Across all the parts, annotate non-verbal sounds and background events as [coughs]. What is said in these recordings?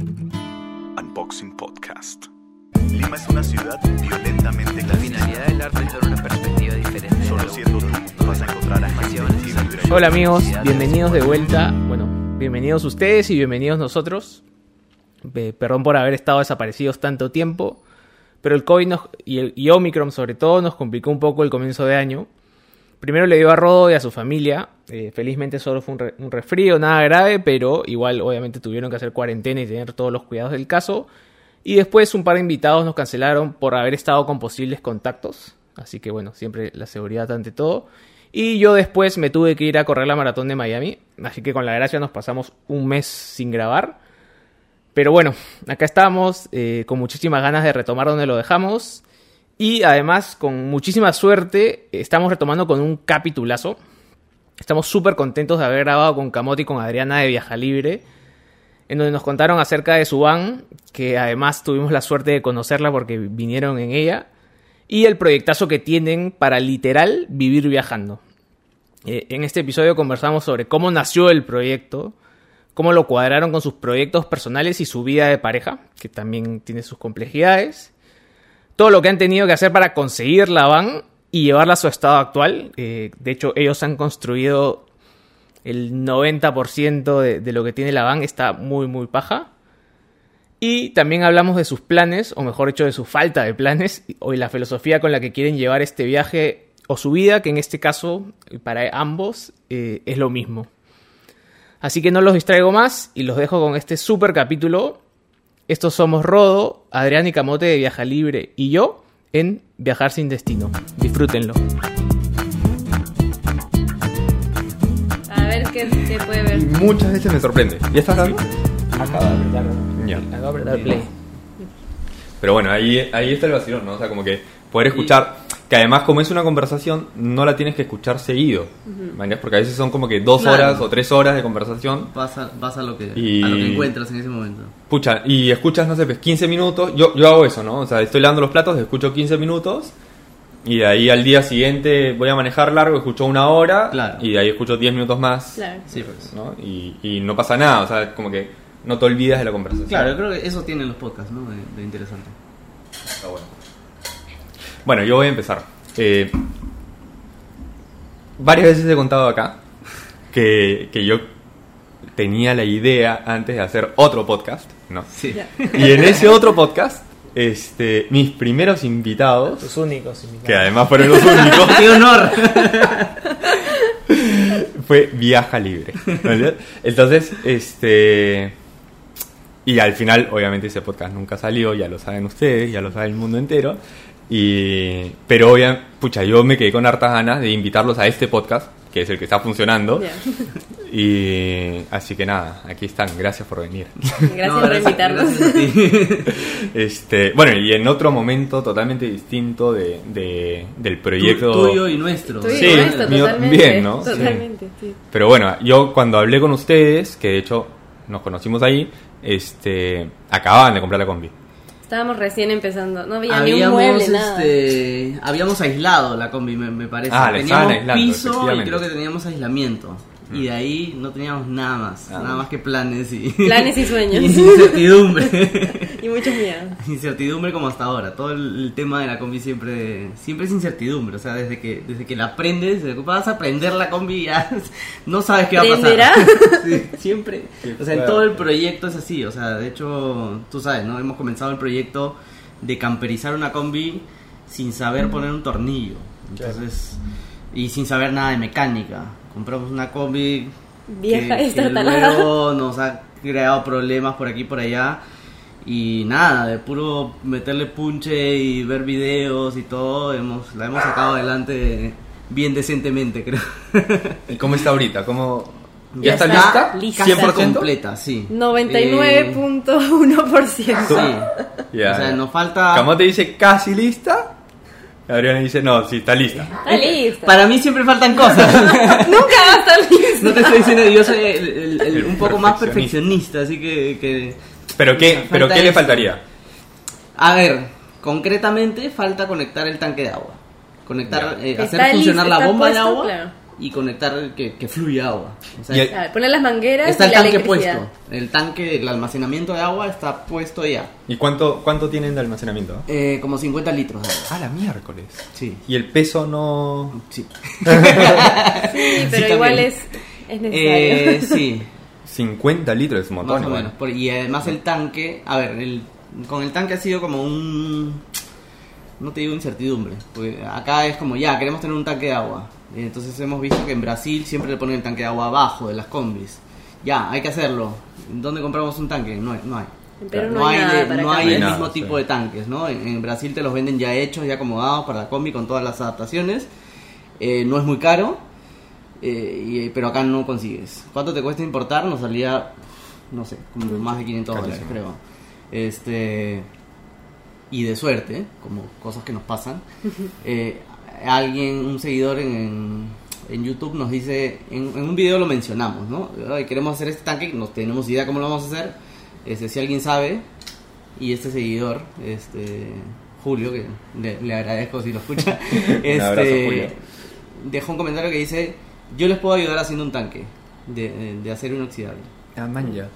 Unboxing Podcast. Lima es una ciudad violentamente La finalidad del arte es dar una perspectiva diferente. Solo siendo tú vas a encontrar a gente Hola amigos, bienvenidos de vuelta. Bueno, bienvenidos ustedes y bienvenidos nosotros. Perdón por haber estado desaparecidos tanto tiempo, pero el COVID nos- y, el, y Omicron sobre todo nos complicó un poco el comienzo de año. Primero le dio a Rodo y a su familia. eh, felizmente solo fue un, re- resfrío, nada grave, pero igual obviamente tuvieron que hacer cuarentena y tener todos los cuidados del caso. Y después un par de invitados nos cancelaron por haber estado con posibles contactos. Así que bueno, siempre la seguridad ante todo. Y yo después me tuve que ir a correr la maratón de Miami. Así que con la gracia nos pasamos un mes sin grabar. Pero bueno, acá estamos eh, con muchísimas ganas de retomar donde lo dejamos. Y además, con muchísima suerte, estamos retomando con un capitulazo. Estamos súper contentos de haber grabado con Camote y con Adriana de Viaja Libre, en donde nos contaron acerca de su van, que además tuvimos la suerte de conocerla porque vinieron en ella, y el proyectazo que tienen para literal vivir viajando. Eh, en este episodio conversamos sobre cómo nació el proyecto, cómo lo cuadraron con sus proyectos personales y su vida de pareja, que también tiene sus complejidades todo lo que han tenido que hacer para conseguir la van y llevarla a su estado actual. Eh, de hecho, ellos han construido el 90% de, de lo que tiene la van, está muy, muy paja. Y también hablamos de sus planes, o mejor dicho, de su falta de planes, o de la filosofía con la que quieren llevar este viaje o su vida, que en este caso, para ambos, eh, es lo mismo. Así que no los distraigo más y los dejo con este super capítulo estos somos Rodo, Adrián y Camote de Viaja Libre y yo en Viajar sin Destino. Disfrútenlo. A ver qué, qué puede ver. Muchas veces me sorprende. ¿Ya estás grabando? Acabo de apretar, Ya. acabo de apretar play. Pero bueno, ahí, ahí está el vacilón, ¿no? O sea, como que poder escuchar, que además como es una conversación, no la tienes que escuchar seguido. ¿me Porque a veces son como que dos Claro. horas o tres horas de conversación. Vas a, vas a, lo que, Y- a lo que encuentras en ese momento. Pucha, y escuchas, no sé, pues 15 minutos. Yo, yo hago eso, ¿no? O sea, estoy lavando los platos, escucho 15 minutos. Y de ahí al día siguiente voy a manejar largo, escucho una hora. Claro. Y de ahí escucho 10 minutos más. Claro. Sí, pues. ¿no? Y, y no pasa nada, o sea, como que no te olvidas de la conversación. Claro, yo creo que eso tienen los podcasts, ¿no? De, de interesante. Está bueno. Bueno, yo voy a empezar. Eh, varias veces he contado acá que, que yo tenía la idea antes de hacer otro podcast, ¿no? Sí. Y en ese otro podcast, este, mis primeros invitados, Los únicos invitados. que además fueron los únicos, [laughs] ¡Qué honor! [laughs] fue Viaja Libre. ¿vale? Entonces, este. Y al final, obviamente, ese podcast nunca salió, ya lo saben ustedes, ya lo sabe el mundo entero. Y, pero, obviamente, pucha, yo me quedé con hartas ganas de invitarlos a este podcast, que es el que está funcionando. Y así que nada, aquí están, gracias por venir. Gracias No, por invitarnos. [laughs] Este, bueno, y en otro momento totalmente distinto de, de- del proyecto. Tu- tuyo y nuestro. Tú y Sí, nuestro, mío totalmente. también, ¿no? Totalmente, sí. Pero bueno, yo cuando hablé con ustedes, que de hecho nos conocimos ahí, este, acababan de comprar la combi. Estábamos recién empezando. No había ni un Habíamos, mueble, nada. este, habíamos aislado la combi, me, me parece. Ah, teníamos aislando, piso y creo que teníamos aislamiento. Y de ahí no teníamos nada más, Nada nada más que planes y... [laughs] [laughs] Planes y sueños. y incertidumbre. [laughs] Y muchos miedos. Incertidumbre como hasta ahora. Todo el, el tema de la combi siempre siempre es incertidumbre. O sea, desde que desde que la aprendes, desde que vas a aprender la combi ya no sabes qué va a pasar. Sí, siempre. O sea, en todo el proyecto es así. O sea, de hecho, tú sabes, ¿no? Hemos comenzado el proyecto de camperizar una combi sin saber poner un tornillo. Entonces, y sin saber nada de mecánica. Compramos una combi Vieja que, y que luego nos ha creado problemas por aquí y por allá. Y nada, de puro meterle punche y ver videos y todo, hemos, la hemos sacado adelante bien decentemente, creo. ¿Y cómo está ahorita? ¿Cómo... Ya ¿Ya, está, está lista? lista. Casi 100%? completa, sí. 99.1%. Sí. Ya, o sea, ya. nos falta... Camote dice casi lista. Adriana dice, no, sí, está lista. Está lista. Para mí siempre faltan cosas. [laughs] Nunca va a estar lista. no te estoy diciendo, yo soy el- el- el- El un poco más perfeccionista. así que... que- ¿Pero qué, pero qué le faltaría? A ver, concretamente falta conectar el tanque de agua. Conectar, eh, hacer funcionar la bomba de puesto, agua claro. Y conectar que, que fluya agua. O sea, Y el- ver, poner las mangueras está y el la tanque puesto. El tanque, el almacenamiento de agua está puesto ya. ¿Y cuánto, cuánto tienen de almacenamiento? Eh, como 50 litros de agua. Ah, la miércoles. Sí. Y el peso no... Sí. [laughs] Sí, pero Sí, igual es, es necesario. Eh, sí. 50 litros es un montón. Más o igual. menos. Por- y además el tanque, a ver, el, con el tanque ha sido como un... No te digo incertidumbre, porque acá es como ya, queremos tener un tanque de agua. Entonces hemos visto que en Brasil siempre le ponen el tanque de agua abajo de las combis. Ya, hay que hacerlo. ¿Dónde compramos un tanque? No hay. No hay, En Perú no no hay hay, nada de- no hay el nada, mismo sí. tipo de tanques, ¿no? En, en Brasil te los venden ya hechos, ya acomodados para la combi con todas las adaptaciones. Eh, no es muy caro, eh, y- pero acá no consigues. ¿Cuánto te cuesta importar? Nos salía, no sé, como más de 500 dólares, creo. Este, y de suerte, como cosas que nos pasan, eh, alguien, un seguidor en, en, YouTube nos dice, en, en un video lo mencionamos, ¿no? Ay, queremos hacer este tanque, no tenemos idea cómo lo vamos a hacer. Este, si alguien sabe, y este seguidor, este Julio, que le, le agradezco si lo escucha, [laughs] [laughs] Un abrazo, este, Julio. dejó un comentario que dice, yo les puedo ayudar haciendo un tanque de, de, de acero inoxidable. Ah, man, ya.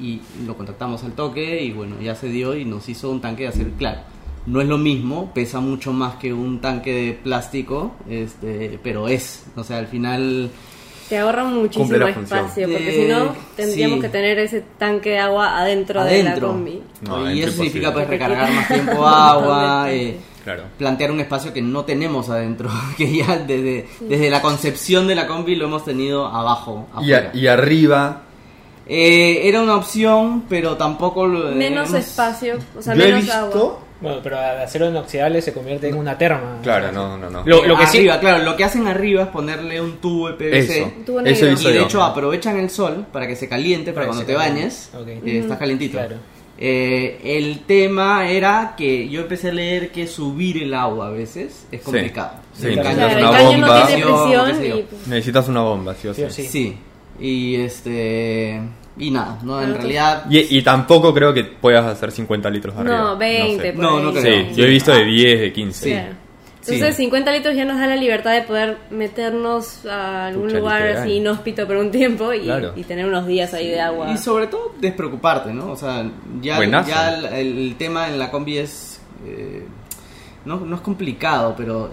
Y lo contactamos al toque y bueno, ya se dio y nos hizo un tanque de acero. Claro, no es lo mismo, pesa mucho más que un tanque de plástico, este, pero es, o sea, al final... Te ahorra muchísimo espacio, porque Eh, si no, tendríamos sí. que tener ese tanque de agua adentro, de la adentro. combi. No, y adentro eso significa pues recargar más tiempo agua, [laughs] eh. Claro. plantear un espacio que no tenemos adentro, [laughs] que ya desde, desde la concepción de la combi lo hemos tenido abajo. Y, a- y arriba... Eh, era una opción, pero tampoco lo Menos hemos- espacio, o sea, Yo he menos visto... agua. Bueno, pero al acero inoxidable se convierte en una terma. Claro, no, no, no. Lo, lo que sí... arriba, claro, lo que hacen arriba es ponerle un tubo de PVC. Eso, Tubo eso Y de yo. hecho aprovechan el sol para que se caliente, para, cuando te caliente. bañes, eh, estás calientito. Claro. Eh, el tema era que yo empecé a leer que subir el agua a veces es complicado. Sí, El necesitas una el caño no bomba. sé presión y... Necesitas una bomba, sí o Sí sí. o sí. Sí, y este. Y nada, no, en realidad. Y, y tampoco creo que puedas hacer 50 litros de arriba. No, 20 sé. por No, ahí. no Sí, creo. yo he visto de 10, de 15. Sí. Claro. Entonces, Sí. 50 litros ya nos da la libertad de poder meternos a algún Pucha, lugar literal. así inhóspito por un tiempo y, Claro. y tener unos días ahí de agua. Y sobre todo despreocuparte, ¿no? O sea, ya, Buenazo. ya el, el tema en la combi es. eh, no, no es complicado, pero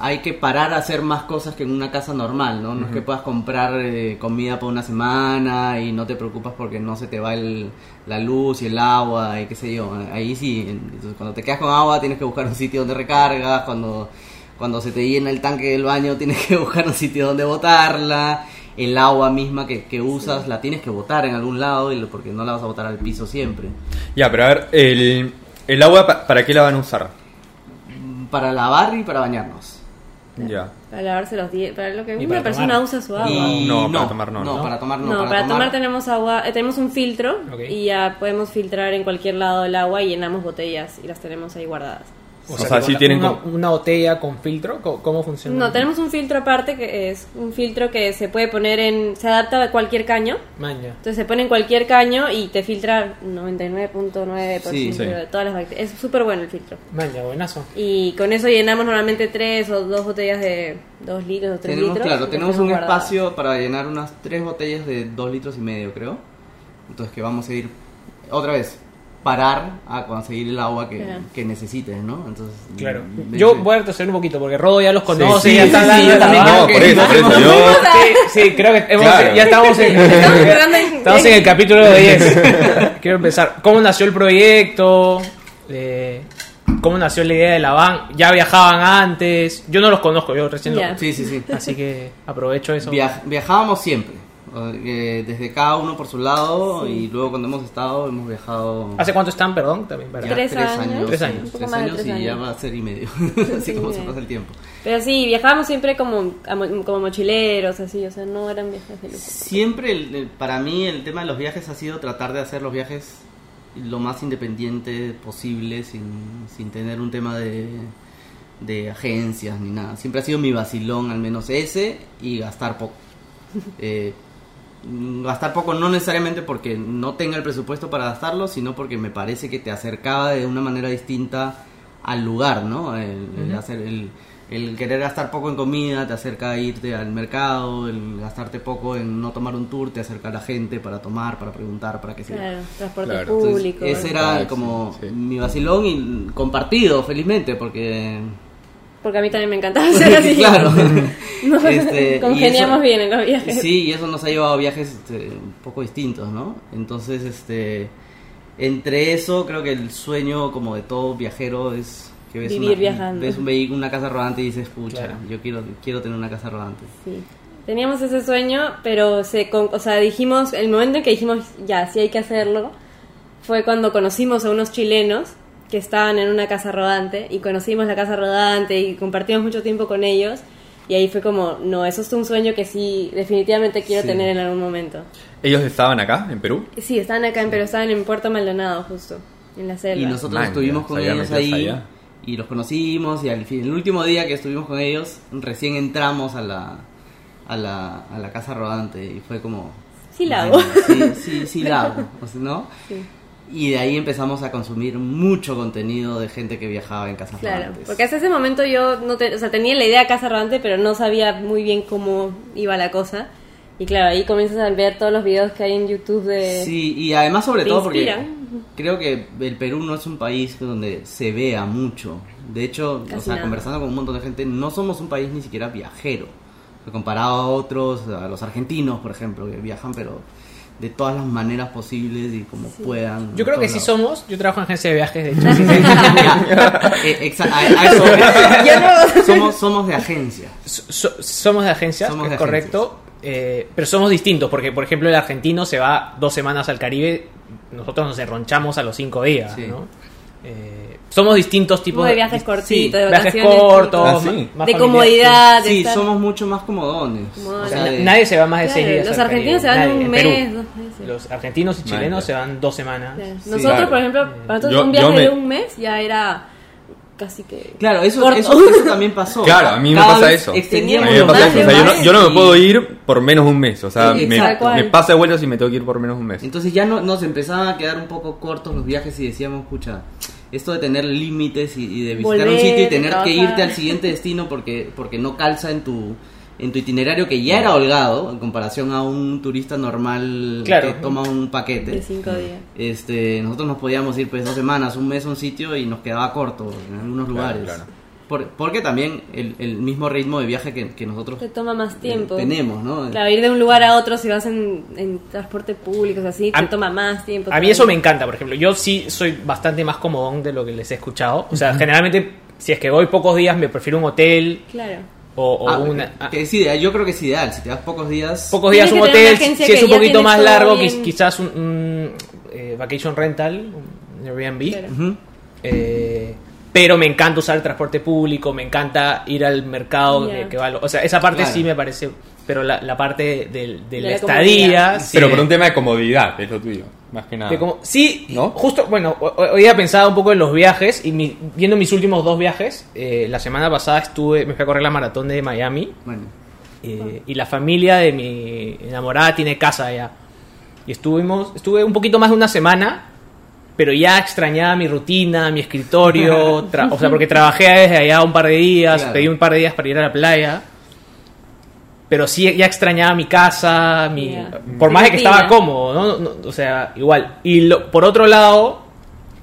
hay que parar a hacer más cosas que en una casa normal, ¿no? No es que puedas comprar eh, comida por una semana y no te preocupas porque no se te va el, la luz y el agua y qué sé yo. Ahí sí, entonces, cuando te quedas con agua tienes que buscar un sitio donde recargas, cuando, cuando se te llena el tanque del baño [laughs] tienes que buscar un sitio donde botarla. El agua misma que, que usas la tienes que botar en algún lado y lo- porque no la vas a botar al piso siempre. Ya, pero a ver, el, el agua, pa- ¿para qué la van a usar? Para lavar y para bañarnos. Ya. Para lavarse los dientes, para lo que una persona tomar. usa su agua. Y No, para tomar no, No, ¿no? para tomar no. No, para, tomar, tenemos agua, eh, tenemos un filtro Ok. y ya podemos filtrar en cualquier lado el agua y llenamos botellas y las tenemos ahí guardadas. O sea, tipo, sí la- tienen una, como- una botella con filtro. ¿Cómo, cómo funciona? No, tenemos un filtro aparte que es un filtro que se puede poner en, se adapta a cualquier caño. Maña. Entonces se pone en cualquier caño y te filtra 99.9% Sí, sí. de todas las bacterias. Es súper bueno el filtro. Maña, buenazo. Y con eso llenamos normalmente tres o dos botellas de dos litros o tres Tenemos, litros. claro, tenemos un guardadas. espacio para llenar unas tres botellas de dos litros y medio, creo. Entonces que vamos a ir otra vez parar a conseguir el agua que, Claro. que necesites, ¿no? Entonces Claro. de- Yo de- voy a retroceder un poquito porque Rodo ya los conoce. sí, ya sí, está sí, la. No, creo por que- eso, por eso. Yo, Sí, sí, creo que hemos- Claro. ya estamos en, Estamos [laughs] en- el capítulo 10. [laughs] Quiero empezar. ¿Cómo nació el proyecto? Eh, ¿Cómo nació la idea de la van? ¿Ya viajaban antes? Yo no los conozco, yo recién Ya. los... Sí, sí, sí. Así que aprovecho eso. Via- viajábamos siempre. Eh, desde cada uno por su lado y luego cuando hemos estado hemos viajado ¿Hace cuánto están, perdón? También para... ya Tres años. Tres sí, años. Tres años tres y ya años. va a ser y medio [laughs] [laughs] así Sí, como se pasa el tiempo Pero sí, viajábamos siempre como, como mochileros, así, o sea, no eran viajes de lujo. Siempre, el- el- para mí, el tema de los viajes ha sido tratar de hacer los viajes lo más independiente posible, sin, sin tener un tema de, de agencias ni nada. Siempre ha sido mi vacilón, al menos ese, y gastar poco. [laughs] Eh, gastar poco no necesariamente porque no tenga el presupuesto para gastarlo, sino porque me parece que te acercaba de una manera distinta al lugar, ¿no? El, hacer el el querer gastar poco en comida te acerca a irte al mercado, el gastarte poco en no tomar un tour te acerca a la gente para tomar, para preguntar, para que se... Claro, transporte Claro. Entonces, público. ese era como sí, sí. mi vacilón y compartido, felizmente, porque... Porque a mí también me encantaba hacer [laughs] así. claro. [laughs] No, Este, congeniamos eso- bien en los viajes. Sí, y eso nos ha llevado a viajes este, un poco distintos, ¿no? Entonces, este, entre eso, creo que el sueño como de todo viajero es que ves, Vivir una, viajando. ves un vehículo, una casa rodante y dices, pucha, Claro. yo quiero, quiero tener una casa rodante. Sí. Teníamos ese sueño, pero se, con- o sea, dijimos, el momento en que dijimos, ya, sí hay que hacerlo, fue cuando conocimos a unos chilenos que estaban en una casa rodante y conocimos la casa rodante y compartimos mucho tiempo con ellos y ahí fue como, no, eso es un sueño que sí, definitivamente quiero Sí. tener en algún momento. ¿Ellos estaban acá, en Perú? Sí, estaban acá, en, pero estaban en Puerto Maldonado justo, en la selva. Y nosotros Man, estuvimos con ellos ahí allá. y los conocimos y al fin, el último día que estuvimos con ellos, recién entramos a la, a la, a la casa rodante y fue como... Sí la hago. Sí, sí, sí la hago, o [laughs] sea, ¿no? Sí. Y de ahí empezamos a consumir mucho contenido de gente que viajaba en casas Claro, rodantes. porque hasta ese momento yo no te- o sea, tenía la idea de casa rodante, pero no sabía muy bien cómo iba la cosa. Y claro, ahí comienzas a ver todos los videos que hay en YouTube de... Sí, y además sobre todo porque creo que el Perú no es un país donde se vea mucho. De hecho, o sea, nada. conversando con un montón de gente, no somos un país ni siquiera viajero. Comparado a otros, a los argentinos, por ejemplo, que viajan, pero de todas las maneras posibles y como puedan. Yo creo que sí lados. somos. Yo trabajo en agencia de viajes, de hecho. [laughs] Eh, exa- a- a eso- [laughs] somos, somos de agencia. So- so- somos de agencias, Somos de correcto. eh, pero somos distintos, porque por ejemplo el argentino se va dos semanas al Caribe, nosotros nos enronchamos a los cinco días, Sí. ¿no? Eh, somos distintos tipos de viajes cortitos, de viajes cortos, Ah, sí. más de comodidad, de Sí, estar- somos mucho más comodones. O sea, Na- de- Nadie se va más de Claro, seis días. los argentinos se van nadie, un Perú. mes, dos meses. Los argentinos y chilenos se van dos semanas. Sí. Nosotros, Claro. por ejemplo, para nosotros Yo- un viaje me- de un mes ya era casi que... Claro, eso, corto. eso, eso [laughs] también pasó. Claro, a mí me pasa eso. A extendíamos mí me los pasa eso. O sea, yo, no, viajes yo no me puedo ir por menos de un mes. O sea, Sí, me, pasa de vueltas y me tengo que ir por menos un mes. Entonces ya no, nos empezaban a quedar un poco cortos los viajes y decíamos, escucha, esto de tener límites y, y de visitar un sitio y de tener que irte al siguiente destino porque, porque no calza en tu en tu itinerario que ya era holgado en comparación a un turista normal Claro. que toma un De paquete. cinco días. Este, nosotros nos podíamos ir pues dos semanas, un mes a un sitio y nos quedaba corto en algunos Claro, lugares. claro. Por- porque también el, el mismo ritmo de viaje que, que nosotros Te toma más tiempo. eh, tenemos, ¿no? Claro, ir de un lugar a otro si vas en, en transporte público, o sea, así, te A- toma más tiempo. A mí eso me encanta, por ejemplo. Yo sí soy bastante más comodón de lo que les he escuchado. O sea, generalmente, si es que voy pocos días, me prefiero un hotel Claro. o, o Ah, una... que es ideal, yo creo que es ideal, si te das pocos días... pocos días un hotel, si es un poquito más largo, bien. quiz- quizás un, un, eh, vacation rental, un Airbnb. Claro. Eh, pero me encanta usar el transporte público, me encanta ir al mercado que, que va O sea, esa parte Claro. sí me parece... Pero la, la parte del- de, De la la estadía... sí, Pero por un tema de comodidad, es lo tuyo, más que nada. de como- sí, ¿No? justo, bueno, ho- hoy día pensaba un poco en los viajes y mi- viendo mis últimos dos viajes, eh, la semana pasada estuve, me fui a correr la maratón de Miami Bueno, eh, y la familia de mi enamorada tiene casa allá. Y estuvimos, estuve un poquito más de una semana, pero ya extrañaba mi rutina, mi escritorio, [laughs] o sea, porque trabajé desde allá un par de días, Claro. pedí un par de días para ir a la playa. Pero sí, ya extrañaba mi casa, mi, por más de que estaba cómodo, ¿no? No, O sea, igual. Y lo- por otro lado,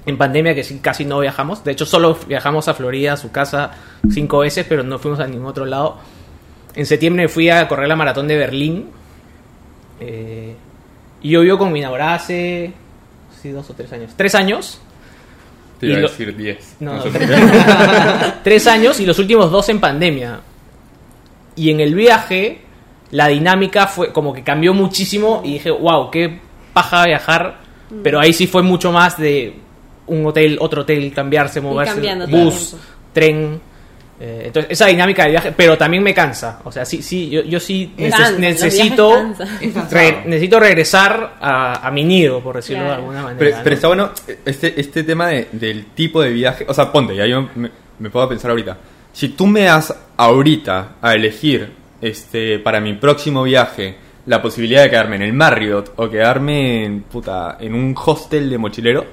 en pandemia que sí, casi no viajamos, de hecho solo viajamos a Florida, a su casa, cinco veces, pero no fuimos a ningún otro lado. En septiembre fui a correr la maratón de Berlín. Eh, y yo vivo con mi enamorada hace sí, dos o tres años. Tres años. Te iba y a lo- decir 10. No, [laughs] tres, años y los últimos dos en pandemia. Y en el viaje, la dinámica fue como que cambió muchísimo y dije, wow, qué paja viajar. Pero ahí sí fue mucho más de un hotel, otro hotel, cambiarse, moverse, bus, tren. Eh, entonces, esa dinámica de viaje, pero también me cansa. O sea, sí, sí, yo, yo sí neces- necesito, [laughs] re- necesito regresar a, a mi nido, por decirlo Claro. de alguna manera. Pero, ¿no? pero está bueno este, este tema de- del tipo de viaje. O sea, ponte, ya yo me, me puedo pensar ahorita. Si tú me das ahorita a elegir este para mi próximo viaje la posibilidad de quedarme en el Marriott o quedarme en, puta, en un hostel de mochileros,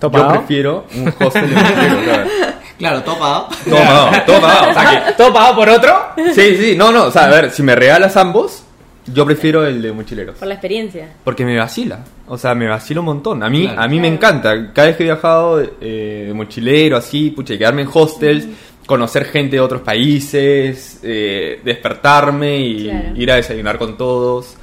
¿Topado? yo prefiero un hostel de mochileros. [laughs] Claro, todo pagado. [laughs] Todo pagado, todo pagado. O sea ¿Todo pagado por otro? que, sí, sí, no, no, o sea, a ver, si me regalas ambos, yo prefiero el de mochileros. Por la experiencia. Porque me vacila, o sea, me vacila un montón. A mí, Claro. a mí me encanta. Cada vez que he viajado eh, de mochilero, así, pucha, quedarme en hostels, conocer gente de otros países, eh, despertarme y Claro. ir a desayunar con todos.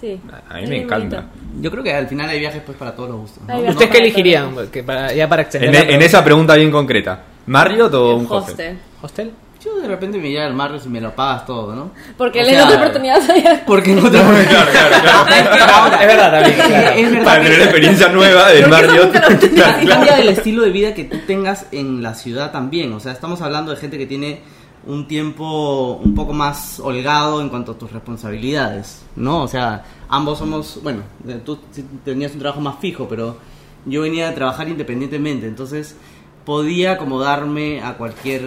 Sí. A mí Es me encanta. bonito. Yo creo que al final hay viajes pues para todos los gustos. ¿no? ¿Ustedes qué elegirían? Que para- ya para extender En, la en esa pregunta bien concreta, ¿Marriott o un hostel? Hostel. ¿Hostel? Yo de repente me iría al mar si me lo pagas todo, ¿no? Porque O le sea, das oportunidad a Porque no [laughs] te Claro, claro, claro. [laughs] Es verdad también, claro. Es verdad Para que- tener experiencia nueva del Marriott. Ca- cambia el estilo de vida que tú tengas en la ciudad también. O sea, estamos hablando de gente que tiene un tiempo un poco más holgado en cuanto a tus responsabilidades, ¿no? O sea, ambos somos, bueno, tú tenías un trabajo más fijo, pero yo venía a trabajar independientemente, entonces podía acomodarme a cualquier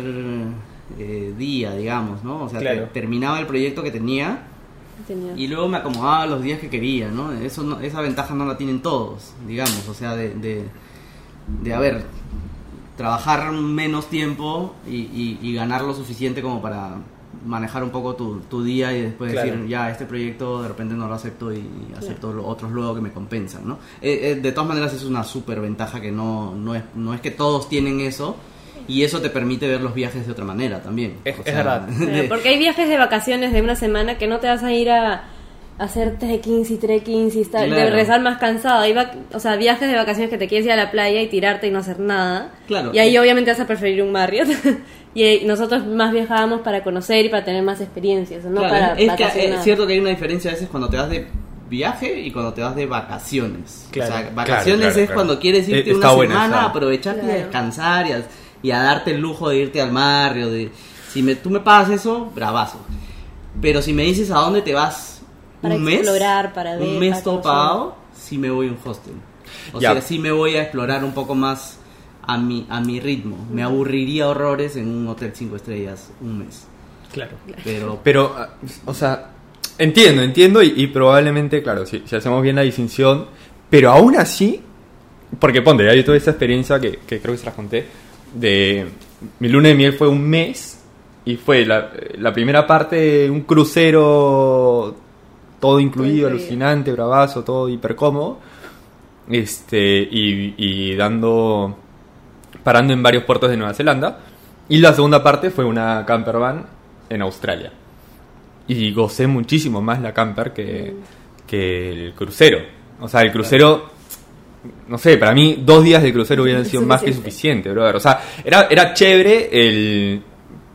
eh, día, digamos, ¿no? O sea, Claro. te- terminaba el proyecto que tenía Tenía- y luego me acomodaba los días que quería, ¿no? Eso no- esa ventaja no la tienen todos, digamos, o sea, de, de, de, a ver, trabajar menos tiempo y, y- y ganar lo suficiente como para manejar un poco tu, tu día y después Claro. decir, ya, este proyecto de repente no lo acepto y acepto otros luego que me compensan, ¿no? Eh, eh, de todas maneras es una súper ventaja que no, no, es, no es que todos tienen eso y eso te permite ver los viajes de otra manera también. Es- O es verdad. [laughs] de- Claro, porque hay viajes de vacaciones de una semana que no te vas a ir a, hacer trekkings y trekkings y estar, de Claro. regresar más cansado. Va- o sea, viajes de vacaciones que te quieres ir a la playa y tirarte y no hacer nada. Claro. Y ahí obviamente vas a preferir un Marriott. [laughs] y eh, nosotros más viajábamos para conocer y para tener más experiencias, no Claro, para es que es cierto que hay una diferencia a veces cuando te vas de viaje y cuando te vas de vacaciones. Claro, o sea, vacaciones claro, es claro. cuando quieres irte Eh, una semana esa. a aprovecharte y a descansar y a, y a darte el lujo de irte al mar o de si me, tú me pagas eso, bravazo. Pero si me dices a dónde te vas Para un mes, explorar, para ver, un mes para todo pagado, sí me voy a un hostel. O Ya. sea, sí me voy a explorar un poco más a mi, a mi ritmo. Me aburriría horrores en un hotel cinco estrellas un mes. Claro. Pero Pero, ah, o sea, entiendo, entiendo y, y probablemente, claro, si, si hacemos bien la distinción, pero aún así, porque ponte, ya yo tuve esa experiencia que, que creo que se las conté, de mi luna de miel fue un mes y fue la, la primera parte de un crucero todo incluido, incluido. alucinante, bravazo, todo hiper cómodo, este, y, y dando, parando en varios puertos de Nueva Zelanda. Y la segunda parte fue una camper van en Australia. Y gocé muchísimo más la camper que, que el crucero. O sea, el crucero, no sé, para mí dos días de crucero hubieran sido más que Suficiente. brother. O sea, era, era chévere el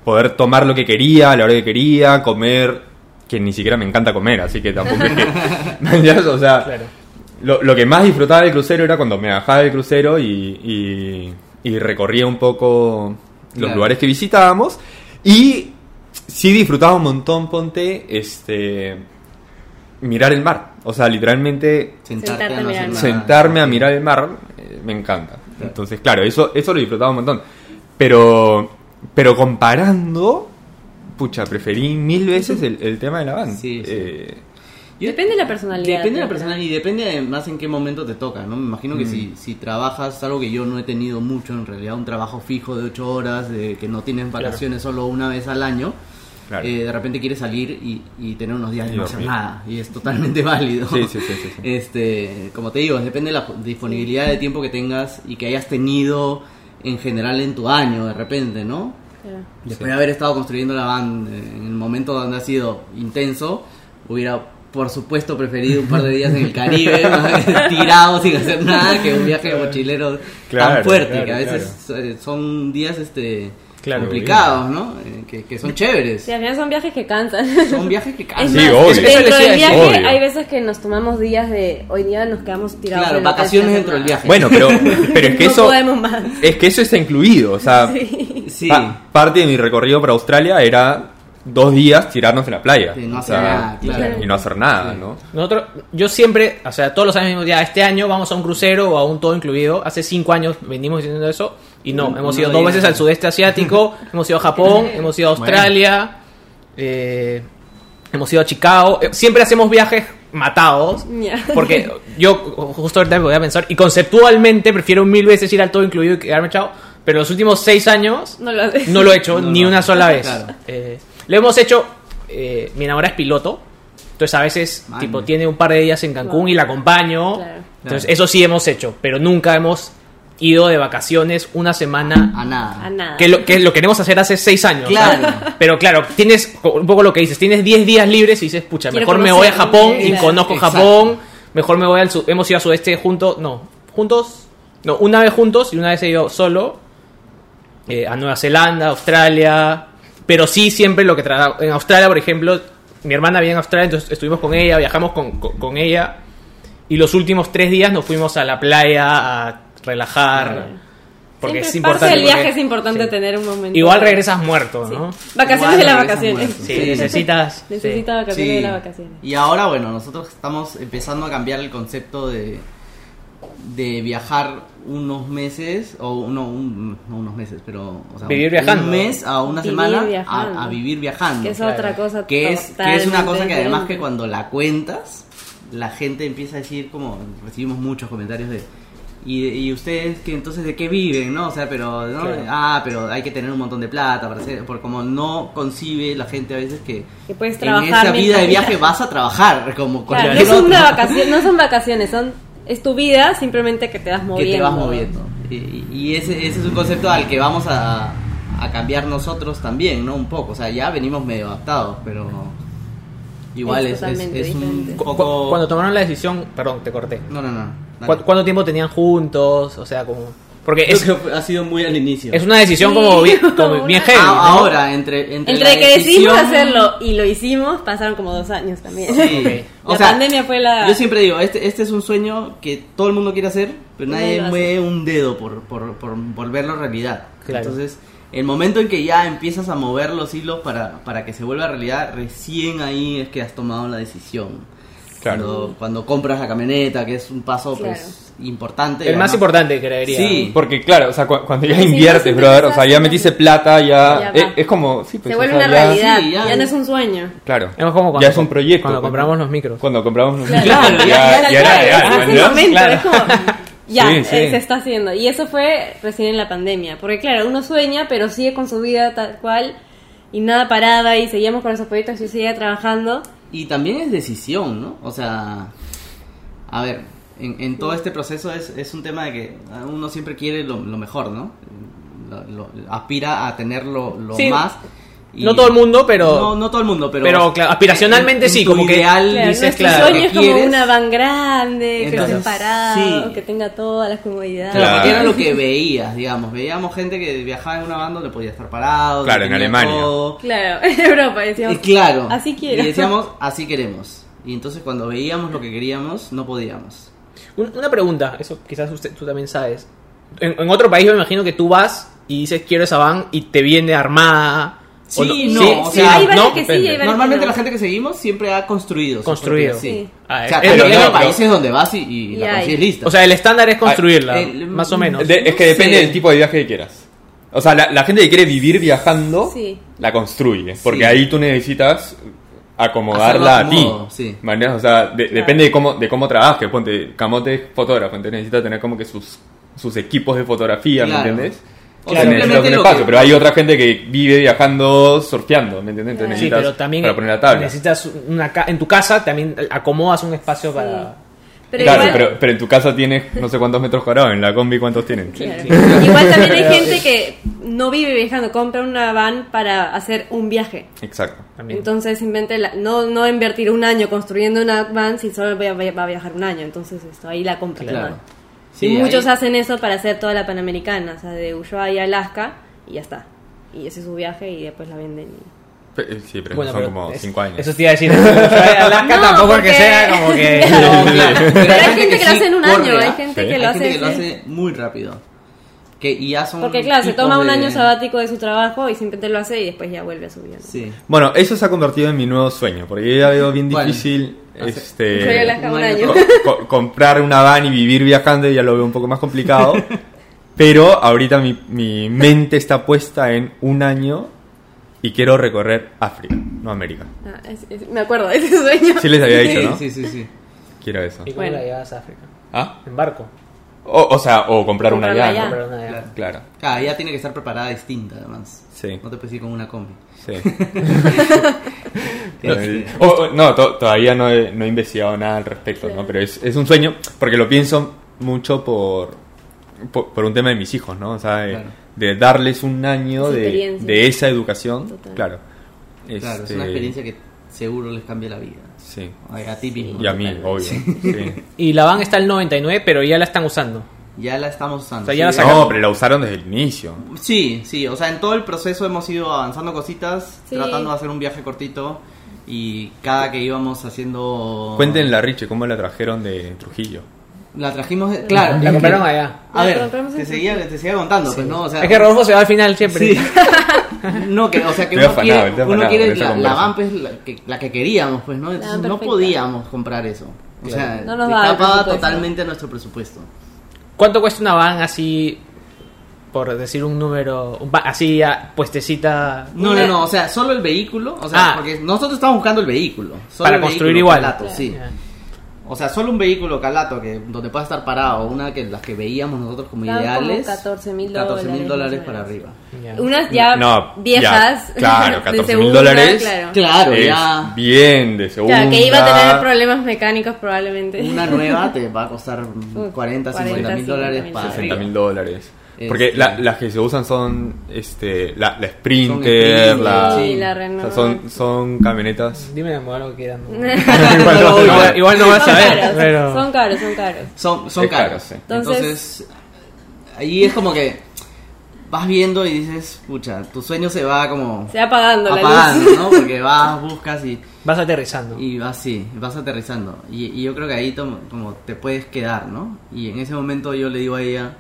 poder tomar lo que quería, a la hora que quería, comer, que ni siquiera me encanta comer, así que tampoco es que... [laughs] O sea, Claro. lo, lo que más disfrutaba del crucero era cuando me bajaba del crucero y, y- y recorría un poco los Claro. lugares que visitábamos. Y sí disfrutaba un montón, ponte, este mirar el mar. O sea, literalmente sentarte, Sentarte a no mirar sentarme a mirar el mar eh, me encanta. Entonces, claro, eso, eso lo disfrutaba un montón. Pero, pero comparando, pucha, preferí mil veces el, el tema de la van. Sí, sí. Eh, Yo- Depende de la personalidad. Depende de la personalidad y depende además en qué momento te toca, ¿no? Me imagino que Mm. si, si trabajas, algo que yo no he tenido mucho en realidad, un trabajo fijo de 8 horas, de que no tienes vacaciones solo una vez al año, Claro. eh, de repente quieres salir y, y tener unos días de Y no hacer nada, y es totalmente [laughs] válido. Sí, sí, sí, sí, sí. Este, como te digo, depende de la disponibilidad de tiempo que tengas y que hayas tenido en general en tu año, de repente, ¿no? Claro. Después de haber estado construyendo la eh, en el momento donde ha sido intenso, hubiera por supuesto preferido un par de días en el Caribe, [laughs] tirado sin hacer nada, que un viaje de mochilero Claro, tan fuerte, claro, que a veces son días este Claro, complicados, ¿no? Eh, que, que son chéveres. Sí, al final son viajes que cansan. Son viajes que Es cansan. Sí, obvio. Dentro del viaje Obvio. hay veces que nos tomamos días de hoy día nos quedamos tirados Claro, en vacaciones dentro del viaje. Bueno, pero, pero es que [laughs] No eso. podemos más. Es que eso está incluido. O sea, [laughs] Sí. pa- parte de mi recorrido para Australia era dos días tirarnos en la playa. Sí, no O hacer sea, nada, claro. Y no hacer nada, Sí. ¿no? Nosotros, yo siempre, o sea, todos los años, ya este año vamos a un crucero o a un todo incluido. Hace cinco años venimos diciendo eso y no, No, hemos no ido dos veces al sudeste asiático, [laughs] hemos ido a Japón, hemos ido a Australia, eh, hemos ido a Chicago. Eh, Siempre hacemos viajes matados. Porque yo justo ahorita me voy a pensar y conceptualmente prefiero mil veces ir al todo incluido y quedarme chao. Pero los últimos seis años No lo haces. no lo he hecho No, ni no. una sola vez. Claro. Eh, lo hemos hecho. eh, mi enamorada es piloto. Entonces a veces, Man. tipo, tiene un par de días en Cancún Wow. y la acompaño. Claro. Entonces, Claro. eso sí hemos hecho. Pero nunca hemos ido de vacaciones una semana. A nada. A nada. Que lo, que lo queremos hacer hace seis años. Claro. ¿sabes? Pero claro, tienes un poco lo que dices, tienes 10 días libres y dices, pucha, Quiero mejor me voy a Japón y claro. conozco Exacto. Japón, mejor me voy al sur, hemos ido a sudeste juntos, no, juntos, no, una vez juntos y una vez he ido solo eh, a Nueva Zelanda, Australia, pero sí siempre lo que tra en Australia, por ejemplo, mi hermana vive en Australia, entonces estuvimos con ella, viajamos con, con- con ella y los últimos tres días nos fuimos a la playa a relajar. Porque Siempre es parte importante. del viaje porque- es importante sí. tener un momento. Igual regresas muerto, Sí. ¿no? Vacaciones Igual de las vacaciones. Sí, Sí. necesitas. Necesita sí. vacaciones Sí. de las vacaciones. Y ahora, bueno, nosotros estamos empezando a cambiar el concepto de, de viajar unos meses, o no, un- no unos meses, pero... O sea, Vivir viajando. Un mes a una Vivir semana viajando. a, a vivir viajando. Que es Claro. otra cosa. que es, que es una cosa que además que cuando la cuentas, la gente empieza a decir como, recibimos muchos comentarios de... Y, y ustedes que entonces de qué viven, ¿no? O sea, pero ¿no? Claro. ah, pero hay que tener un montón de plata para hacer, por como no concibe la gente a veces que Que puedes en trabajar esa vida mientras de viaje vas a trabajar como Claro, no, son vacación, no son vacaciones, son es tu vida, simplemente que te vas moviendo. que te vas moviendo. Y, y ese, ese es un concepto al que vamos a, a cambiar nosotros también, ¿no? Un poco. O sea, ya venimos medio adaptados, pero igual Es es, es, totalmente es un poco... Cuando tomaron la decisión, perdón, te corté. No, no, no. dale. ¿Cu- ¿Cuánto tiempo tenían juntos? O sea, como. Porque es, Creo que ha sido muy al inicio. es una decisión Sí. como bien, como bien [laughs] heavy. Ah, ¿no? Ahora, entre, entre, Entre la que decidimos decisión- hacerlo y lo hicimos, pasaron como dos años también. Sí. La pandemia fue la- Yo siempre digo, este, este es un sueño que todo el mundo quiere hacer, pero Nadie mueve un dedo por, por, por volverlo realidad. Claro. Entonces, el momento en que ya empiezas a mover los hilos para, para que se vuelva realidad, recién ahí es que has tomado la decisión. Claro. Cuando, cuando compras la camioneta, que es un paso Claro. pues importante. El más importante, creería. Sí. Porque claro, o sea, cu- cuando ya Sí, inviertes, brother, o sea, ya metiste plata, ya... Ya es, como... Sí, pues, Se o vuelve sea, una ya- realidad, sí, ya, ya. no es un sueño. Claro. Es como cuando, ya es un proyecto. Cuando compramos los micros. Cuando compramos los Claro, micros, ya- ya, ya era [laughs] ya, Sí, sí. se está haciendo. Y eso fue recién en la pandemia. Porque claro, uno sueña, pero sigue con su vida tal cual y nada parada y seguíamos con esos proyectos y seguía trabajando. Y también es decisión, ¿no? O sea, a ver, en, en todo este proceso es, es un tema de que uno siempre quiere lo, lo mejor, ¿no? Lo- lo- aspira a tener lo, lo Sí. más. Y- No todo el mundo, pero- No, no todo el mundo, pero... pero, claro, aspiracionalmente en- en sí, como que- ideal Claro, dices, nuestro claro, sueño es como una van grande, que esté parado, sí. que tenga todas las comodidades. Claro, porque era lo que [laughs] veías, digamos. Veíamos gente que viajaba en una banda donde podía estar parado. Claro, en Alemania. todo. Claro, [laughs] en Europa decíamos. Y claro. Así quiero. Y decíamos, [laughs] así queremos. Y entonces cuando veíamos lo que queríamos, no podíamos. Un- Una pregunta, eso quizás usted, tú también sabes. En, en otro país me imagino que tú vas y dices quiero esa van y te viene armada. Sí, no, o Sí, sea, hay no, que sí, depende. hay varios Normalmente que no. la gente que seguimos siempre ha construido. Construido. Sí. Sí. Ah, O sea, es pero hay no, países donde vas y, y Y la consigues lista. O sea, el estándar es construirla, el- más o menos. De- es que No depende sé. del tipo de viaje que quieras. O sea, la, la gente que quiere vivir viajando, Sí. la construye. Porque Sí. ahí tú necesitas acomodarla a ti. sí. O sea, de- depende de cómo, de cómo trabajes. Ponte, Camote es fotógrafo, entonces necesita tener como que sus, sus equipos de fotografía, Claro. ¿me entiendes? Claro, un espacio, que- pero hay otra gente que vive viajando surfeando, ¿me entiendes? Entonces Sí, necesitas pero también para poner la tabla. necesitas una ca- en tu casa también acomodas un espacio para Pero claro, igual, pero, pero en tu casa tienes no sé cuántos metros cuadrados, en la combi cuántos tienen. claro. igual también hay gente que no vive viajando, compra una van para hacer un viaje. Exacto. también. Entonces invente la- no, no invertir un año construyendo una van si solo va, a viajar un año. Entonces esto ahí la compra. Claro. ¿no? Sí, y muchos ahí- hacen eso para hacer toda la Panamericana, o sea, de Ushuaia a Alaska y ya está. Y ese es su viaje y después la venden. y- Pe- Sí, pero Bueno, son pero como es- 5 años. Eso te iba a decir. Alaska [laughs] No, tampoco es que porque- sea como que. No, claro. [laughs] [laughs] Pero hay gente que lo hace en un corre, año, hay gente Sí. que Hay lo gente hace. que lo hace muy rápido. Que y ya son Porque claro, se toma un año sabático de su trabajo y simplemente lo hace y después ya vuelve a su vida. ¿no? Sí. Bueno, eso se ha convertido en mi nuevo sueño, porque yo ya veo bien difícil este, un año. co- co- comprar una van y vivir viajando, ya lo veo un poco más complicado. [laughs] Pero ahorita mi, mi mente está puesta en un año y quiero recorrer África, no América. Ah, es- es- me acuerdo de ese sueño. Sí les había dicho, ¿no? sí, sí, sí. Quiero eso. ¿Y cómo Bueno. la llevas a África? ¿Ah? En barco. O, o sea, o comprar una Comprarla ya. ya. Comprar una ya. Claro. Claro, Claro, ella tiene que estar preparada distinta, además. Sí. No te puedes ir con una combi. sí. [laughs] Este, no, to- todavía no he, no he investigado nada al respecto, ¿no? Pero es, es un sueño, porque lo pienso mucho por, por, por un tema de mis hijos, ¿no? O sea, de, Claro. de darles un año de, de esa educación. Total. Claro. Claro, es Este, una experiencia que seguro les cambia la vida. Sí. A, ti mismo. Y a mí, obvio. sí. [laughs] Y la van está al 99, pero ya la están usando. Ya la estamos usando. O sea, ya la sí. sacaron. No, pero la usaron desde el inicio. Sí, sí, o sea, en todo el proceso hemos ido avanzando cositas, Sí. tratando de hacer un viaje cortito y cada que íbamos haciendo... Cuéntenle a Richie cómo la trajeron de Trujillo. La trajimos, de- claro. La es compraron que- allá. A La ver, compramos en te seguía, te seguía contando, pues, ¿no? O sea, Es que Rodolfo se va al final siempre. Sí. [laughs] no, que, o sea, que uno afanado, quiere, estoy uno afanado quiere con esa la, la conversa. van, pues, la que, la que queríamos, pues, ¿no? Entonces no perfecta. podíamos comprar eso. O sea, No nos daba el escapaba presupuesto. totalmente a nuestro presupuesto. ¿Cuánto cuesta una van así, por decir un número, un así ya, puestecita? No, no, no, o sea, solo el vehículo, o sea, Ah. porque nosotros estamos buscando el vehículo. solo Para el construir vehículo igual. sí. O sea, solo un vehículo calato que donde pueda estar parado, una que las que veíamos nosotros como Estaban como ideales. 14.000 14 mil dólares, dólares más o para arriba. Ya. Unas ya No, viejas. ya, [laughs] claro, [laughs] de 14.000 segunda, dólares. Claro. Claro, es ya bien de segunda. Claro, que iba a tener problemas mecánicos probablemente. una nueva [laughs] te va a costar Uf, 40, 50 mil 40, dólares 50.000 para 60 arriba. mil dólares. Este- Porque la- las que se usan son este, la, la Sprinter, Son la, Sí, la o Renault. sea, son, son camionetas. Dime el modelo que quieran. ¿no? igual, [laughs] no, igual, igual no vas son a ver, caros, pero... son caros, son caros. Son, caros. sí. Entonces, Entonces- ahí es como que vas viendo y dices, pucha, tu sueño se va como Se va apagando la apagando, luz. ¿no? [laughs] Porque vas, buscas y, Vas aterrizando. y vas así, vas aterrizando. Y, y yo creo que ahí como te puedes quedar, ¿no? Y en ese momento yo le digo a ella,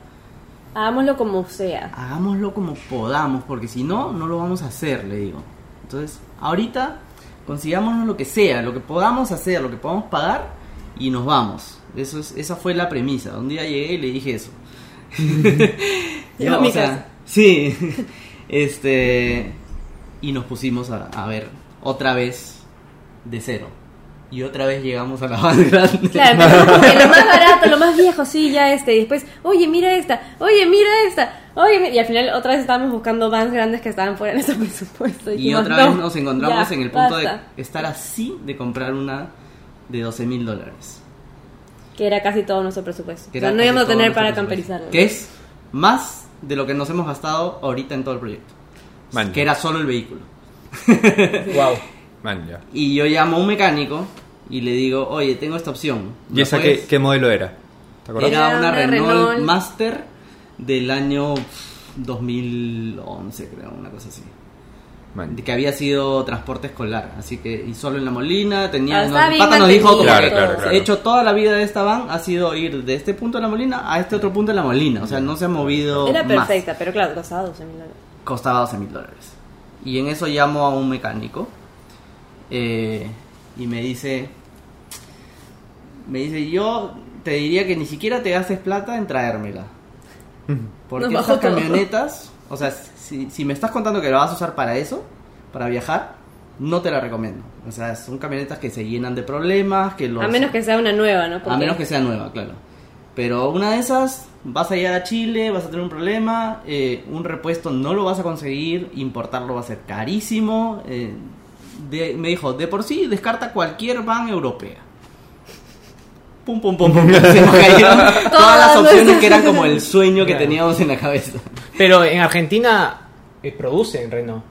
Hagámoslo como sea. hagámoslo como podamos, porque si no, no lo vamos a hacer, le digo. Entonces, ahorita consigámonos lo que sea, lo que podamos hacer, lo que podamos pagar y nos vamos. Eso es, esa fue la premisa. Un día llegué y le dije eso. Llegó a mi casa. Sí. [laughs] Este. Y nos pusimos a, a ver otra vez de cero. Y otra vez llegamos a la van [laughs] grande. Claro, como que lo más barato, lo más viejo, sí, ya este. Y después, oye, mira esta, oye, mira esta, oye, mi-". y al final otra vez estábamos buscando vans grandes que estaban fuera de nuestro [laughs] presupuesto. Y otra "No, vez nos encontramos ya, en el punto basta". de estar así de comprar una de 12 mil dólares. Que era casi todo nuestro presupuesto. Que o sea, era no íbamos a tener para camperizarlo. Que es más de lo que nos hemos gastado ahorita en todo el proyecto. Man, Que era solo el vehículo. Wow. [laughs] man, ya. Y yo llamo a un mecánico y le digo, oye, tengo esta opción. ¿Y ¿la esa puedes?". qué, qué modelo era? ¿Te acuerdas? Era Era una, una Renault, Renault. Master del año pff, 2011, creo, una cosa así. Man. Que había sido transporte escolar, así que y solo en la Molina tenía Ah, estaba el pata nos dijo como Claro, hecho toda la vida de esta van ha sido ir de este punto de la Molina a este otro punto de la Molina, o sea, no se ha movido Era más. perfecta, pero claro, costaba 12 mil dólares. Costaba 12 mil dólares. Y en eso llamo a un mecánico eh, y me dice, me dice, yo te diría que ni siquiera te gastes plata en traérmela. [laughs] Porque esas todo. camionetas, o sea, si, si me estás contando que la vas a usar para eso, para viajar, no te la recomiendo. O sea, son camionetas que se llenan de problemas, que los... A menos que sea una nueva, ¿no? A Porque- menos que sea nueva, claro. Pero una de esas, vas a llegar a Chile, vas a tener un problema, eh, un repuesto no lo vas a conseguir, importarlo va a ser carísimo. eh, de- me dijo, de por sí descarta cualquier van europea. Pum, pum, pum, pum. Se nos cayeron [laughs] todas las opciones que eran como el sueño que Claro. teníamos en la cabeza. Pero en Argentina eh, producen Renault.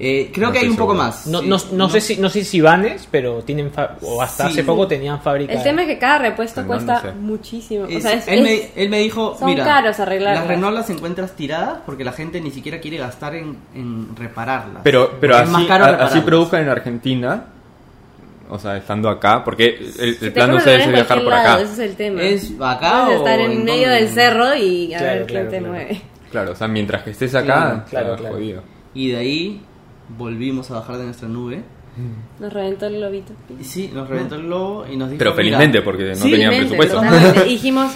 Eh, creo No que hay un poco seguro. más. No, no, no sé si no sé si vanes, pero tienen fa- o hasta Sí. hace poco tenían fábrica. El tema es que cada repuesto cuesta sé. muchísimo. Es- o sea, es, él, es- me, él me dijo, son mira, caros arreglarlas. las Renault las encuentras tiradas porque la gente ni siquiera quiere gastar en, en repararlas. Pero, pero es más así, caro a- así produzcan en Argentina, o sea, estando acá, porque el, el plan de ustedes es viajar por lado, acá. Ese es el tema. ¿Es acá o estar en en medio del cerro y a Claro, ver quién claro, te claro. mueve. Claro, o sea, mientras que estés acá, Claro, claro, está claro. jodido. Y de ahí volvimos a bajar de nuestra nube. Nos reventó el globito. Sí, nos reventó el globo y nos dijo. Pero "Mira, felizmente, porque no Sí, tenían presupuesto. [laughs] Y dijimos,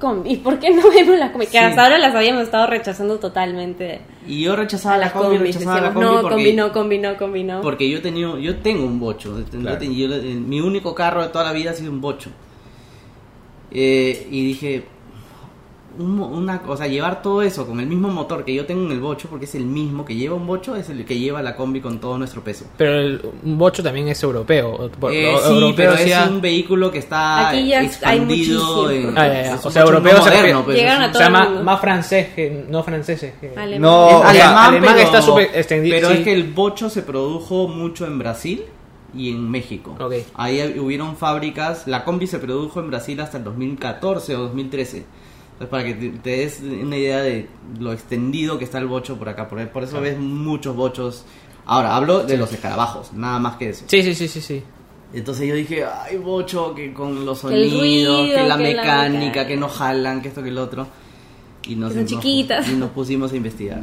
combi, ¿y por qué no vemos las combi? Que Sí. hasta ahora las habíamos estado rechazando totalmente. Y yo rechazaba las combi, combis. rechazaba la Decíamos, combi no, porque, combi no, combi no, combi no. porque yo, tenía, yo tengo un bocho. Claro. yo- mi único carro de toda la vida ha sido un bocho. Eh, y dije, un mo- una cosa, llevar todo eso con el mismo motor que yo tengo en el bocho, porque es el mismo que lleva un bocho, es el que lleva la combi con todo nuestro peso. Pero el un bocho también es europeo. Por- Eh, o- sí, europeo pero decía- es un vehículo que está Aquí ya expandido. en- Ah, ya, ya. es O sea, europeo se moderno, pues, a un- O todo sea, más, más francés que no franceses. que- Alemán. No, Es o sea, alemán, alemán pero, está súper extendido, Pero sí. es que el bocho se produjo mucho en Brasil y en México. Ok. Ahí hubieron fábricas. La combi se produjo en Brasil hasta el 2014 o 2013. Entonces, para que te, te des una idea de lo extendido que está el bocho por acá. Por, por eso ves muchos bochos. Ahora, hablo de los escarabajos, nada más que eso. Sí, sí, sí, sí, sí. Entonces yo dije, ay, bocho, que con los sonidos, ruido, que la que la mecánica, que no jalan, que esto, que el otro. Y nos, Que son nos- chiquitas. y nos pusimos a investigar.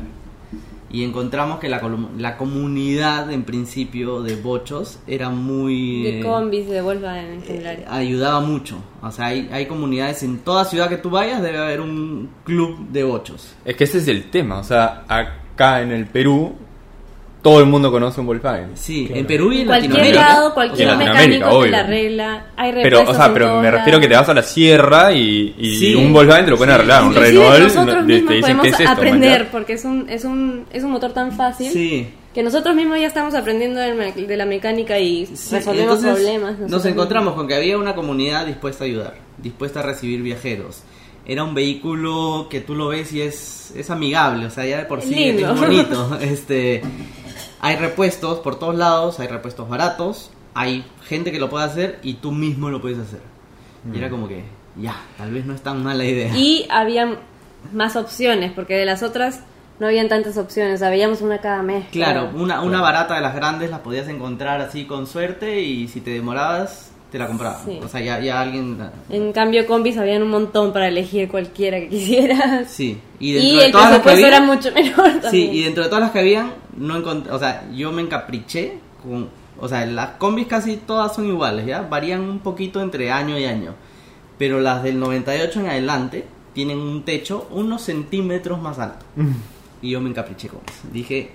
Y encontramos que la, la comunidad, en principio, de bochos era muy... De eh, combis, de Volkswagen en general. ayudaba mucho. O sea, hay, hay comunidades en toda ciudad que tú vayas, debe haber un club de bochos. Es que ese es el tema. O sea, acá en el Perú, todo el mundo conoce un Volkswagen. Sí, Claro. en Perú y en cualquier lado, cualquier En mecánico Latinoamérica, te obvio. la arregla. Hay Pero, o sea, pero me refiero que te vas a la sierra y, y Sí. un Volkswagen te lo pueden Sí. arreglar. Un Renault nosotros te, mismos te dicen podemos es esto. aprender porque es un, es, un, es un motor tan fácil Sí. que nosotros mismos ya estamos aprendiendo de la mecánica y Sí, resolvemos entonces problemas. Nos encontramos con que había una comunidad dispuesta a ayudar, dispuesta a recibir viajeros. Era un vehículo que tú lo ves y es, es amigable, o sea, ya de por sí Lindo. es bonito. [laughs] Este, hay repuestos por todos lados, hay repuestos baratos, hay gente que lo puede hacer y tú mismo lo puedes hacer. Y era como que, ya, tal vez no es tan mala idea. Y había más opciones porque de las otras no habían tantas opciones. Veíamos una cada mes. Claro, una, una barata de las grandes la podías encontrar así con suerte y si te demorabas te la compraban. Sí. O sea, ya, ya alguien... En cambio, combis habían un montón para elegir cualquiera que [laughs] quisieras. Sí, y Y, dentro de el todas las que había- era mucho menor [laughs] Sí, también. y dentro de todas las que habían, no encontré, o sea, yo me encapriché con, o sea, las combis casi todas son iguales, ¿ya? Varían un poquito entre año y año, pero las del 98 en adelante tienen un techo unos centímetros más alto. Y yo me encapriché con eso. Dije,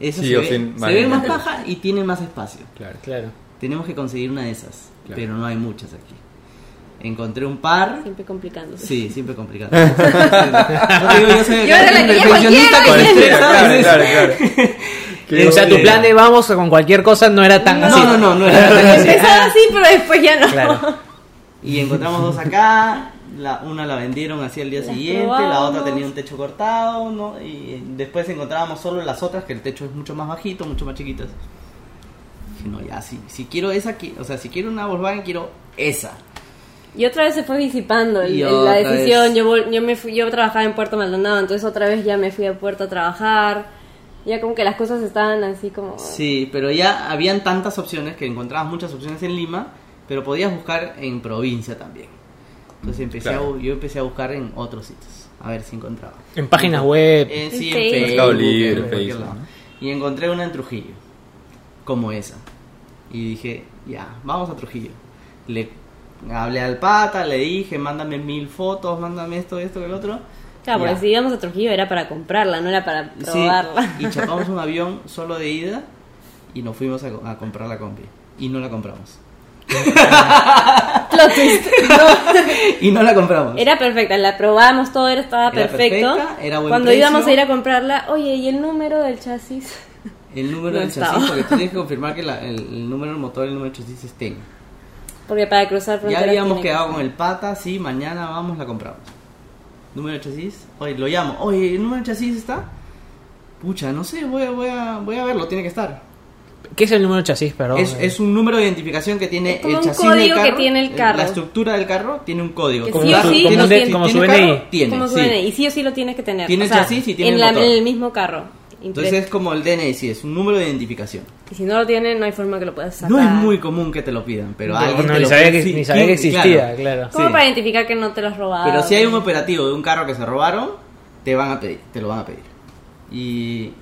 eso Sí, se, ve, se ve más baja y tiene más espacio. Claro. Claro. Tenemos que conseguir una de esas, Claro. pero no hay muchas aquí. Encontré un par. Siempre complicándose. Sí, siempre complicado. No [laughs] digo, yo soy [laughs] Yo era la que perfeccionista con Claro, ¿sabes? claro, claro. O sea, tu plan de vamos con cualquier cosa no era tan No, así. no, no, no era [laughs] tan así. Empezaba así, pero después ya no. Claro. Y encontramos dos acá, la, una la vendieron así al día Las siguiente, la otra tenía un techo cortado, ¿no? Y después encontrábamos solo las otras, que el techo es mucho más bajito, mucho más chiquitas. Dije, no, ya, si, si quiero esa, o sea, si quiero una Volkswagen, quiero esa. Y otra vez se fue disipando el- Y el- la decisión. vez. Yo, yo, me fui, yo trabajaba en Puerto Maldonado, entonces otra vez ya me fui a Puerto a trabajar. Ya como que las cosas estaban así como... Sí, pero ya habían tantas opciones que encontrabas muchas opciones en Lima, pero podías buscar en provincia también. Entonces empecé a Claro. yo empecé a buscar en otros sitios, a ver si encontraba. En páginas web. Eh, sí, En en Facebook. Mercado Libre, en cualquier Facebook, lado. ¿no? Y encontré una en Trujillo, como esa. Y dije, ya, vamos a Trujillo. Le hablé al pata, le dije, mándame mil fotos, mándame esto, esto, el otro. Claro, porque Ya. si íbamos a Trujillo era para comprarla, no era para Sí, probarla. y [laughs] chapamos un avión solo de ida y nos fuimos a, a comprar la combi. Y no la compramos. Plot twist. [laughs] Y no la compramos. Era perfecta, la probamos, todo era, estaba Era perfecto. perfecta, era buen Cuando precio. íbamos a ir a comprarla, oye, ¿y el número del chasis? El número No del estaba. chasis, porque tú tienes que confirmar que la- el, el número del motor y el número del chasis estén. Porque para cruzar Ya habíamos tiene que quedado con el pata, sí, mañana vamos, la compramos. Número de chasis, oye, lo llamo, oye, ¿el número de chasis está? Pucha, no sé, voy, a- voy, a, voy a verlo, tiene que estar. ¿Qué es el número de chasis, perdón? Es, es un número de identificación que tiene Es como el un chasis del código que tiene el carro. La estructura del carro tiene un código. Que Como sí o como tiene. como ¿Tiene su carro? DNI. Tiene, Como su sí. DNI, y sí o sí lo tienes que tener. Tiene o el chasis y tiene en, el la- motor. en el mismo carro. Entonces es como el DNI, sí, es un número de identificación. Y si no lo tiene, no hay forma que lo puedas sacar. No es muy común que te lo pidan, pero No, alguien no, te ni lo sabía pide, que- sí, ni sabía que ¿quién? existía, claro. ¿Cómo Sí. para identificar que no te lo has robado? Pero si hay un operativo de un carro que se robaron, te van a pedir, te lo van a pedir. Y,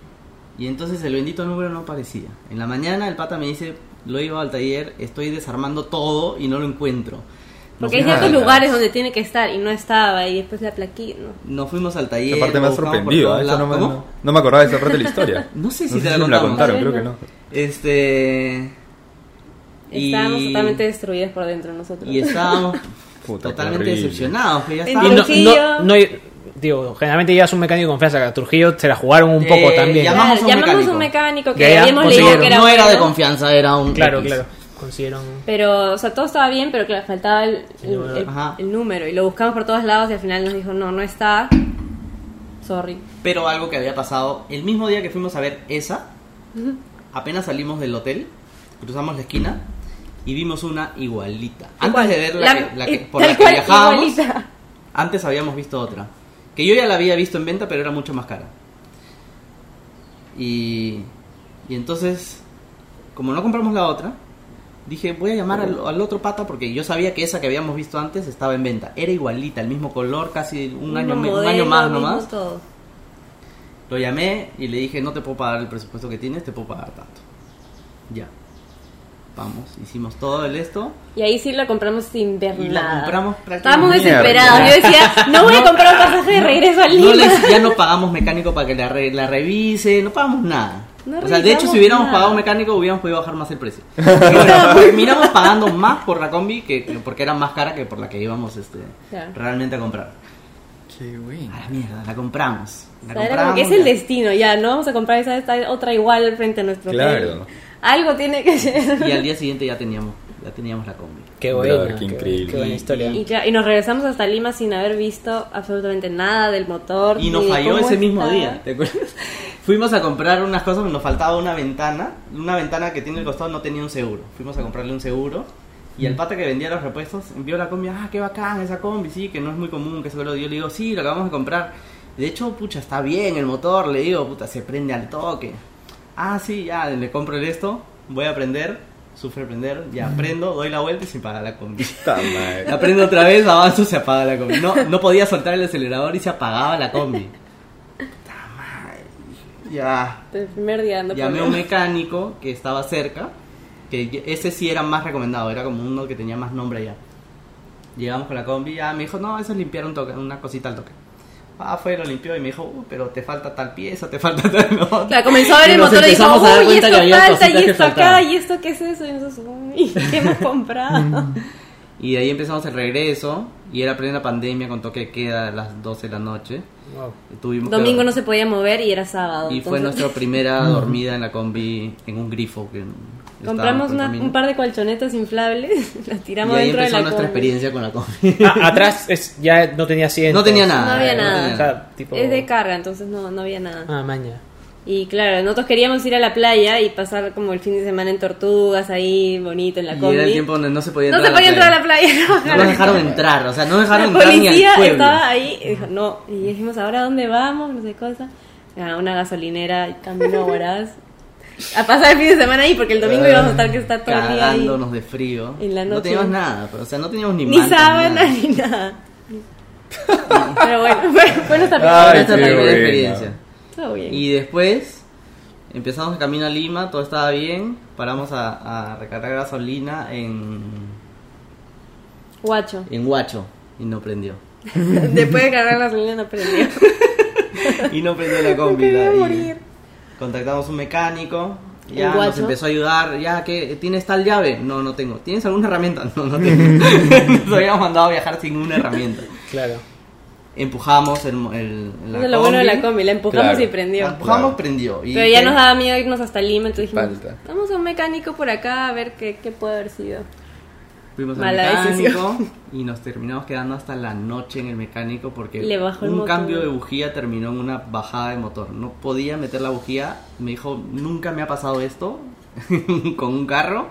y entonces el bendito número no aparecía. En la mañana el pata me dice, lo iba al taller, estoy desarmando todo y no lo encuentro. Porque hay ciertos lugares donde tiene que estar y no estaba y después la plaquilla, ¿no? Nos fuimos al taller. Esa parte por sorprendido. ¿eh? Eso no, me, no, no me acordaba de esa parte de la historia. [laughs] No sé si No te la me la contaron, creo que no. Este... Estábamos y- totalmente destruidos por dentro nosotros. Y estábamos [laughs] Puta, totalmente decepcionados. Que ya Y no, digo, generalmente llevas un mecánico de confianza. A Trujillo se la jugaron un poco Eh, también. llamamos a un llamamos mecánico. a un mecánico que habíamos leído que era no era de confianza, era un. Claro, X. claro. Consiguieron. Pero, o sea, todo estaba bien, pero claro, faltaba el, el- el- Ajá. el número. Y lo buscamos por todos lados y al final nos dijo, no, no está. Sorry. Pero algo que había pasado, el mismo día que fuimos a ver esa, apenas salimos del hotel, cruzamos la esquina y vimos una igualita. Antes Igual. de ver la, La- que, la que- [laughs] por la que viajábamos, igualita. antes habíamos visto otra. Que yo ya la había visto en venta, pero era mucho más cara. Y, y entonces, como no compramos la otra, dije, voy a llamar al, al otro pata porque yo sabía que esa que habíamos visto antes estaba en venta. Era igualita, el mismo color, casi un, año, me- un modelo, año más nomás. todo. Lo llamé y le dije, no te puedo pagar el presupuesto que tienes, te puedo pagar tanto. Ya. Vamos, hicimos todo el esto. Y ahí sí la compramos sin ver Y la nada. compramos Estábamos desesperados. Yo decía, no voy a [laughs] comprar un pasaje de regreso a Lima. No les- ya no pagamos mecánico para que la, re- la revise, no pagamos nada. No o sea, de hecho, si hubiéramos nada. pagado mecánico, hubiéramos podido bajar más el precio. [laughs] Pero bueno, terminamos pagando más por la combi que, que porque era más cara que por la que íbamos este, realmente a comprar. Qué bueno. A la mierda, la compramos. La O sea, era como que es compramos, el destino, ya, no vamos a comprar esa, esta otra igual frente a nuestro Claro. hotel. Algo tiene que ser. Y al día siguiente ya teníamos, ya teníamos la combi. Qué Brother, buena. qué qué- increíble. Qué buena historia. Y, ya- y nos regresamos hasta Lima sin haber visto absolutamente nada del motor. Y nos falló ese mismo está. día, ¿te acuerdas? [laughs] Fuimos a comprar unas cosas, nos faltaba una ventana. Una ventana que tiene el costado no tenía un seguro. Fuimos a comprarle un seguro. Y el pata que vendía los repuestos envió la combi. Ah, qué bacán esa combi, sí, que no es muy común, que solo yo le digo, sí, lo acabamos de comprar. De hecho, pucha, está bien el motor, le digo, puta, se prende al toque. Ah, sí, ya, le compro el esto, voy a prender, sufre prender, ya prendo, doy la vuelta y se apaga la combi. Puta madre. [laughs] La prendo otra vez, avanzo, se apaga la combi. No, no podía soltar el acelerador y se apagaba la combi. Ya. El primer día ando Llamé a un mecánico que estaba cerca, que ese sí era más recomendado, era como uno que tenía más nombre allá. Llegamos con la combi, ya me dijo, no, eso es limpiar un toque, una cosita al toque. Ah, fue, lo limpió y me dijo, "Uh, pero te falta tal pieza, te falta tal [laughs] otra. Claro, comenzó a ver Y el motor y dijo, uy, esto falta, y esto acá, y esto qué es eso, y nosotros, uy, [laughs] ¿qué hemos comprado? Y de ahí empezamos el regreso, y era plena pandemia con toque de queda a las 12 de la noche. Wow. Tuvimos que- Domingo no se podía mover y era sábado. Y fue nuestra primera [laughs] dormida en la combi en un grifo. Que Compramos una- un par de colchonetas inflables, [laughs] las Y tiramos ahí dentro de empezó la nuestra combi. experiencia con la combi. Ah, atrás es, ya no tenía asiento. No tenía nada. No había eh, nada. tenía O sea, tipo... Es de carga, entonces no, no había nada. Ah, maña. Y claro, nosotros queríamos ir a la playa y pasar como el fin de semana en Tortugas, ahí bonito en la Y combi. era el tiempo donde no se podía no entrar se podía entrar a la playa. No, No nos dejaron [laughs] entrar, o sea, no La dejaron entrar ni al policía pueblo. estaba ahí y dijo, no. Y dijimos, ¿ahora dónde vamos? No sé cosa. A una gasolinera, camino horas. [laughs] A pasar el fin de semana ahí porque el domingo íbamos a estar que está todo el día ahí. Cagándonos de frío. En la No noche. teníamos nada, pero, o sea, no teníamos ni Ni mantas, sábana nada. ni nada. Pero bueno, fue, fue nuestra Ay, primera experiencia. Todo bien. Y después empezamos el camino a Lima, todo estaba bien. Paramos a, a recargar gasolina en, Guacho. en Huacho y no prendió. [laughs] Después de cargar gasolina no prendió. [laughs] y no prendió la combi. Me quería y morir. Contactamos un mecánico. ¿El Ya nos empezó a ayudar. Ya, que ¿Tienes tal llave? No, no tengo. ¿Tienes alguna herramienta? [laughs] No, no tengo. [laughs] [laughs] Nos habíamos mandado a viajar sin una herramienta. Claro. Empujamos el, el, la Eso es lo bueno de la combi. combi, la empujamos Claro. y prendió. La empujamos, Claro. prendió. Y Pero ya que- nos daba miedo irnos hasta Lima, entonces dijimos, Falta. vamos a un mecánico por acá a ver qué, qué puede haber sido. Fuimos al Mala mecánico y nos terminamos quedando hasta la noche en el mecánico porque Le bajó el un motor. cambio de bujía terminó en una bajada de motor. No podía meter la bujía. Me dijo, nunca me ha pasado esto [laughs] con un carro.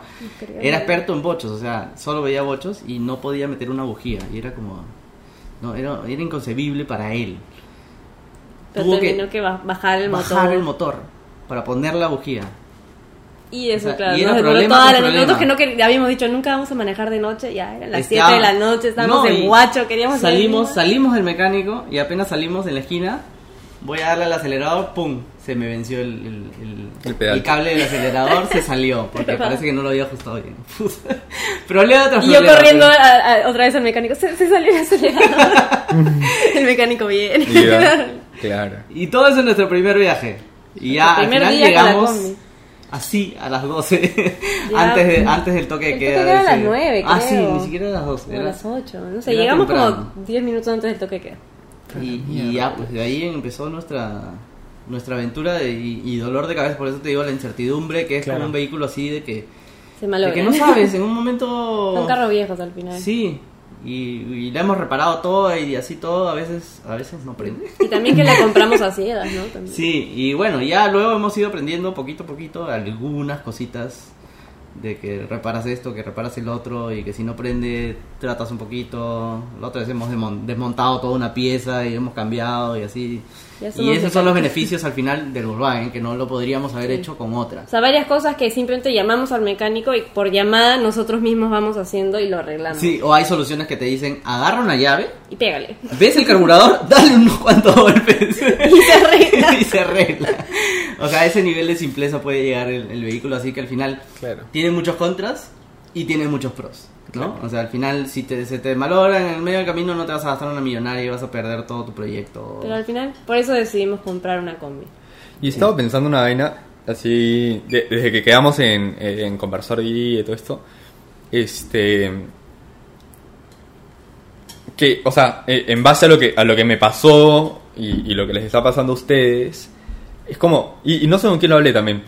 Era experto en bochos, o sea, solo veía bochos y no podía meter una bujía. Y era como... No, era, era inconcebible para él. Pero Tuvo terminó que, ba- bajar el bajar motor. el motor para poner la bujía. Y eso, O sea, claro, y era nos problema toda tras la noche. Nosotros que problema. no que habíamos dicho nunca vamos a manejar de noche, ya eran las 7 Estaba- de la noche, estábamos No, en guacho, queríamos salimos, salimos del mecánico y apenas salimos en la esquina, voy a darle al acelerador, pum, se me venció el, el, el- El pedal. el cable del acelerador, se salió, porque [laughs] parece que no lo había ajustado bien. [laughs] problema tras Y yo problema, corriendo a- a- otra vez al mecánico, se, se salió el acelerador. [laughs] el mecánico bien. Iba. Claro. Y todo eso en nuestro primer viaje. Y ya al final día con la llegamos, combi. Así, a las 12. [laughs] Ya. antes, de, antes del toque de El queda. toque de queda a las ese- 9, Ah, sí, creo. ni siquiera a las 12. O a era- las 8, no sé, era llegamos temprano. como 10 minutos antes del toque de queda. Y, y ya, pues de ahí empezó nuestra nuestra aventura de- y, y dolor de cabeza. Por eso te digo la incertidumbre, que es Claro. como un vehículo así de que, Se de que no sabes, en un momento. [laughs] Son carros viejos al final. Sí, y, y la hemos reparado todo y así todo, a veces, a veces no prende. Y también que la compramos a ciegas, ¿no? También. Sí, y bueno, ya luego hemos ido aprendiendo poquito a poquito algunas cositas de que reparas esto, que reparas el otro y que si no prende tratas un poquito. La otra vez hemos desmontado toda una pieza y hemos cambiado y así. Y esos son los beneficios al final del Volkswagen, que no lo podríamos haber hecho con otra. O sea, varias cosas que simplemente llamamos al mecánico y por llamada nosotros mismos vamos haciendo y lo arreglamos. Sí, o hay soluciones que te dicen, agarra una llave, Y pégale. ves el carburador, [laughs] dale unos cuantos golpes. Y se arregla. [laughs] y se arregla. O sea, a ese nivel de simpleza puede llegar el, el vehículo, así que al final Claro. tiene muchos contras y tiene muchos pros. ¿No? O sea, al final, si te, se te malogra en el medio del camino, no te vas a gastar una millonaria y vas a perder todo tu proyecto. Pero al final, por eso decidimos comprar una combi. Y estaba pensando una vaina, así, de- desde que quedamos en, en conversar y todo esto, este... Que, o sea, eh, en base a lo que, a lo que me pasó y, y lo que les está pasando a ustedes, es como, y, y no sé con quién lo hablé también,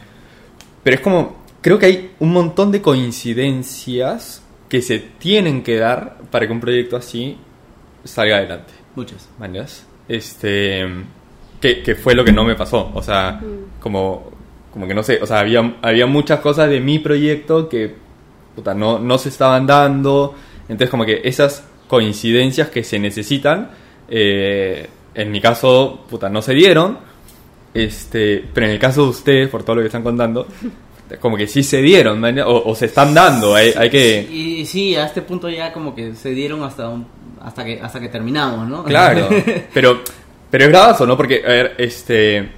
pero es como, creo que hay un montón de coincidencias que se tienen que dar para que un proyecto así salga adelante. Muchas. ¿Mañas? Este. Que, que fue lo que no me pasó. O sea, como. Como que no sé. O sea, había, había muchas cosas de mi proyecto que. Puta, no, no se estaban dando. Entonces, como que esas coincidencias que se necesitan. eh, en mi caso, puta, no se dieron. Este. Pero en el caso de ustedes, por todo lo que están contando. Como que sí se dieron, o, o se están dando. Hay, hay que. Y sí, a este punto ya como que se dieron hasta un- hasta que hasta que terminamos, ¿no? Claro, [laughs] pero, pero es bravazo, ¿no? Porque, a ver, este.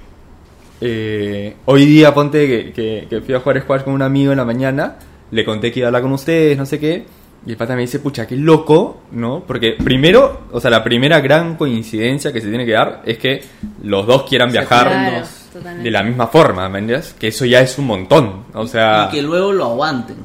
eh, hoy día, ponte que, que, que fui a jugar squash con un amigo en la mañana, le conté que iba a hablar con ustedes, no sé qué, y el pata me dice, pucha, qué loco, ¿no? Porque primero, o sea, la primera gran coincidencia que se tiene que dar es que los dos quieran viajar Claro, totalmente. de la misma forma, ¿me entiendes? Que eso ya es un montón, o sea. y que luego lo aguanten.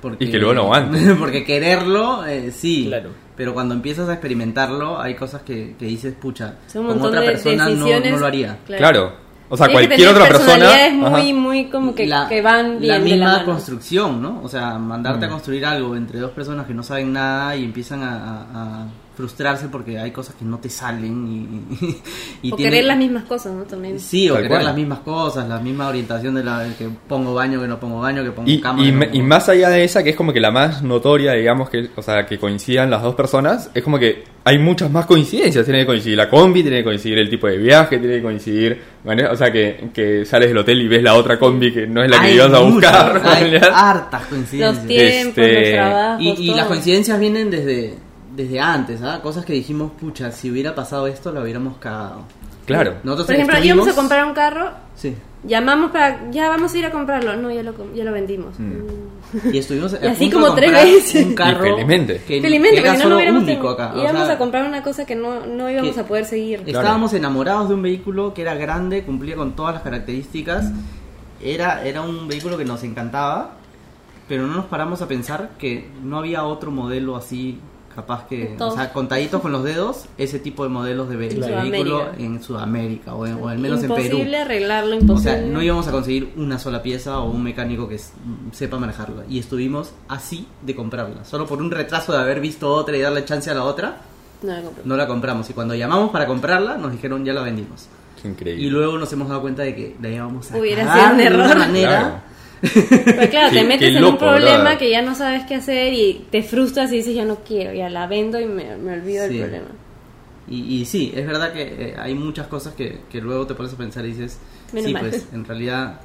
Porque, Y que luego lo aguanten. [laughs] porque quererlo, eh, sí. Claro. Pero cuando empiezas a experimentarlo, hay cosas que, que dices, pucha, montón otra de persona no, lo haría. Claro. O sea, Tienes cualquier otra persona. personalidades muy, ajá. muy como que, la, que van bien la de misma la mano. construcción, ¿no? O sea, mandarte a Mm. construir algo entre dos personas que no saben nada y empiezan a, a- a frustrarse porque hay cosas que no te salen y, y, y o tiene- querer las mismas cosas, ¿no? También. Sí, o Tal querer cual. las mismas cosas, la misma orientación de la de que pongo baño, que no pongo baño, que pongo Y, cama. y que no me- pongo- y más allá de esa, que es como que la más notoria, digamos, que, o sea, que coincidan las dos personas, es como que hay muchas más coincidencias. Tiene que coincidir la combi, tiene que coincidir el tipo de viaje, tiene que coincidir, ¿vale? o sea, que, que sales del hotel y ves la otra combi que no es la que Hay ibas a buscar. [laughs] hay ¿vale? hartas coincidencias. Los tiempos, Este, los trabajos. Y, las coincidencias vienen desde, desde antes, ¿ah? Cosas que dijimos, pucha, si hubiera pasado esto, lo hubiéramos cagado. Claro. Nosotros Por ejemplo, íbamos a comprar un carro, Sí. llamamos para, ya vamos a ir a comprarlo. No, ya lo, com- ya lo vendimos. Mm. Y estuvimos [laughs] Y así como tres veces. Un carro Y felizmente. que, Felizmente, que era porque si no, hubiéramos único acá. o íbamos sea, a comprar una cosa que no, no íbamos que- a poder seguir. Estábamos enamorados de un vehículo que era grande, cumplía con todas las características. Era, era un vehículo que nos encantaba, pero no nos paramos a pensar que no había otro modelo así capaz que, Todos. o sea, contaditos con los dedos, ese tipo de modelos de, ve- En de Sudamérica. vehículo en Sudamérica o, en- o al menos en imposible Perú. arreglarlo, O imposible. sea, no íbamos a conseguir una sola pieza o un mecánico que sepa manejarla. Y estuvimos así de comprarla. Solo por un retraso de haber visto otra y darle chance a la otra, No la compré. no la compramos. Y cuando llamamos para comprarla, nos dijeron ya la vendimos. Increíble. Y luego nos hemos dado cuenta de que la íbamos a Hubiera sido un de una error. manera. Claro. Pero claro, Qué- te metes en un loco, problema brother. que ya no sabes qué hacer y te frustras y dices ya no quiero, ya la vendo y me, me olvido Sí. del problema. Y, y sí, es verdad que eh, hay muchas cosas que, que luego te pones a pensar y dices, Menos sí, mal. pues en realidad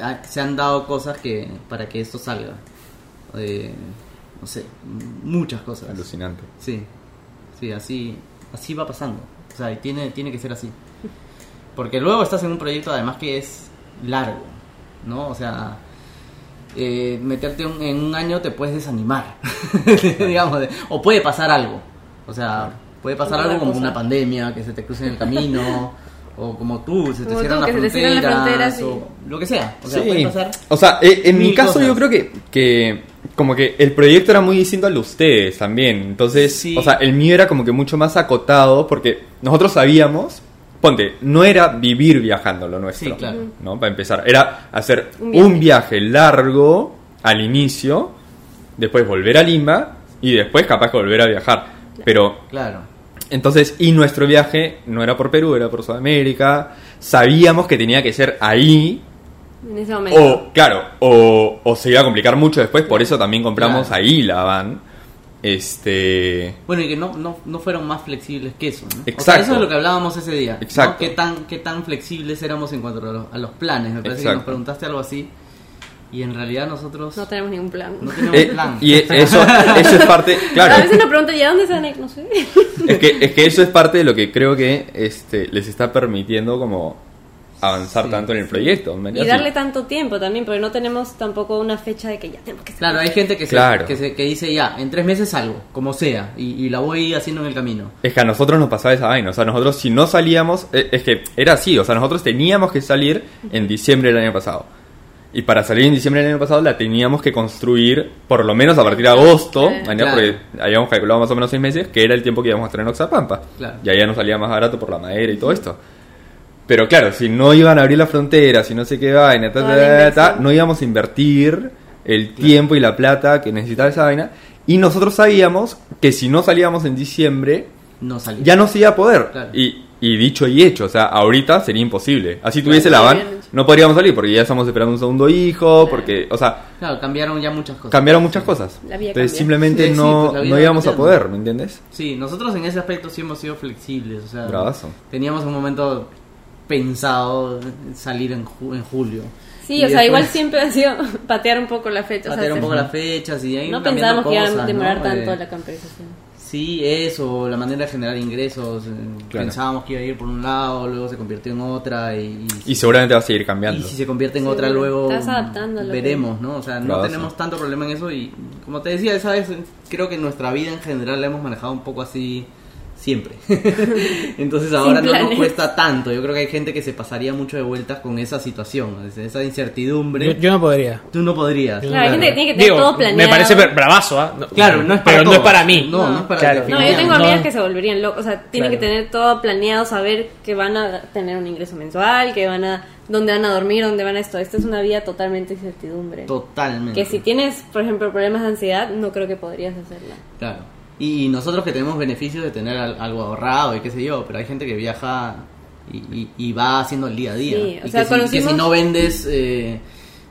ah, se han dado cosas que para que esto salga. Eh, no sé, muchas cosas. Alucinante. Sí, sí, así, así va pasando. O sea, y tiene, tiene que ser así. [laughs] Porque luego estás en un proyecto además que es largo, ¿no? O sea, eh, meterte un- en un año te puedes desanimar, [laughs] [laughs] digamos, de- o puede pasar algo. O sea, puede pasar algo como cosa. una pandemia que se te cruce en el camino, [laughs] O como tú, se te Como cierran tú, las que se te cierran las fronteras, o lo que sea. O sea, Sí. puede pasar. O sea, eh, en mi caso cosas. yo creo que, que como que el proyecto era muy distinto al de ustedes también. Entonces, Sí. o sea, el mío era como que mucho más acotado porque nosotros sabíamos, ponte, no era vivir viajando lo nuestro. Sí, claro. ¿no? Para empezar, era hacer Un un viaje. viaje. largo al inicio, después volver a Lima y después capaz que volver a viajar. Pero Claro. entonces, y nuestro viaje no era por Perú, era por Sudamérica. Sabíamos que tenía que ser ahí En ese momento. o, claro, o, o se iba a complicar mucho después, por eso también compramos Claro. ahí la van. Este. Bueno, y que no, no, no fueron más flexibles que eso, ¿no? O sea, Exacto. eso es lo que hablábamos ese día. ¿no? Exacto. ¿Qué, tan, ¿Qué tan flexibles éramos en cuanto a los, a los planes? Me parece que Exacto. nos preguntaste algo así. Y en realidad nosotros No tenemos ningún plan. no tenemos eh, plan. y e- eso, eso es parte. A Claro, veces nos preguntan, ¿y a dónde se van a ir? No sé. es que, es que eso es parte de lo que creo que este, les está permitiendo como avanzar Sí. tanto en el proyecto. ¿me Y darle tanto tiempo también, porque no tenemos tampoco una fecha de que ya tenemos que Claro, hay gente que, se- Claro. que, se- que dice ya, en tres meses salgo, como sea, y, y la voy haciendo en el camino. Es que a nosotros nos pasaba esa vaina. O sea, nosotros si no salíamos, eh, es que era así. O sea, nosotros teníamos que salir en diciembre del año pasado. Y para salir en diciembre del año pasado la teníamos que construir por lo menos a partir de agosto, Claro. ¿mañana? Claro. porque habíamos calculado más o menos seis meses, que era el tiempo que íbamos a estar en Oxapampa. Claro. Y allá nos salía más barato por la madera y todo esto. Pero claro, si no iban a abrir la frontera, si no sé qué vaina, ta, ta, ta, no íbamos a invertir el tiempo y la plata que necesitaba esa vaina. Y nosotros sabíamos que si no salíamos en diciembre, No ya no se iba a poder. Claro. Y, y dicho y hecho, o sea, ahorita sería imposible. Así tuviese Claro, la van, no podríamos salir porque ya estamos esperando un segundo hijo, porque, o sea, Claro, cambiaron ya muchas cosas. cambiaron muchas cosas. La vida Entonces simplemente Sí, sí, no, pues no íbamos a poder, ¿me entiendes? Sí, nosotros en ese aspecto sí hemos sido flexibles. O sea, Bravazo. teníamos un momento pensado salir en, ju- en julio. Sí, Y o sea, igual siempre ha sido [laughs] patear un poco la fecha. o sea, patear un poco las fechas y ahí No pensábamos que iba a demorar ¿no? tanto Eh, la camperización. Sí, eso, la manera de generar ingresos. eh, Claro. Pensábamos que iba a ir por un lado, luego se convirtió en otra y, Y seguramente va a seguir y cambiando. si se convierte en Sí, otra luego veremos, ¿no? O sea, no Bravazo. tenemos tanto problema en eso y como te decía, esa vez creo que nuestra vida en general la hemos manejado un poco así siempre. [laughs] Entonces ahora no nos cuesta tanto. Yo creo que hay gente que se pasaría mucho de vueltas con esa situación, esa incertidumbre. Yo, yo no podría. Tú no podrías. Yo Claro, hay gente que tiene que tener Digo, todo planeado. Me parece bra- bravazo, ¿ah? No- Claro, no es para Pero no es todos. para mí. No, no es para Claro. No, yo tengo No. amigas que se volverían locas, o sea, tienen Claro. que tener todo planeado, saber que van a tener un ingreso mensual, que van a, dónde van a dormir, dónde van a esto. Esta es una vida totalmente incertidumbre. Totalmente. Que si tienes, por ejemplo, problemas de ansiedad, no creo que podrías hacerla. Claro. Y nosotros que tenemos beneficios de tener al- algo ahorrado y qué sé yo, pero hay gente que viaja y, y- y va haciendo el día a día. Sí, o y sea, que, si, que conocimos- si no vendes, eh,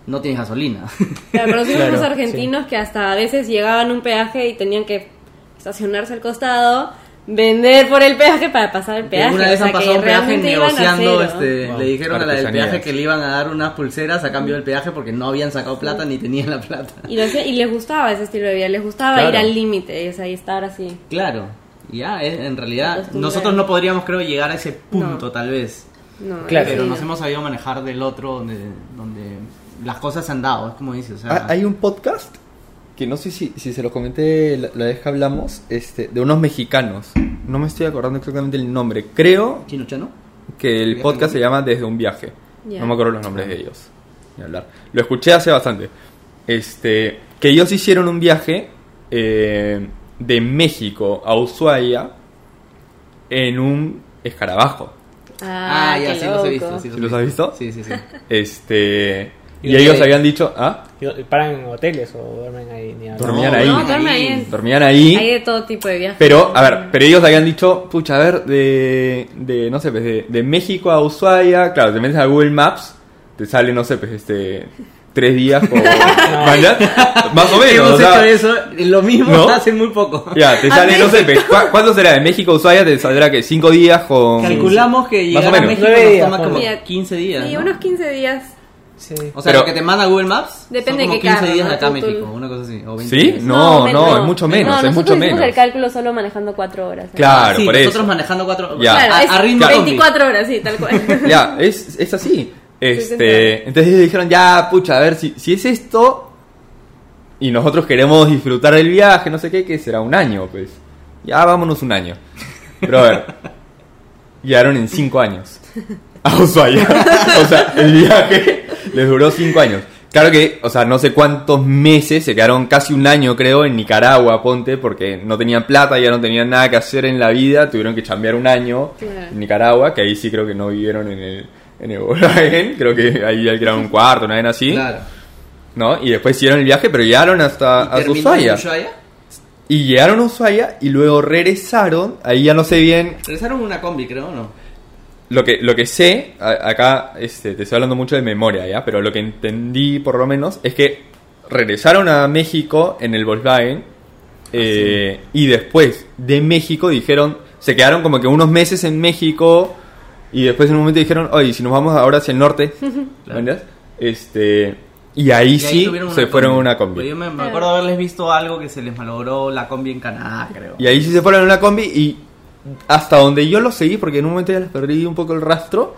no tienes gasolina. Claro, conocimos Claro, unos argentinos que hasta a veces llegaban a un peaje y tenían que estacionarse al costado, vender por el peaje para pasar el peaje. una vez han pasado que un peaje realmente iban a negociando, este, Wow. le dijeron a la del peaje que le iban a dar unas pulseras a cambio del peaje porque no habían sacado plata ni tenían la plata. Y, lo hacía- y les gustaba ese estilo de vida, les gustaba Claro. ir al límite, o sea, y estar así. Claro. Ya, es- en realidad, nosotros no podríamos, creo, llegar a ese punto, No. tal vez. No, Claro. Pero nos no. hemos sabido manejar del otro donde, donde las cosas se han dado, es como dices. O sea, Hay un podcast que no sé si, si se lo comenté la, la vez que hablamos, este, de unos mexicanos. No me estoy acordando exactamente el nombre. Creo ¿Chino Chano? que el ¿Viaje podcast se llama Desde un viaje. Ya. No me acuerdo los nombres de ellos. Ni hablar. Lo escuché hace bastante. Este, que ellos hicieron un viaje eh, de México a Ushuaia en un escarabajo. Ah, ya, qué sí los he visto. ¿Sí los has visto? Sí, sí, sí. Este, ¿Y y ellos habían dicho, ah, ¿Paran en hoteles o duermen ahí? Ni? Dormían No, ahí. No, duerme ahí. en- dormían ahí. Hay de todo tipo de viajes. Pero, a ver, pero ellos habían dicho, pucha, a ver, de, de no sé, pues, de, de México a Ushuaia, claro, te metes a Google Maps, te sale, no sé, pues, este, tres días con... ¿Mañas? [laughs] [laughs] Más o menos, Hemos o sea, hecho eso, lo mismo ¿no? [laughs] hace muy poco. Ya, te sale, no sé, pues, ¿cu- ¿cuánto será? De México a Ushuaia te saldrá que cinco días con... Calculamos que llegar a. México nos días, toma como ponle. 15 días. Sí, ¿no? unos 15 días. Sí. O sea, Pero- lo que te manda Google Maps Depende son de como qué 15 carro, días ¿no? acá a Tú- México, una cosa así. O 20 ¿Sí? días. No, no, es mucho menos, No, es nosotros mucho hicimos menos. el cálculo solo manejando 4 horas. ¿eh? Claro, sí, por nosotros eso. manejando cuatro Ya. a, Claro, a es ritmo zombie. 24 horas, sí, tal cual. [laughs] Ya, es, es así. Sí, Este, entonces ellos dijeron, ya, pucha, a ver, si, si es esto y nosotros queremos disfrutar del viaje, no sé qué, que será un año, pues. Ya vámonos un año. Pero a ver, [laughs] llegaron en 5 años [laughs] a Ushuaia. o sea, el viaje les duró 5 años. Claro que, o sea, no sé cuántos meses, se quedaron casi un año creo en Nicaragua, ponte, porque no tenían plata, ya no tenían nada que hacer en la vida, tuvieron que chambear un año Claro. en Nicaragua, que ahí sí creo que no vivieron en el, en el Volkswagen, [laughs] creo que ahí alquilaron un cuarto, una vez así, Claro. ¿no? Y después hicieron el viaje, pero llegaron hasta, ¿Y en Ushuaia. Ushuaia? Y llegaron a Ushuaia y luego regresaron, ahí ya no sé bien, Regresaron en una combi, creo, ¿no? Lo que, lo que sé, a- acá este, te estoy hablando mucho de memoria, ¿ya? Pero lo que entendí, por lo menos, es que regresaron a México en el Volkswagen eh, y después de México dijeron, se quedaron como que unos meses en México y después en un momento dijeron, oye, si nos vamos ahora hacia el norte, [laughs] ¿me entiendes? Este, y ahí Y ahí sí se una fueron en combi. una Pues combi. yo me, me acuerdo haberles visto algo que se les malogró la combi en Canadá, creo. Y ahí sí se fueron en una combi y hasta donde yo los seguí, porque en un momento ya les perdí un poco el rastro,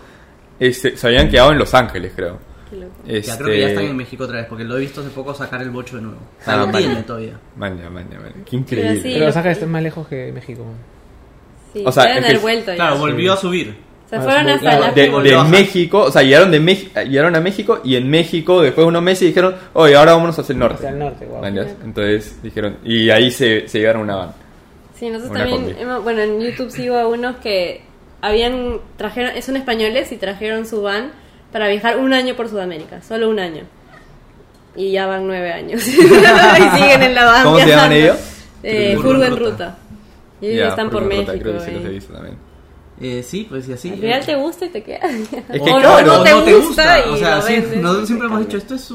este, se habían quedado en Los Ángeles, creo. Loco. Ya creo que ya Este, están en México otra vez, porque lo he visto hace poco sacar el bocho de nuevo. O Ah, tiene todavía. Maña, maña, maña. Qué increíble. Pero sí. Pero lo- Los Ángeles está más lejos que México. Sí, O sea, es que- haber vuelto ya. Claro, volvió a subir. Se Ah, fueron hasta claro. la de, de. México, o sea, llegaron, de llegaron a México y en México, después de unos meses, dijeron, oye, ahora vámonos hacia el norte. Hacia el norte, guau. ¿Me entiendes? Entonces dijeron, y ahí se, se llegaron a una van. Sí, nosotros Una también, combi. hemos- bueno, en YouTube sigo a unos que habían, trajeron, son españoles y trajeron su van para viajar un año por Sudamérica, solo un año. Y ya van nueve años. [laughs] y siguen en la van ¿Cómo se llaman ellos? Eh, Furgo en Ruta. Y ellos están por Ruta, México. Creo que sí los he visto también. Eh, sí, pues y así. Al final eh, te gusta y te quedas. Es o que no, claro, no te gusta, y o sea, lo sí, vendes nosotros siempre hemos dicho, esto es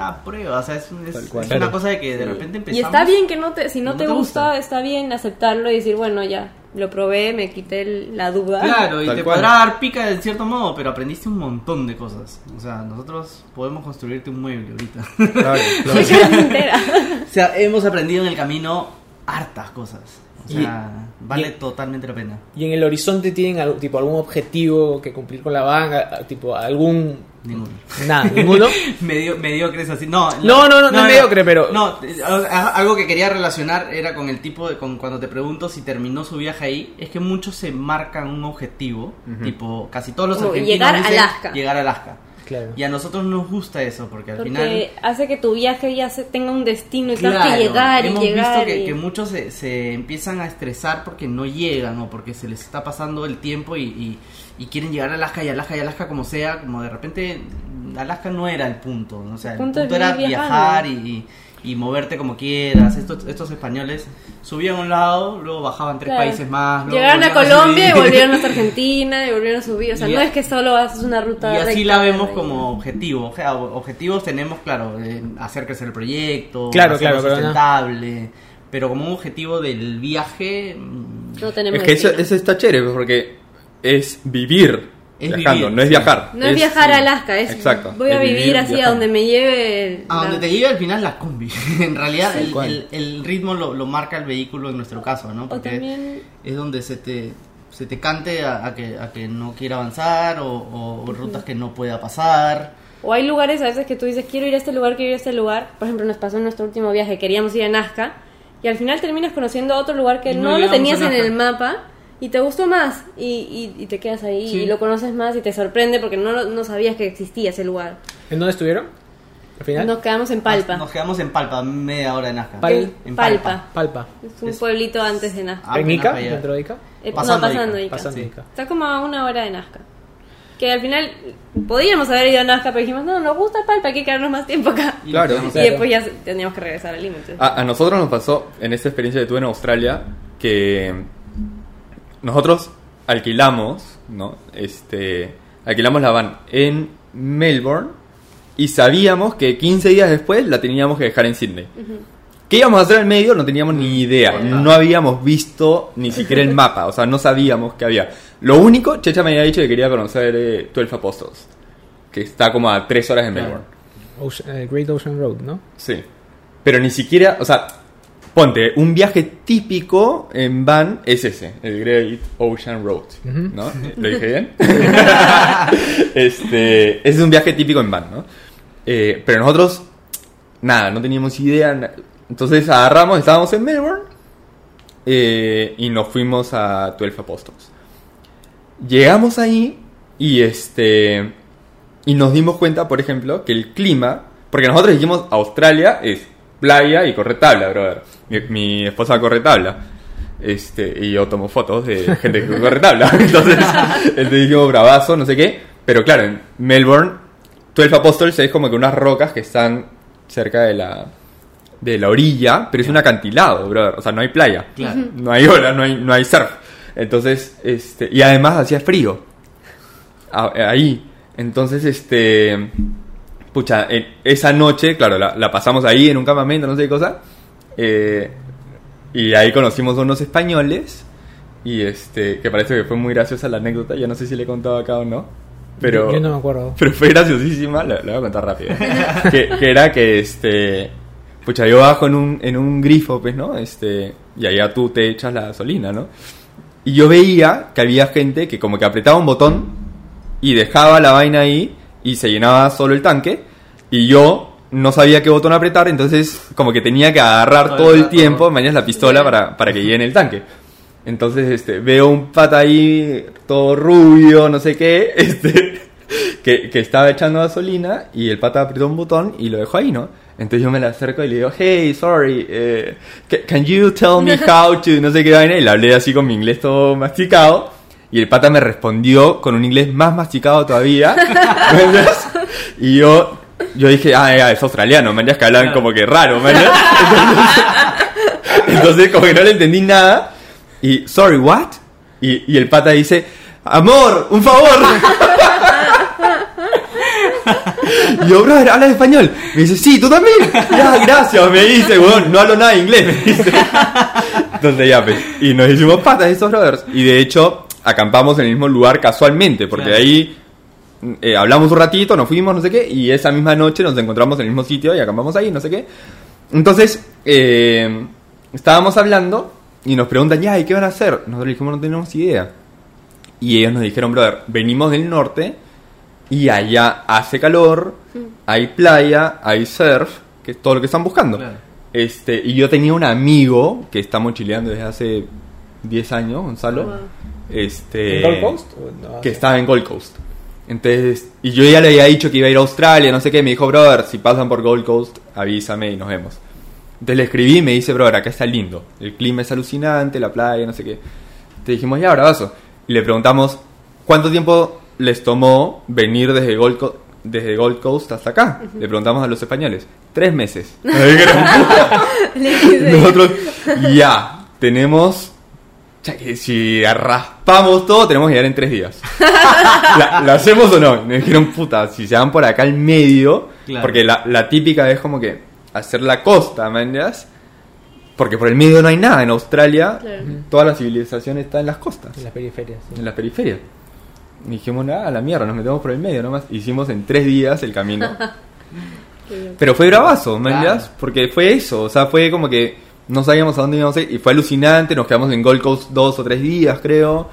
una prueba, o sea, es, un- es- Tal cual. es una Claro. cosa de que de repente empezamos. Y está bien que no te, si no, No te, te gusta, gusta. está bien aceptarlo y decir, bueno, ya, lo probé, me quité el- la duda. Claro, y Tal te cual. podrá dar pica de cierto modo, pero aprendiste un montón de cosas. O sea, nosotros podemos construirte un mueble ahorita. [laughs] Claro, Me quedé entera. o sea, hemos aprendido en el camino hartas cosas. O Y- sea, vale y- totalmente la pena. ¿Y en el horizonte tienen algo- tipo, algún objetivo que cumplir con la banca? Tipo, algún... Ninguno. Nada, ninguno. [laughs] Medio, mediocres así. No, No, no, no, no es mediocre, pero- No, algo que quería relacionar era con el tipo de. Con, cuando te pregunto si terminó su viaje ahí, es que muchos se marcan un objetivo. Tipo, casi todos los Como argentinos. llegar a Alaska. Llegar a Alaska. Claro. Y a nosotros nos gusta eso, porque al Porque final. hace que tu viaje ya se tenga un destino y tengas Claro, que llegar y hemos llegar. visto que, y- que muchos se, se empiezan a estresar porque no llegan o porque se les está pasando el tiempo y, y- y quieren llegar a Alaska y Alaska y Alaska como sea, como de repente Alaska no era el punto, ¿no? o sea, el punto era viajar y, y- y moverte como quieras. Estos, estos españoles subían a un lado, luego bajaban tres Claro. países más. luego Llegaron a Colombia y volvieron hasta [laughs] Argentina y volvieron a subir. O sea, Y no a- es que solo haces una ruta Y así recta la vemos como objetivo. O sea, objetivos tenemos, claro, hacer crecer el proyecto, Claro, claro, no. sustentable. Pero como un objetivo del viaje, mm, No tenemos Es que eso, eso está chévere, pues, porque es vivir Es viajando, vivir, no es viajar. No es viajar a. Alaska, es Exacto, voy a vivir, así a donde me lleve. A la- donde te llegue al final la combi. [laughs] en realidad el, cual. el- el ritmo lo, lo marca el vehículo en nuestro caso, ¿no? Porque también es donde se te, se te cante a, a que, a que no quiera avanzar o, o- o rutas que no pueda pasar. O hay lugares a veces que tú dices, quiero ir a este lugar, quiero ir a este lugar. Por ejemplo, nos pasó en nuestro último viaje, queríamos ir a Nazca. Y al final terminas conociendo otro lugar que no no, lo tenías en el mapa y te gustó más. Y, y- y te quedas ahí Sí. y lo conoces más y te sorprende porque no, lo- no sabías que existía ese lugar. ¿En dónde estuvieron? Al final. Nos quedamos en Palpa. Nos, nos quedamos en Palpa, media hora de Nazca. Pal- en Palpa. Palpa. Es un Es- pueblito antes de Nazca. Ah, ¿En Ica? ¿Dentro de Ica? Eh, pasando no, pasando Ica. Ica. Pasando sí. Ica. Está como a una hora de Nazca. Que al final podíamos haber ido a Nazca, pero dijimos, no, nos gusta Palpa, hay que quedarnos más tiempo acá. Y Claro. Y Claro. después ya teníamos que regresar al límite. A, a nosotros nos pasó en esta experiencia que tuve en Australia que nosotros alquilamos, ¿no? Este, alquilamos la van en Melbourne y sabíamos que 15 días después la teníamos que dejar en Sydney. ¿Qué íbamos a hacer en medio? No teníamos ni idea. No habíamos visto ni siquiera el mapa. O sea, no sabíamos qué había. Lo único, Checha me había dicho que quería conocer eh, 12 Apostles. Que está como a 3 horas de. Melbourne. Ocean- eh, Great Ocean Road, ¿no? Sí. Pero ni siquiera, o sea, ponte, un viaje típico en van es ese, el Great Ocean Road, ¿no? [laughs] ¿Lo dije bien? [laughs] este, es un viaje típico en van, ¿no? Eh, pero nosotros, nada, no teníamos idea. Entonces agarramos, estábamos en Melbourne eh, y nos fuimos a 12 Apostles. llegamos ahí y este y nos dimos cuenta, por ejemplo, que el clima, porque nosotros dijimos Australia es playa y corre tabla, brother. Mi, mi esposa corre tabla. Este, y yo tomo fotos de gente que corre tabla. [laughs] Entonces, entonces dijimos bravazo, no sé qué. Pero claro, en Melbourne, 12 Apostles es como que unas rocas que están cerca de la de la orilla, pero es un acantilado, brother. O sea, no hay playa. Claro. [laughs] No hay ola, no hay, no hay surf. Entonces, este, y además hacía frío. Ahí. Entonces, este, pucha, en- esa noche, claro, la, la pasamos ahí en un campamento, no sé qué cosa. eh, y ahí conocimos a unos españoles. Y este, que parece que fue muy graciosa la anécdota. Ya no sé si le he contado acá o no. Pero, Yo no me acuerdo. [laughs] pero fue graciosísima, la, la voy a contar rápido. que, que era que este. Pucha, yo bajo en un, en un grifo, pues, ¿no? Este. Y allá tú te echas la gasolina, ¿no? Y yo veía que había gente que como que apretaba un botón y dejaba la vaina ahí y se llenaba solo el tanque. Y yo no sabía qué botón apretar, entonces como que tenía que agarrar Todo todo el tiempo, mañana la pistola para, para que llene el tanque. Entonces, este, veo un pata ahí, todo rubio, no sé qué, [laughs] este, que, que estaba echando gasolina y el pata apretó un botón y lo dejó ahí, ¿no? Entonces yo me le acerco y le digo, hey, sorry, eh, ca- can you tell me [laughs] how to, no sé qué vaina, y le hablé así con mi inglés todo masticado. Y el pata me respondió con un inglés más masticado todavía. [laughs] ¿me y yo, yo dije, ah, ya, es australiano, es que hablan como que raro, man. Entonces, [laughs] entonces, como que no le entendí nada. Y, sorry, what? Y, y el pata dice, amor, un favor. [laughs] y yo, brother, ¿hablas español? Me dice, sí, ¿tú también? Ya, gracias, me dice, weón, no hablo nada de inglés, me dice. Entonces ya, pues, y nos hicimos patas esos brothers. Y de hecho, acampamos en el mismo lugar casualmente, porque Claro. ahí eh, hablamos un ratito, nos fuimos, no sé qué, y esa misma noche nos encontramos en el mismo sitio y acampamos ahí, no sé qué. Entonces, eh, estábamos hablando y nos preguntan, ya, ¿y qué van a hacer? Nosotros dijimos, no tenemos idea. Y ellos nos dijeron, brother, venimos del norte y allá hace calor, hay playa, hay surf, que es todo lo que están buscando. Claro. Este, y yo tenía un amigo que está mochileando desde hace 10 años, Gonzalo. Wow. Este, ¿En Gold Coast? no? que estaba en Gold Coast. Entonces, y yo ya le había dicho que iba a ir a Australia, no sé qué, me dijo, brother, si pasan por Gold Coast, avísame y nos vemos. Entonces le escribí y me dice, brother, acá está lindo, el clima es alucinante, la playa, no sé qué. Te dijimos, ya, bravazo. Y le preguntamos, ¿cuánto tiempo les tomó venir desde Gold, Co- desde Gold Coast hasta acá? Le preguntamos a los españoles, tres meses. [laughs] [laughs] Nosotros, ya, tenemos. Ya que si raspamos todo, tenemos que llegar en tres días. [laughs] ¿La, la hacemos o no? Me dijeron, puta, si se van por acá al medio. Claro. Porque la, la típica es como que hacer la costa, ¿me entiendes? Porque por el medio no hay nada. En Australia, Claro. toda la civilización está en las costas, En las periferias. sí. en las periferias. Y dijimos, nada, a la mierda, nos metemos por el medio nomás. Hicimos en tres días el camino. [laughs] Pero fue bravazo, ¿me Claro. entiendes? Porque fue eso, o sea, fue como que no sabíamos a dónde íbamos a ir y fue alucinante, nos quedamos en Gold Coast dos o tres días, creo.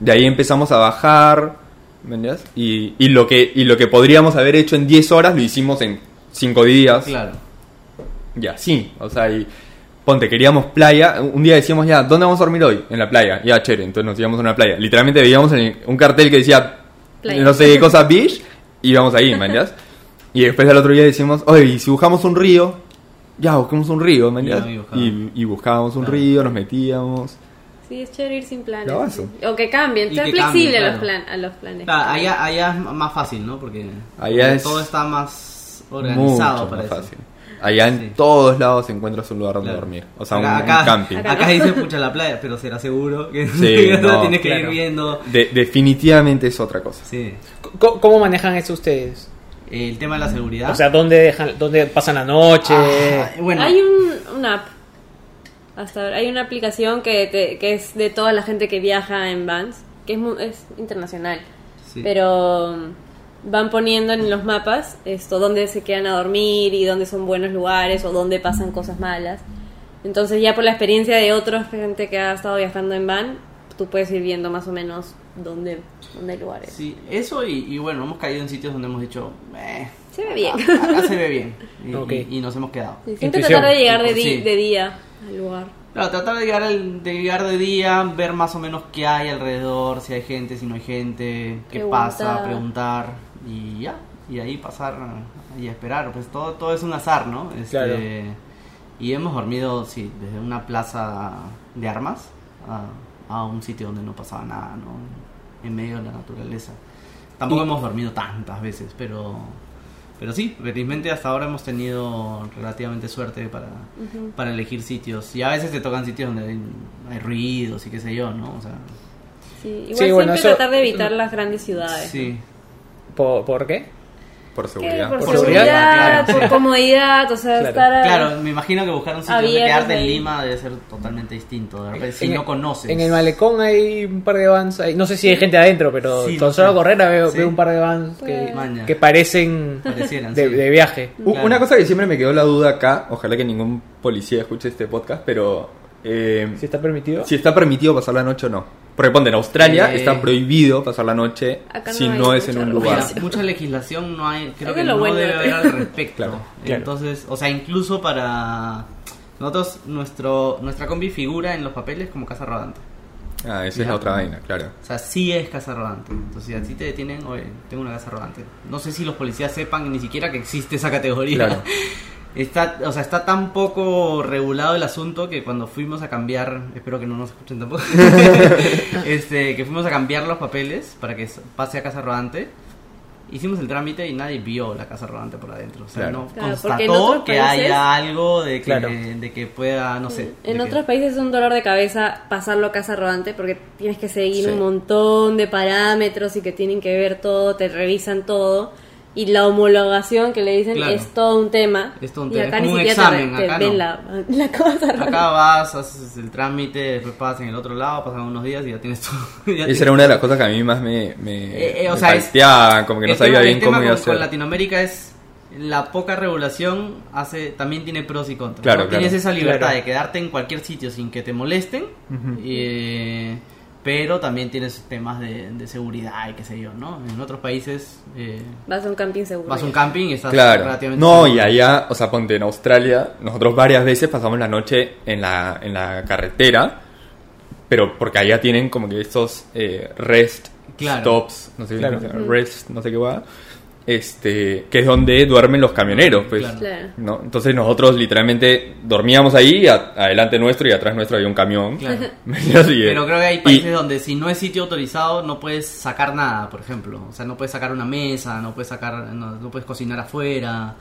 De ahí empezamos a bajar, ¿me entiendes? Y, y, lo que, y lo que podríamos haber hecho en 10 horas lo hicimos en 5 días. Claro. Ya, sí, o sea, y ponte, queríamos playa, un día decíamos ya, ¿dónde vamos a dormir hoy? En la playa, ya, chévere, entonces nos íbamos a una playa. Literalmente veíamos en un cartel que decía, Playa. no sé qué cosa, beach, y íbamos ahí, ¿me entiendes? [laughs] Y después al otro día decimos, oye, ¿y si buscamos un río? Ya, busquemos un río, ¿me Ya, entiendes? y buscamos. Y, y buscábamos un Claro. río, nos metíamos. Sí, es chévere ir sin planes. O que cambien, ser flexible cambien, a, los plan, a los planes. Claro, allá, allá es más fácil, ¿no? Porque Allá es todo está más organizado Mucho para más eso. fácil. Allá en Sí. todos lados encuentras un lugar donde Claro. dormir. O sea, un, acá, un acá, camping. Acá acá dice pucha la playa, pero será seguro que Sí, [laughs] no, tienes que ir viendo. De- definitivamente es otra cosa. Sí. ¿Cómo, cómo manejan eso ustedes? El tema de la seguridad. O sea, ¿dónde dejan, dónde pasan la noche? Ah, bueno, Hay un, una app. Hasta ahora, hay una aplicación que, te- que es de toda la gente que viaja en vans, que es, internacional. sí. Pero um, van poniendo en los mapas esto, dónde se quedan a dormir y dónde son buenos lugares o dónde pasan cosas malas. Entonces ya por la experiencia de otra gente que ha estado viajando en van, tú puedes ir viendo más o menos dónde, dónde hay lugares. Sí, eso y, y bueno, hemos caído en sitios donde hemos dicho, eh, Se ve bien. acá se ve bien. Y, Ok. y- y nos hemos quedado. Sí, siempre Intuición. tratar de llegar de, di- Sí. de día al lugar. Claro, tratar de llegar, al- de llegar de día, ver más o menos qué hay alrededor, si hay gente, si no hay gente, qué Preguntar. pasa, preguntar y ya. Y ahí pasar y esperar. Pues todo, todo es un azar, ¿no? Este, Claro. Y hemos dormido, sí, desde una plaza de armas a, a un sitio donde no pasaba nada, ¿no? En medio de la naturaleza. Tampoco hemos dormido tantas veces, pero pero sí, felizmente hasta ahora hemos tenido relativamente suerte para, para elegir sitios. Y a veces te tocan sitios donde hay, hay ruidos y qué sé yo, ¿no? O sea, Sí, igual Sí, siempre bueno, eso- tratar de evitar las grandes ciudades. sí. ¿Por, por qué? Por seguridad. por, Por seguridad, seguridad, por claro. comodidad, o sea, Claro. estar... Claro, me imagino que buscar un sitio donde Abiertos quedarte en. Lima debe ser totalmente distinto. De repente, si En no el- conoces. En el malecón hay un par de vans. no sé si hay gente adentro, pero Sí, solo sé. correr veo, Sí. veo un par de vans que, Pues- que parecen de, sí. de viaje. U- Claro. Una cosa que siempre me quedó la duda acá, ojalá que ningún policía escuche este podcast, pero eh, ¿Si está permitido? si está permitido pasar la noche o no. Porque ponte, en Australia Eh, está prohibido pasar la noche si no es en un lugar. mucha legislación no hay, creo que no bueno. debe haber al respecto. [laughs] Claro, claro. Entonces, o sea, incluso para nosotros, nuestro, nuestra combi figura en los papeles como casa rodante. Ah, esa Ya. es la otra vaina, claro. O sea, sí es casa rodante. Entonces, si a ti te detienen, oye, tengo una casa rodante. No sé si los policías sepan ni siquiera que existe esa categoría. Claro. [laughs] Está, o sea, está tan poco regulado el asunto que cuando fuimos a cambiar, espero que no nos escuchen tampoco, [laughs] este, que fuimos a cambiar los papeles para que pase a casa rodante, hicimos el trámite y nadie vio la casa rodante por adentro. O sea, Claro. no Claro, constató que países- haya algo de que, Claro. de que pueda, no sé. En otros que- países es un dolor de cabeza pasarlo a casa rodante porque tienes que seguir Sí. un montón de parámetros y que tienen que ver todo, te revisan todo. Y la homologación que le dicen Claro. es todo un tema. Es todo un y tema, acá es ni como un siquiera te- examen, te, acá ven no. la, [laughs] la rodante. Acá vas, haces el trámite, después pasas en el otro lado, pasan unos días y ya tienes todo. [laughs] ya Esa tienes era una de las cosas que a mí más me, me, Eh, eh, o me sea, es- como que no sabía tema- bien cómo iba a con, ser. con Latinoamérica es la poca regulación hace también tiene pros y contras. Claro, ¿no? claro. Tienes esa libertad Claro. de quedarte en cualquier sitio sin que te molesten, eh, pero también tienes temas de, de seguridad y qué sé yo, ¿no? En otros países eh, Vas a un camping seguro. vas a un camping y estás Claro. relativamente No, seguro. y allá, o sea, ponte en Australia, nosotros varias veces pasamos la noche en la, en la carretera, pero porque allá tienen como que estos eh, rest Claro. stops, no sé qué, Claro. rest, no sé qué va, este, que es donde duermen los camioneros, pues. Claro. Claro. ¿no? Entonces nosotros literalmente dormíamos ahí, a- adelante nuestro y atrás nuestro había un camión. Claro. [laughs] Así, Pero creo que hay y- países donde si no es sitio autorizado no puedes sacar nada, por ejemplo. O sea, no puedes sacar una mesa, no puedes sacar, no, no puedes cocinar afuera.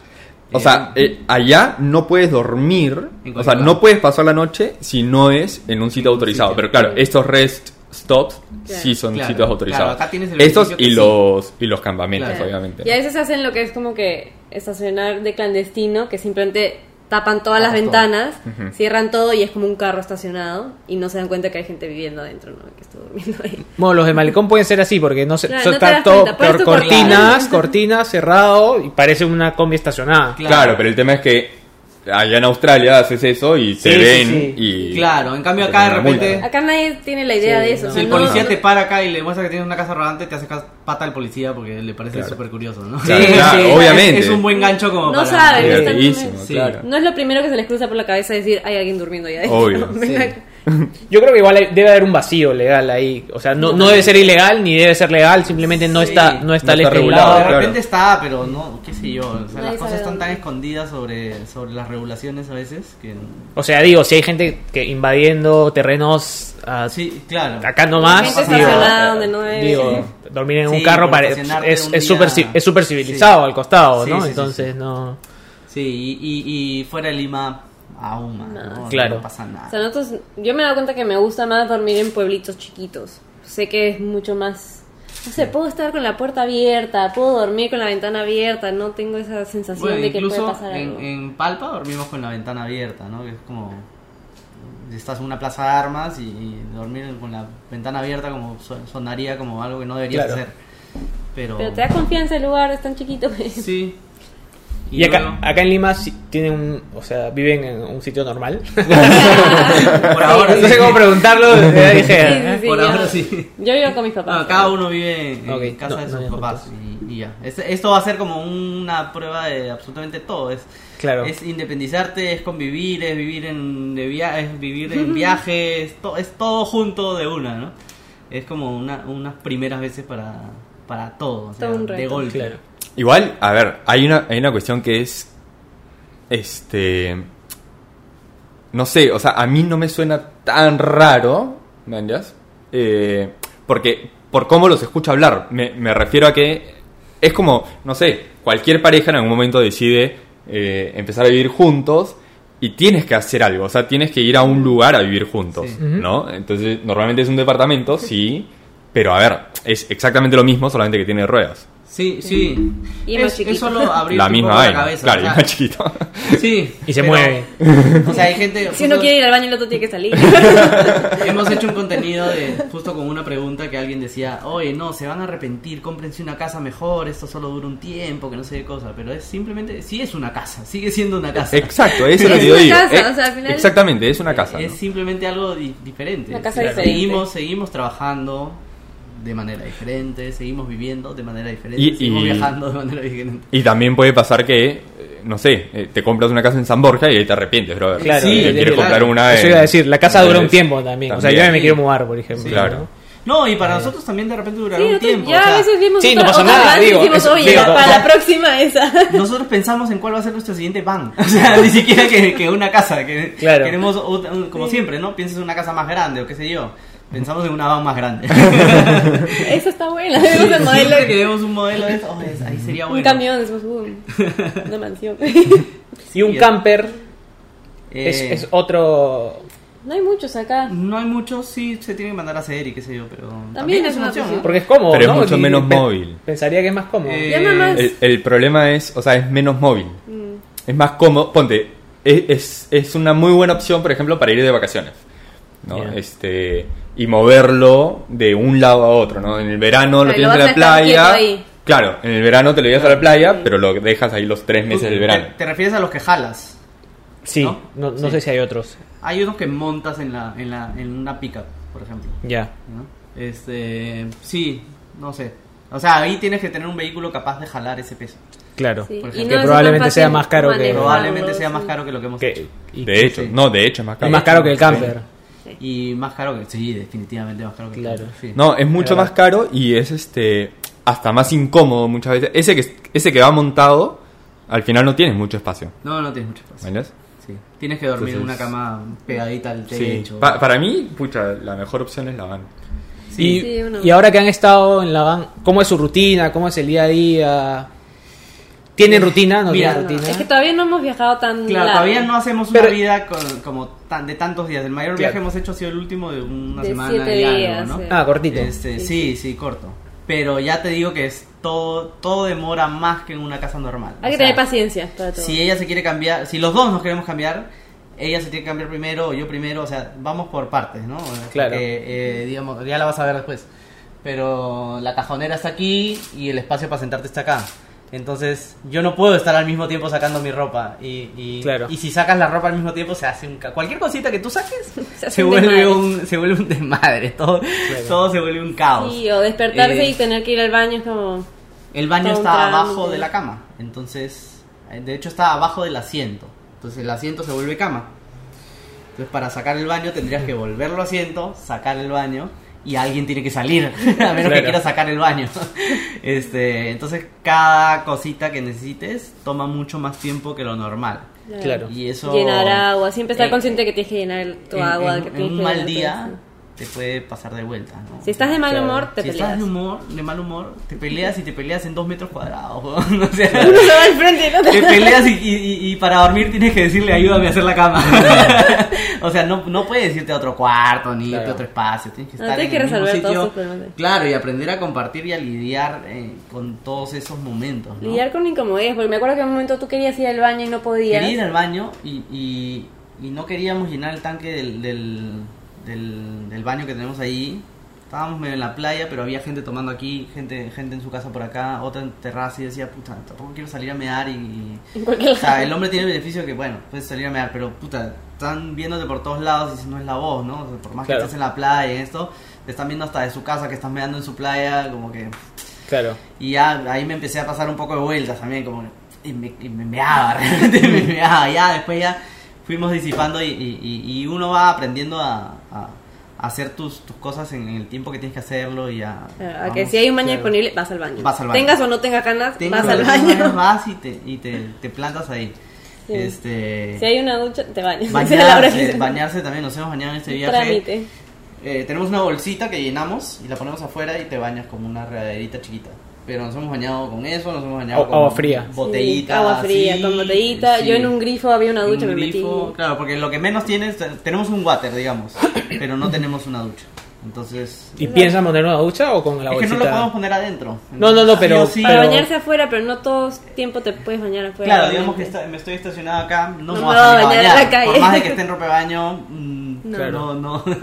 O Eh, sea, eh, allá no puedes dormir, En o sea, no puedes pasar la noche si no es en un sitio En un autorizado. sitio. Pero claro, estos rest stops Claro. sí son Claro, sitios autorizados. claro, acá tienes el Estos y sí. los y los campamentos, Claro. obviamente. Y a veces hacen lo que es como que estacionar de clandestino, que simplemente tapan todas las ventanas, cierran todo y es como un carro estacionado y no se dan cuenta que hay gente viviendo adentro, ¿no? Que está durmiendo ahí. Bueno, los de malecón pueden ser así porque no se Claro, so- no te está todo por cortinas, cortina. cortinas cerrado y parece una combi estacionada. Claro. Claro. pero el tema es que allá en Australia haces eso y te Sí, ven sí. y Claro, en cambio acá de repente- Acá nadie tiene la idea Sí, de eso. no. Si el no- policía te para acá y le muestra que tienes una casa rodante, te hace pata al policía porque le parece Claro. súper curioso, ¿no? Claro, Sí, claro, sí. obviamente. Es, es un buen gancho como No para... saben, no es lo primero que se les cruza por la cabeza decir, hay alguien durmiendo ahí adentro. Obvio. [laughs] [laughs] Yo creo que igual hay- debe haber un vacío legal ahí. O sea, no, no debe ser ilegal ni debe ser legal, simplemente no Sí. está, no está No está regulado, de claro. repente está, pero no, qué sé yo. O sea, las cosas están tan escondidas sobre, sobre las regulaciones a veces que... O sea, digo, si hay gente que invadiendo terrenos ah, Sí, claro. acá nomás, Gente digo, estacionada eh, donde no debe. digo, dormir en Sí, un carro estacionarte es es súper día. es súper civilizado Sí. al costado, Sí, ¿no? Entonces sí. no. Sí, y, y, y fuera de Lima aún más, ¿no? No. Claro. No pasa nada. O sea, nosotros, yo me he dado cuenta que me gusta más dormir en pueblitos chiquitos. Sé que es mucho más... No sé, puedo estar con la puerta abierta, puedo dormir con la ventana abierta, no tengo esa sensación Bueno, de que puede pasar en, algo. en Palpa dormimos con la ventana abierta, ¿no? Que es como... Estás en una plaza de armas y, y dormir con la ventana abierta como sonaría como algo que no deberías Claro. hacer. Pero... Pero te da confianza el lugar, es tan chiquito. Sí. Y acá, luego- acá en Lima sí tienen un, o sea, viven en un sitio normal. [laughs] [laughs] por ahora no sé sí. có preguntarlo, ya dije, Sí, ¿eh? sí, sí, Por yo- ahora sí. Yo vivo con mis papás. No, cada uno vive en casa no, de sus papás y, y ya. Es- esto va a ser como una prueba de absolutamente todo. Es, Claro. es independizarte, es convivir, es vivir en, de via- es vivir en [laughs] viaje, es, to- es todo junto de una, ¿no? Es como una, unas primeras veces para, para todo, o sea, Todo un de golpe. Claro. Igual, a ver, hay una, hay una cuestión que es. Este. No sé, o sea, a mí no me suena tan raro, ¿me entiendes? Eh, porque, por cómo los escucho hablar, me, me refiero a que es como, no sé, cualquier pareja en algún momento decide eh, empezar a vivir juntos y tienes que hacer algo, o sea, tienes que ir a un lugar a vivir juntos, Sí. ¿no? Entonces, normalmente es un departamento, sí, pero a ver, es exactamente lo mismo, solamente que tiene ruedas. Sí, sí. Y es más es, chiquito. es solo abrir La misma la vaina, cabeza. claro, o y más chiquito. Sí. Y se pero- mueve. O sea, hay gente. Si uno justo- quiere ir al baño, el otro tiene que salir. [laughs] Hemos hecho un contenido de justo con una pregunta que alguien decía, oye, no, se van a arrepentir, cómprense una casa mejor, esto solo dura un tiempo, que no sé qué cosa, pero es simplemente, sí es una casa, sigue siendo una casa. Exacto, eso es [laughs] lo que yo una digo. casa, Eh, o sea, al final- Exactamente, es una casa. Es ¿no? simplemente algo di- diferente. Una casa Claro. diferente. Seguimos, seguimos trabajando de manera diferente, seguimos viviendo de manera diferente, Y- seguimos y- viajando de manera diferente. Y también puede pasar que, eh, no sé, eh, te compras una casa en San Borja y ahí te arrepientes, bro. Claro, Sí, Y es- quieres claro. comprar una Eso en- iba a decir, la casa dura un tiempo también. O sea, yo me también. quiero mudar, por ejemplo. Claro. ¿no? No, y para nosotros también de repente durará Sí, un tiempo. ya o sea, a veces vimos Sí, no otra- pasa otras nada, van y digo, decimos, eso- oye, digo, para la próxima esa. [laughs] Nosotros pensamos en cuál va a ser nuestro siguiente van. [laughs] O sea, ni siquiera que, que una casa. Que Claro. Queremos, como siempre, ¿no? Piensas en una casa más grande o qué sé yo. Pensamos en una van más grande. [laughs] Esa está buena, vemos el modelo. Siempre queremos un modelo de esto. Oh, es- ahí sería bueno. Un camión, un- [laughs] una mansión. [laughs] Y un camper Eh, es, es otro... No hay muchos acá. No hay muchos, sí se tienen que mandar a hacer y qué sé yo, pero También es una opción. Porque es cómodo, Pero es mucho Y- menos móvil. Pensaría que es más cómodo. Eh, más. El, el problema es, o sea, es menos móvil. Mm. Es más cómodo. Ponte, es, es, es una muy buena opción, por ejemplo, para ir de vacaciones. ¿no? Este, y moverlo de un lado a otro, ¿no? En el verano lo tienes lo en la playa. Claro, en el verano te lo llevas a la playa, pero lo dejas ahí los tres meses del verano. ¿Te, te refieres a los que jalas? Sí, ¿no? no, no Sí. sé si hay otros. Hay unos que montas en, la, en, la, en una pickup, por ejemplo. Ya. ¿no? Este, sí, no sé. O sea, ahí tienes que tener un vehículo capaz de jalar ese peso. Claro. Sí, y que probablemente sea más caro que- Probablemente sea más caro que lo que hemos Que- hecho. De hecho, sí. no, de hecho es más caro. es más caro que el camper. Y más caro que... Sí, definitivamente más caro que Claro. sí. No, es mucho más caro y es este hasta más incómodo muchas veces. Ese que ese que va montado, al final no tienes mucho espacio. No, no tienes mucho espacio. ¿Entiendes? Sí. Tienes que dormir en una cama pegadita al Sí. techo. Pa- para mí, pucha, la mejor opción es la van. Y, Sí, uno- y ahora que han estado en la van, ¿cómo es su rutina? ¿Cómo es el día a día? ¿Tienen rutina? ¿No Mira, tienen rutina? Es que todavía no hemos viajado tan Claro, largo. todavía no hacemos Pero- una vida con- como tan, de tantos días. El mayor Claro. viaje que hemos hecho ha sido el último de una De semana siete y algo, días, ¿no? sí. Ah, cortito. Este, Sí, sí, sí, corto. Pero ya te digo que es todo, todo demora más que en una casa normal. Hay O que sea, tener paciencia para todo. Si ella se quiere cambiar, si los dos nos queremos cambiar, ella se tiene que cambiar primero o yo primero, o sea, vamos por partes, ¿no? Claro. Porque, eh, digamos, ya la vas a ver después. Pero la cajonera está aquí y el espacio para sentarte está acá. Entonces, yo no puedo estar al mismo tiempo sacando mi ropa. Y, y, Claro. y si sacas la ropa al mismo tiempo, se hace un... ca- Cualquier cosita que tú saques, [laughs] Se hace se, un vuelve un, se vuelve un desmadre. Todo, todo se vuelve un caos. Sí, o despertarse Eh, y tener que ir al baño es como... el baño está abajo de la cama, entonces, eh, de hecho está abajo del asiento, entonces el asiento se vuelve cama. Entonces para sacar el baño tendrías que volverlo asiento, sacar el baño y alguien tiene que salir, [laughs] a menos que quiera sacar el baño. [laughs] Este, entonces cada cosita que necesites toma mucho más tiempo que lo normal. Claro. Y eso Llenar agua, siempre estar Eh, consciente que tienes que llenar tu en, agua. en- que en un mal día. Te puede pasar de vuelta. ¿no? Si estás de mal Claro. humor, te si peleas. estás de humor, de mal humor, te peleas y te peleas en dos metros cuadrados. weón. [laughs] O sea, Uno se va al frente y no te te... peleas y, y- y para dormir tienes que decirle ayúdame a hacer la cama. [laughs] o sea, no, no puedes irte a otro cuarto ni irte a otro espacio. Tienes que No, estar tienes en que el mismo sitio. Claro, y aprender a compartir y a lidiar eh, con todos esos momentos. ¿no? Lidiar con incomodidad, porque me acuerdo que en un momento tú querías ir al baño y no podías. Quería ir al baño y, y, y no queríamos llenar el tanque del, del, del, del baño que tenemos ahí estábamos medio en la playa, pero había gente tomando aquí, gente gente en su casa por acá, otra en terraza y decía, puta, tampoco quiero salir a mear y... O sea, el [laughs] hombre tiene el beneficio de que, bueno, puedes salir a mear, pero puta, están viéndote por todos lados y si no es la voz, ¿no? O sea, por más Claro. que estés en la playa y esto, te están viendo hasta de su casa que estás meando en su playa, como que... Claro. Y ya ahí me empecé a pasar un poco de vueltas también, como y me, y me meaba, [laughs] realmente me meaba. Ya después ya fuimos disipando y- y- y uno va aprendiendo a, a- a hacer tus, tus cosas en el tiempo que tienes que hacerlo y a... A que si hay un baño claro. disponible, vas al baño. Vas al baño. Tengas o no tengas ganas, vas al baño. [laughs] Vas y te, y te, te plantas ahí. Sí. Este, Si hay una ducha, te bañas. [laughs] Bañarse, que- bañarse también, nos hemos bañado en este viaje. trámite. Eh, tenemos una bolsita que llenamos y la ponemos afuera y te bañas como una regaderita chiquita. Pero nos hemos bañado con eso, nos hemos bañado O- con agua fría. botellita. Sí, agua fría, sí, con botellita. sí. Yo en un grifo había una ducha, Un me grifo, metí. Claro, porque lo que menos tienes, tenemos un water, digamos, [coughs] pero no tenemos una ducha. Entonces, ¿Y piensan poner una ducha o con la es que no bolsita? lo podemos poner adentro. No, no, no, pero- Sí sí. Para pero- bañarse afuera, pero no todo tiempo te puedes bañar afuera. Claro, digamos que está- me estoy estacionado acá, no, No me voy a a salir a bañar en bañar. la calle. Por más de que [laughs] esté en ropa de baño, mm, No. no, no, como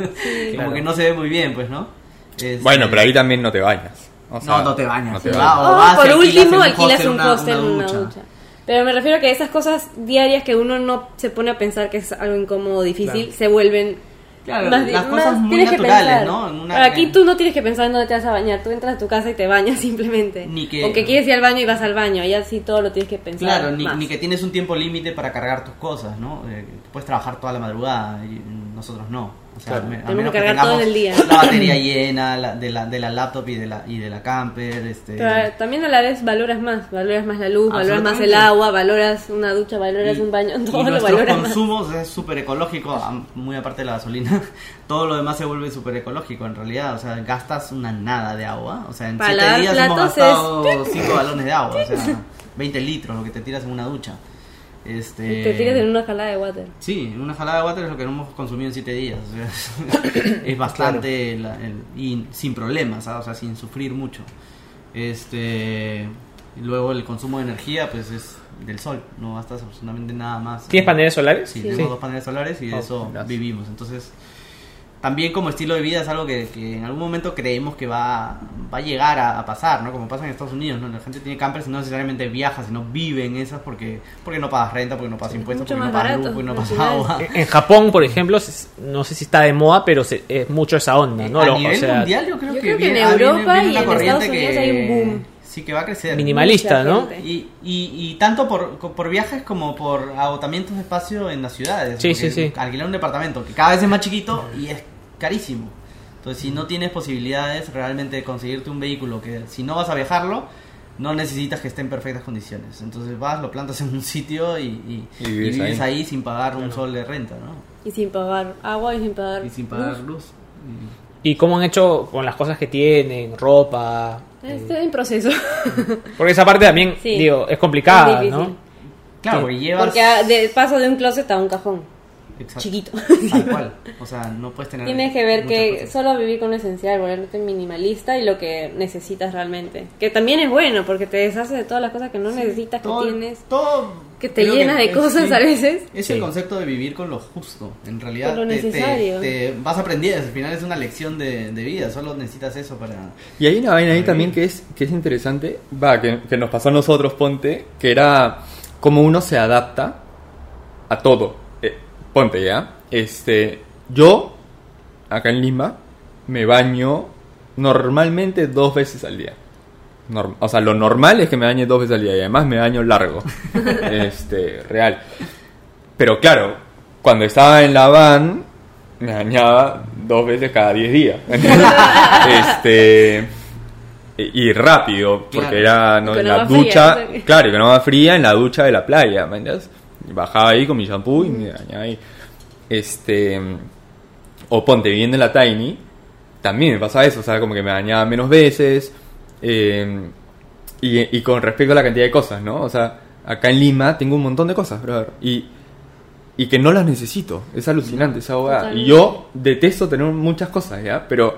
Claro. que no se ve muy bien, pues, ¿no? Este, Bueno, pero ahí también no te bañas. O sea, No, no te bañas. no te Va, bañas. o O vas y Oh, por último, en un alquilas hostel un una- hostel, una una ducha. Pero me refiero a que esas cosas diarias que uno no se pone a pensar que es algo incómodo o difícil, Claro. se vuelven Claro, más, las más cosas muy tienes que naturales, pensar. ¿no? En una- Pero aquí tú no tienes que pensar en dónde te vas a bañar, tú entras a tu casa y te bañas [laughs] simplemente. Ni que- O que quieres ir al baño y vas al baño, allá sí todo lo tienes que pensar. Claro, ni, más. ni que tienes un tiempo límite para cargar tus cosas, ¿no? Eh, puedes trabajar toda la madrugada y nosotros no. O sea, Claro. me- a Tenemos menos que cargar todo tengamos el día. La batería llena la- de, la, de la laptop y de la, y de la camper. Este, Pero también a la vez valoras más, valoras más la luz, valoras más el agua, valoras una ducha, valoras y- un baño, [laughs] y todo lo nuestros valoras más. consumos es súper ecológico, am- muy aparte de la gasolina. [laughs] Todo lo demás se vuelve súper ecológico en realidad. O sea, gastas una nada de agua. O sea, en Para siete lavar días hemos gastado [laughs] 5 galones de agua. O sea, 20 litros lo que te tiras en una ducha. Este... Te tiras en una jalada de water. Sí, una jalada de water es lo que no hemos consumido en 7 días. o sea, [coughs] es bastante la- el- y sin problemas, ¿sabes? o sea, sin sufrir mucho. Este, y luego el consumo de energía, pues es del sol, no gastas absolutamente nada más. ¿Tienes paneles solares? Sí, tenemos dos paneles solares y de Oh, eso gracias. vivimos. Entonces, también como estilo de vida es algo que, que en algún momento creemos que va, va a llegar a, a pasar, ¿no? Como pasa en Estados Unidos, ¿no? La gente tiene campers y no necesariamente viaja, sino vive en esas porque, porque no pagas renta, porque no pagas impuestos, mucho porque no más pagas luz, barato, porque no pagas agua. En Japón, por ejemplo, no sé si está de moda, pero se- es mucho esa onda, ¿no? a Lo- o nivel sea, mundial yo creo Yo que, creo que viene- en ah, viene- Europa viene y en Estados Unidos que- hay un boom. Sí, que va a crecer. Minimalista, ¿no? Y, y, y tanto por, por viajes como por agotamientos de espacio en las ciudades. Sí, sí, sí. Alquilar un departamento que cada vez es más chiquito y es carísimo. Entonces, si no tienes posibilidades realmente de conseguirte un vehículo que si no vas a viajarlo, no necesitas que esté en perfectas condiciones. Entonces vas, lo plantas en un sitio y, y- Y y vives vives, ahí. ahí. sin pagar un sol de renta, ¿no? Y sin pagar agua y sin pagar. Y sin pagar luz. luz. ¿Y cómo han hecho con las cosas que tienen, ropa? Estoy en proceso. [laughs] Porque esa parte también, Sí. digo, es complicada, Es ¿no? Claro, Sí. porque llevas... Porque de paso de un closet a un cajón. Exacto. Chiquito. Tal cual. [laughs] O sea, no puedes tener... Tienes que ver que cosas. solo vivir con lo esencial, volverte minimalista y lo que necesitas realmente. Que también es bueno porque te deshaces de todas las cosas que no necesitas, que tienes. todo que te creo llenas de es- cosas sí, a veces. Es Sí. el concepto de vivir con lo justo. En realidad Con lo te- te, necesario. te vas aprendiendo. Al final es una lección de, de vida. Solo necesitas eso para. Y hay una vaina ahí también que es, que es interesante, va, que, que nos pasó a nosotros, ponte, que era cómo uno se adapta a todo. Ponte ya, este, yo, acá en Lima, me baño normalmente dos veces al día. Norm- o sea, lo normal es que me bañe dos veces al día y además me baño largo. [laughs] este, real. Pero claro, cuando estaba en la van, me bañaba dos veces cada diez días. [laughs] este. Y, y rápido, porque Claro. era no, en la fría, ducha, que- claro, y con agua fría en la ducha de la playa, ¿me entiendes? Bajaba ahí con mi shampoo y me bañaba ahí. Este. O ponte, viviendo en la Tiny, también me pasaba eso, o sea, como que me bañaba menos veces. eh, y, y con respecto a la cantidad de cosas, ¿no? O sea, acá en Lima tengo un montón de cosas, brother. Y, y que no las necesito. Es alucinante esa abogada. Y yo detesto tener muchas cosas, ¿ya? Pero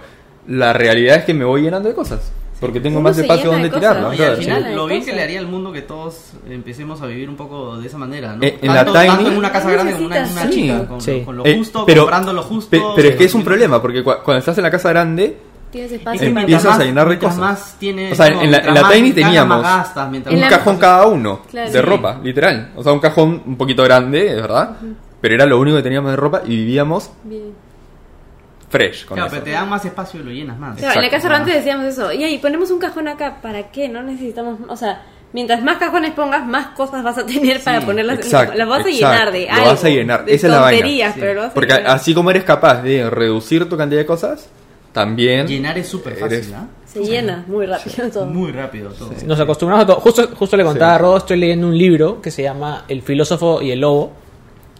la realidad es que me voy llenando de cosas. Porque tengo Uno más espacio donde brother, al sí. final, sí. lo bien que le haría al mundo que todos empecemos a vivir un poco de esa manera, ¿no? Eh, en la tanto, Tiny- tanto en una casa grande como una, en una Necesitas, chica, sí. con, Sí. con lo Eh, justo, pero- comprando lo justo. Pe- pero es que es un eh, problema, porque cua- cuando estás en la casa grande, Tienes Es espacio Em- empiezas a llenar de cosas. más tienes, O sea, en la- en Tiny teníamos gastas, un la- cajón cada uno Claro. de Sí. ropa, literal. O sea, un cajón un poquito grande, es verdad. Pero era lo único que teníamos de ropa y vivíamos Bien. Fresh con Claro, eso. pero te dan más espacio y lo llenas más. Claro, en la casa rodante decíamos eso. Y ahí ponemos un cajón acá. ¿Para qué? No necesitamos. O sea, mientras más cajones pongas, más cosas vas a tener para ponerlas. Exacto, las vas a exacto. llenar de Lo algo. vas a llenar. De Esa es la vaina. Sí. pero lo vas a Porque llenar. así como eres capaz de reducir tu cantidad de cosas, también Llenar es súper fácil, Eres- ¿ah? Se llena muy rápido todo. Muy rápido todo. Nos acostumbramos a todo. Justo, justo le contaba Sí. a Rodo, estoy leyendo un libro que se llama El filósofo y el lobo,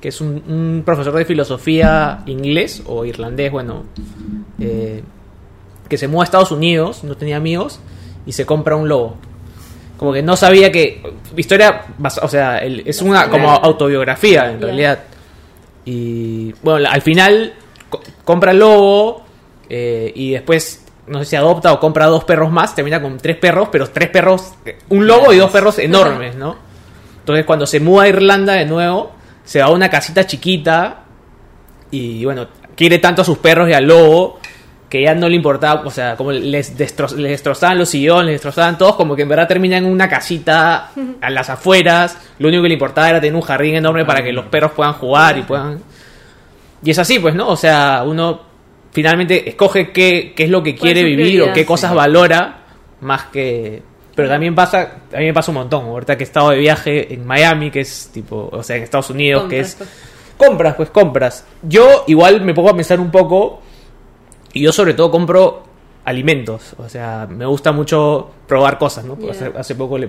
que es un, un profesor de filosofía inglés o irlandés, bueno, eh, que se muda a Estados Unidos, no tenía amigos, y se compra un lobo. Como que no sabía que... Historia, o sea, el- es una como autobiografía en realidad. Y bueno, al final co- compra el lobo eh, y después, no sé si adopta o compra dos perros más, termina con tres perros, pero tres perros, un lobo y dos perros enormes, ¿no? Entonces cuando se muda a Irlanda de nuevo, se va a una casita chiquita y bueno, quiere tanto a sus perros y al lobo que ya no le importaba, o sea, como les, destro- les destrozaban los sillones, les destrozaban todos, como que en verdad termina en una casita [laughs] a las afueras, lo único que le importaba era tener un jardín enorme para que los perros puedan jugar y puedan... Y es así, pues, ¿no? O sea, uno finalmente escoge qué, qué es lo que ¿Cuál quiere vivir o qué cosas valora más que... Pero también pasa, a mí me pasa un montón, ahorita que he estado de viaje en Miami, que es tipo, o sea, en Estados Unidos, que es pues. compras, pues compras. Yo igual me pongo a pensar un poco y yo sobre todo compro alimentos, o sea, me gusta mucho probar cosas, ¿no? Hace, hace poco le,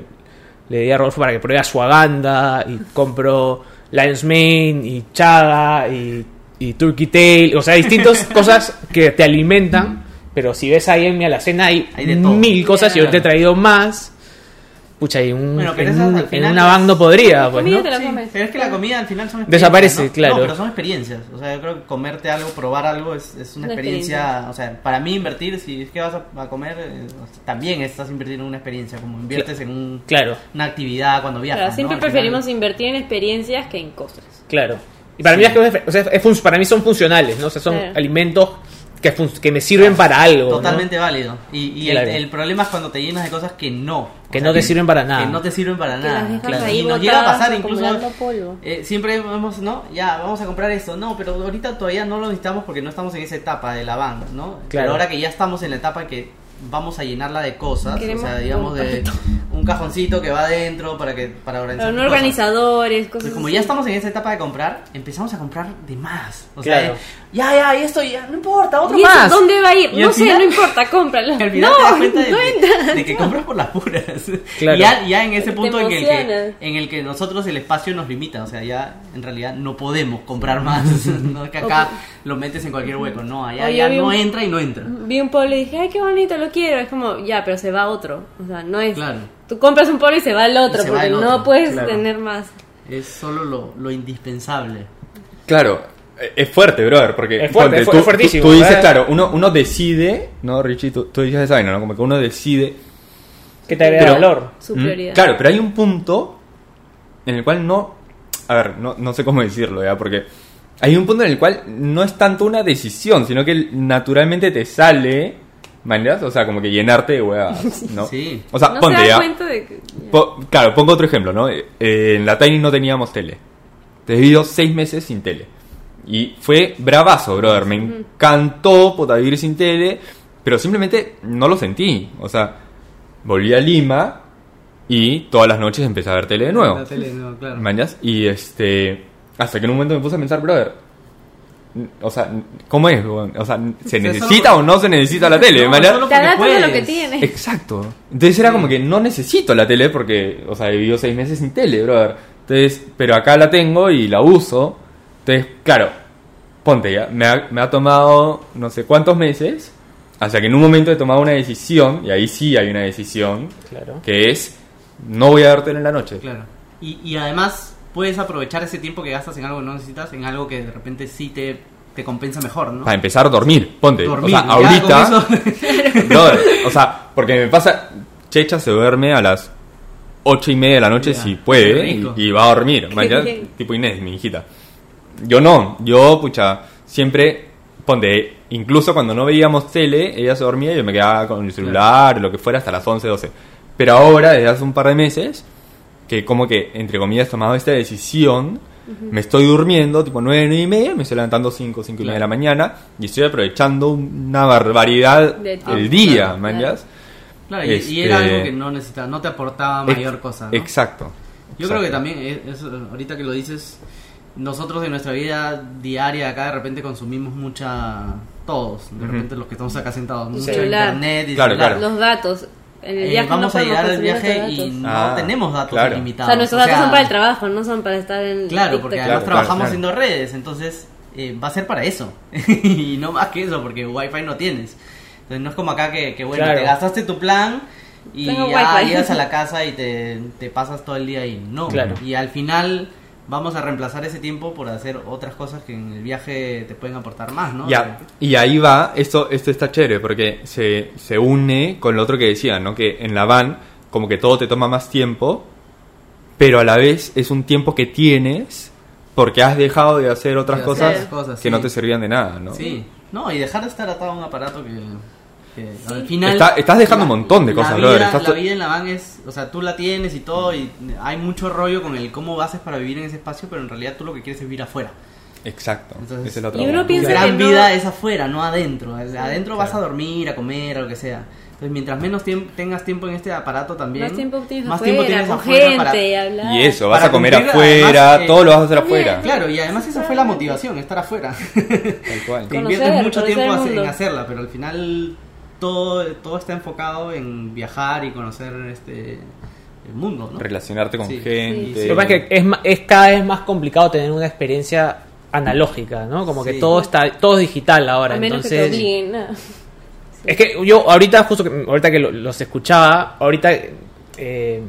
le di a Rodolfo para que pruebe ashwagandha y compro Lion's Mane y chaga y, y turkey tail, o sea, distintas [laughs] cosas que te alimentan, pero si ves ahí en mi alacena hay, Hay de todo. mil cosas y yo te he traído más. Pucha, y un, Bueno, pero en, esas un- al en final una van no podría, pues, Comida ¿no? te la Sí, comes. pero es que la comida al final son experiencias. Desaparece, ¿no? claro. No, pero son experiencias. O sea, yo creo que comerte algo, probar algo es, es una Una experiencia, experiencia. O sea, para mí invertir, si es que vas a, a comer, eh, también estás invirtiendo en una experiencia. Como inviertes en un- Claro. una actividad cuando viajas. Claro, ¿no? siempre Al final- preferimos invertir en experiencias que en cosas. Claro. Y para mí las cosas, o sea, es fun- para mí son funcionales, ¿no? O sea, son Claro. alimentos que, fun- que me sirven para algo. ¿no? Totalmente válido. Y, y Claro. el, el problema es cuando te llenas de cosas que no. O Que sea, no te sirven para nada. Que no te sirven para Que nada. Claro. ahí y nos llega a pasar incluso. eh, siempre hemos, ¿no? Ya, vamos a comprar esto. No, pero ahorita todavía no lo necesitamos porque no estamos en esa etapa de la banda, ¿no? Claro. Pero ahora que ya estamos en la etapa que vamos a llenarla de cosas, Queremos o sea, digamos de un cajoncito que va adentro para que para organizar. No organizadores, cosas como así. ya estamos en esa etapa de comprar, empezamos a comprar de más. O sea, Claro. ya, ya, y esto ya, no importa, otro ¿Y eso más. ¿Dónde va a ir? Y no sé, final- no importa, cómpralo. [laughs] Al final no, te das cuenta de, no entra. de que compras por las puras. Claro. Ya, ya en ese punto en el, que, en el que nosotros el espacio nos limita. O sea, ya en realidad no podemos comprar más. [laughs] no es que acá lo metes en cualquier hueco. No, allá Oye, ya no un- entra y no entra. Vi un polo y dije, ay, qué bonito, lo quiero. Es como, ya, pero se va otro. O sea, no es. Claro. Tú compras un polo y se va el otro, porque el no puedes claro. tener más. Es solo lo, lo indispensable. Claro, eh, es fuerte, brother, porque Es fuerte, ponte, es fu- tú, es tú- tú dices, ¿verdad? claro, uno, uno decide, ¿no, Richie? Tú, tú dices esa ¿no? Como que uno decide. Que te agrega Pero- valor. Su ¿Mm? prioridad. Claro, pero hay un punto en el cual no. A ver, no, no sé cómo decirlo, ¿ya? Porque hay un punto en el cual no es tanto una decisión, sino que naturalmente te sale. ¿Maneras? O sea, como que llenarte de huevas, [laughs] ¿no? Sí. O sea, no ponte se ya. cuenta de que. ya. Po- claro, pongo otro ejemplo, ¿no? Eh, en la Tiny no teníamos tele. Te he vivido seis meses sin tele. Y fue bravazo, brother. Me encantó puta, vivir sin tele, pero simplemente no lo sentí. O sea, volví a Lima y todas las noches empecé a ver tele de nuevo. La tele, no, claro. ¿Mañas? Y este. Hasta que en un momento me puse a pensar, brother. O sea, ¿cómo es? O sea, ¿se necesita o no se necesita la tele? No, mañas? solo porque lo que tienes. Exacto. Entonces era como que no necesito la tele porque, o sea, he vivido seis meses sin tele, brother. Entonces, pero acá la tengo y la uso. Entonces, claro, ponte ya, me ha, me ha tomado no sé cuántos meses hasta que en un momento he tomado una decisión, y ahí sí hay una decisión, Claro. que es, no voy a ver tele en la noche. Claro. Y, y además puedes aprovechar ese tiempo que gastas en algo que no necesitas, en algo que de repente sí te, te compensa mejor, ¿no? Para empezar a dormir, ponte. Dormir, o sea, ahorita... [laughs] Brother, o sea, porque me pasa, Checha se duerme a las ocho y media de la noche si puede y, y va a dormir, [laughs] bien. tipo Inés, mi hijita. Yo no, yo, pucha, siempre ponte, incluso cuando no veíamos tele, ella se dormía y yo me quedaba con el celular o lo que fuera hasta las 11, 12. Pero ahora, desde hace un par de meses, que como que, entre comillas, tomado esta decisión, me estoy durmiendo, tipo 9, 9 y media, me estoy levantando 5, 5 y media de la mañana y estoy aprovechando una barbaridad De el día, Claro, ¿man? claro. y, y Este- era algo que no necesitaba, no te aportaba mayor Ex- cosa. ¿no? Exacto. Yo creo que también, es- es- ahorita que lo dices, nosotros en nuestra vida diaria acá de repente consumimos mucha, todos, de repente los que estamos acá sentados, mucho Celular. internet y Claro, celular. claro. Los datos. En el Eh, viaje vamos no a llegar al viaje y no Ah, tenemos datos claro. O ilimitados. sea, nuestros O datos son para el trabajo, no son para estar en Claro, TikTok. porque Claro, además trabajamos claro. haciendo redes, entonces eh, va a ser para eso. [laughs] y no más que eso, porque wifi no tienes. Entonces no es como acá que, que, bueno, Claro. te gastaste tu plan y ya llegas a la [laughs] casa y te, te pasas todo el día ahí. No, Claro. y al final vamos a reemplazar ese tiempo por hacer otras cosas que en el viaje te pueden aportar más, ¿no? Ya, y ahí va, esto, esto está chévere porque se, se une con lo otro que decía, ¿no? Que en la van, como que todo te toma más tiempo, pero a la vez es un tiempo que tienes porque has dejado de hacer otras De cosas, que sí. no te servían de nada, ¿no? Sí, no, y dejar de estar atado a un aparato que, que al final... Está- estás dejando un montón de la cosas, vida, brother, estás La vida en la van es, o sea, tú la tienes y todo, y hay mucho rollo con el cómo haces para vivir en ese espacio, pero en realidad tú lo que quieres es vivir afuera. Exacto, Entonces, es la otra y uno piensa gran que no- vida es afuera, no adentro. Adentro vas a dormir, a comer, a lo que sea. Entonces, mientras menos tiemp- tengas tiempo en este aparato también, Más tiempo tienes más afuera, tiempo tienes con afuera gente, para- hablar. Y eso, vas Para a comer cumplir, afuera, además, eh, todo lo vas a hacer también. afuera. Claro, y además esa fue la motivación, estar afuera. Tal cual. Te Conocer, inviertes mucho tiempo el en hacerla, pero al final todo, todo está enfocado en viajar y conocer este el mundo, ¿no? Relacionarte con Sí. gente. Sí, Lo que pasa es que es, ma- es cada vez más complicado tener una experiencia analógica, ¿no? Como que todo está todo es digital ahora, a menos que te entonces es que yo ahorita justo que ahorita que lo- los escuchaba, ahorita eh,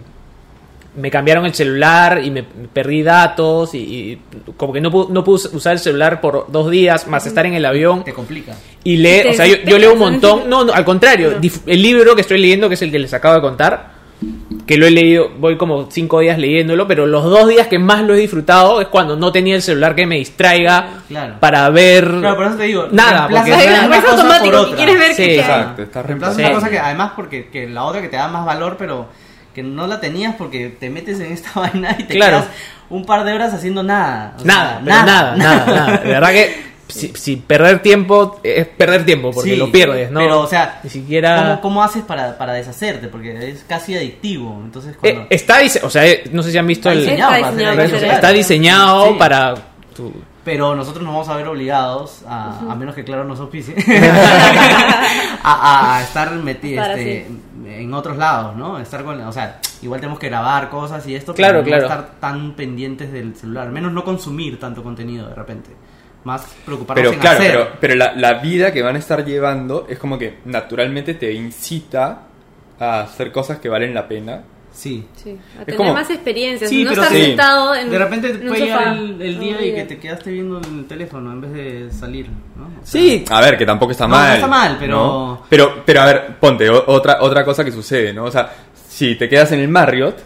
me cambiaron el celular y me perdí datos y, y como que no pude, no pude usar el celular por dos días más estar en el avión Te complica. y lee, o sea, yo, yo leo un montón, no, no, al contrario, No. el libro que estoy leyendo, que es el que les acabo de contar, que lo he leído, voy como cinco días leyéndolo, pero los dos días que más lo he disfrutado es cuando no tenía el celular que me distraiga Claro. para ver Claro, por eso te digo, nada, porque Es cosa por automático, que otra. quieres ver Sí, qué Exacto, estás Reemplazas Sí. una cosa que además porque que la otra que te da más valor, pero que no la tenías porque te metes en esta [laughs] vaina y te Claro. quedas un par de horas haciendo nada. O sea, nada, pero nada, nada, nada, De verdad que [laughs] si, si perder tiempo es perder tiempo porque Sí, lo pierdes, ¿no? Pero, o sea, ni siquiera ¿cómo, cómo haces para, para deshacerte? Porque es casi adictivo. Entonces, Eh, cuando. está dise- o sea, eh, no sé si han visto Está el diseñado Está diseñado para está diseñado Sí. para tu- Pero nosotros nos vamos a ver obligados, a, a menos que claro nos auspicie, [laughs] a, a- a estar metidos en otros lados, ¿no? Estar con, o sea, igual tenemos que grabar cosas y esto, Claro, pero no claro. estar tan pendientes del celular, menos no consumir tanto contenido de repente, más preocuparnos Pero en claro, hacer. pero, pero la, la vida que van a estar llevando es como que naturalmente te incita a hacer cosas que valen la pena. Sí. Sí, a tener como- más experiencias, Sí, no pero estar sí. sentado en De repente te puede llegar el, el día y que te quedaste viendo el teléfono en vez de salir, ¿no? O sea, Sí, a ver, que tampoco está No, mal. no está mal, pero- ¿no? Pero, pero a ver, ponte o- otra, otra cosa que sucede, ¿no? O sea, si te quedas en el Marriott,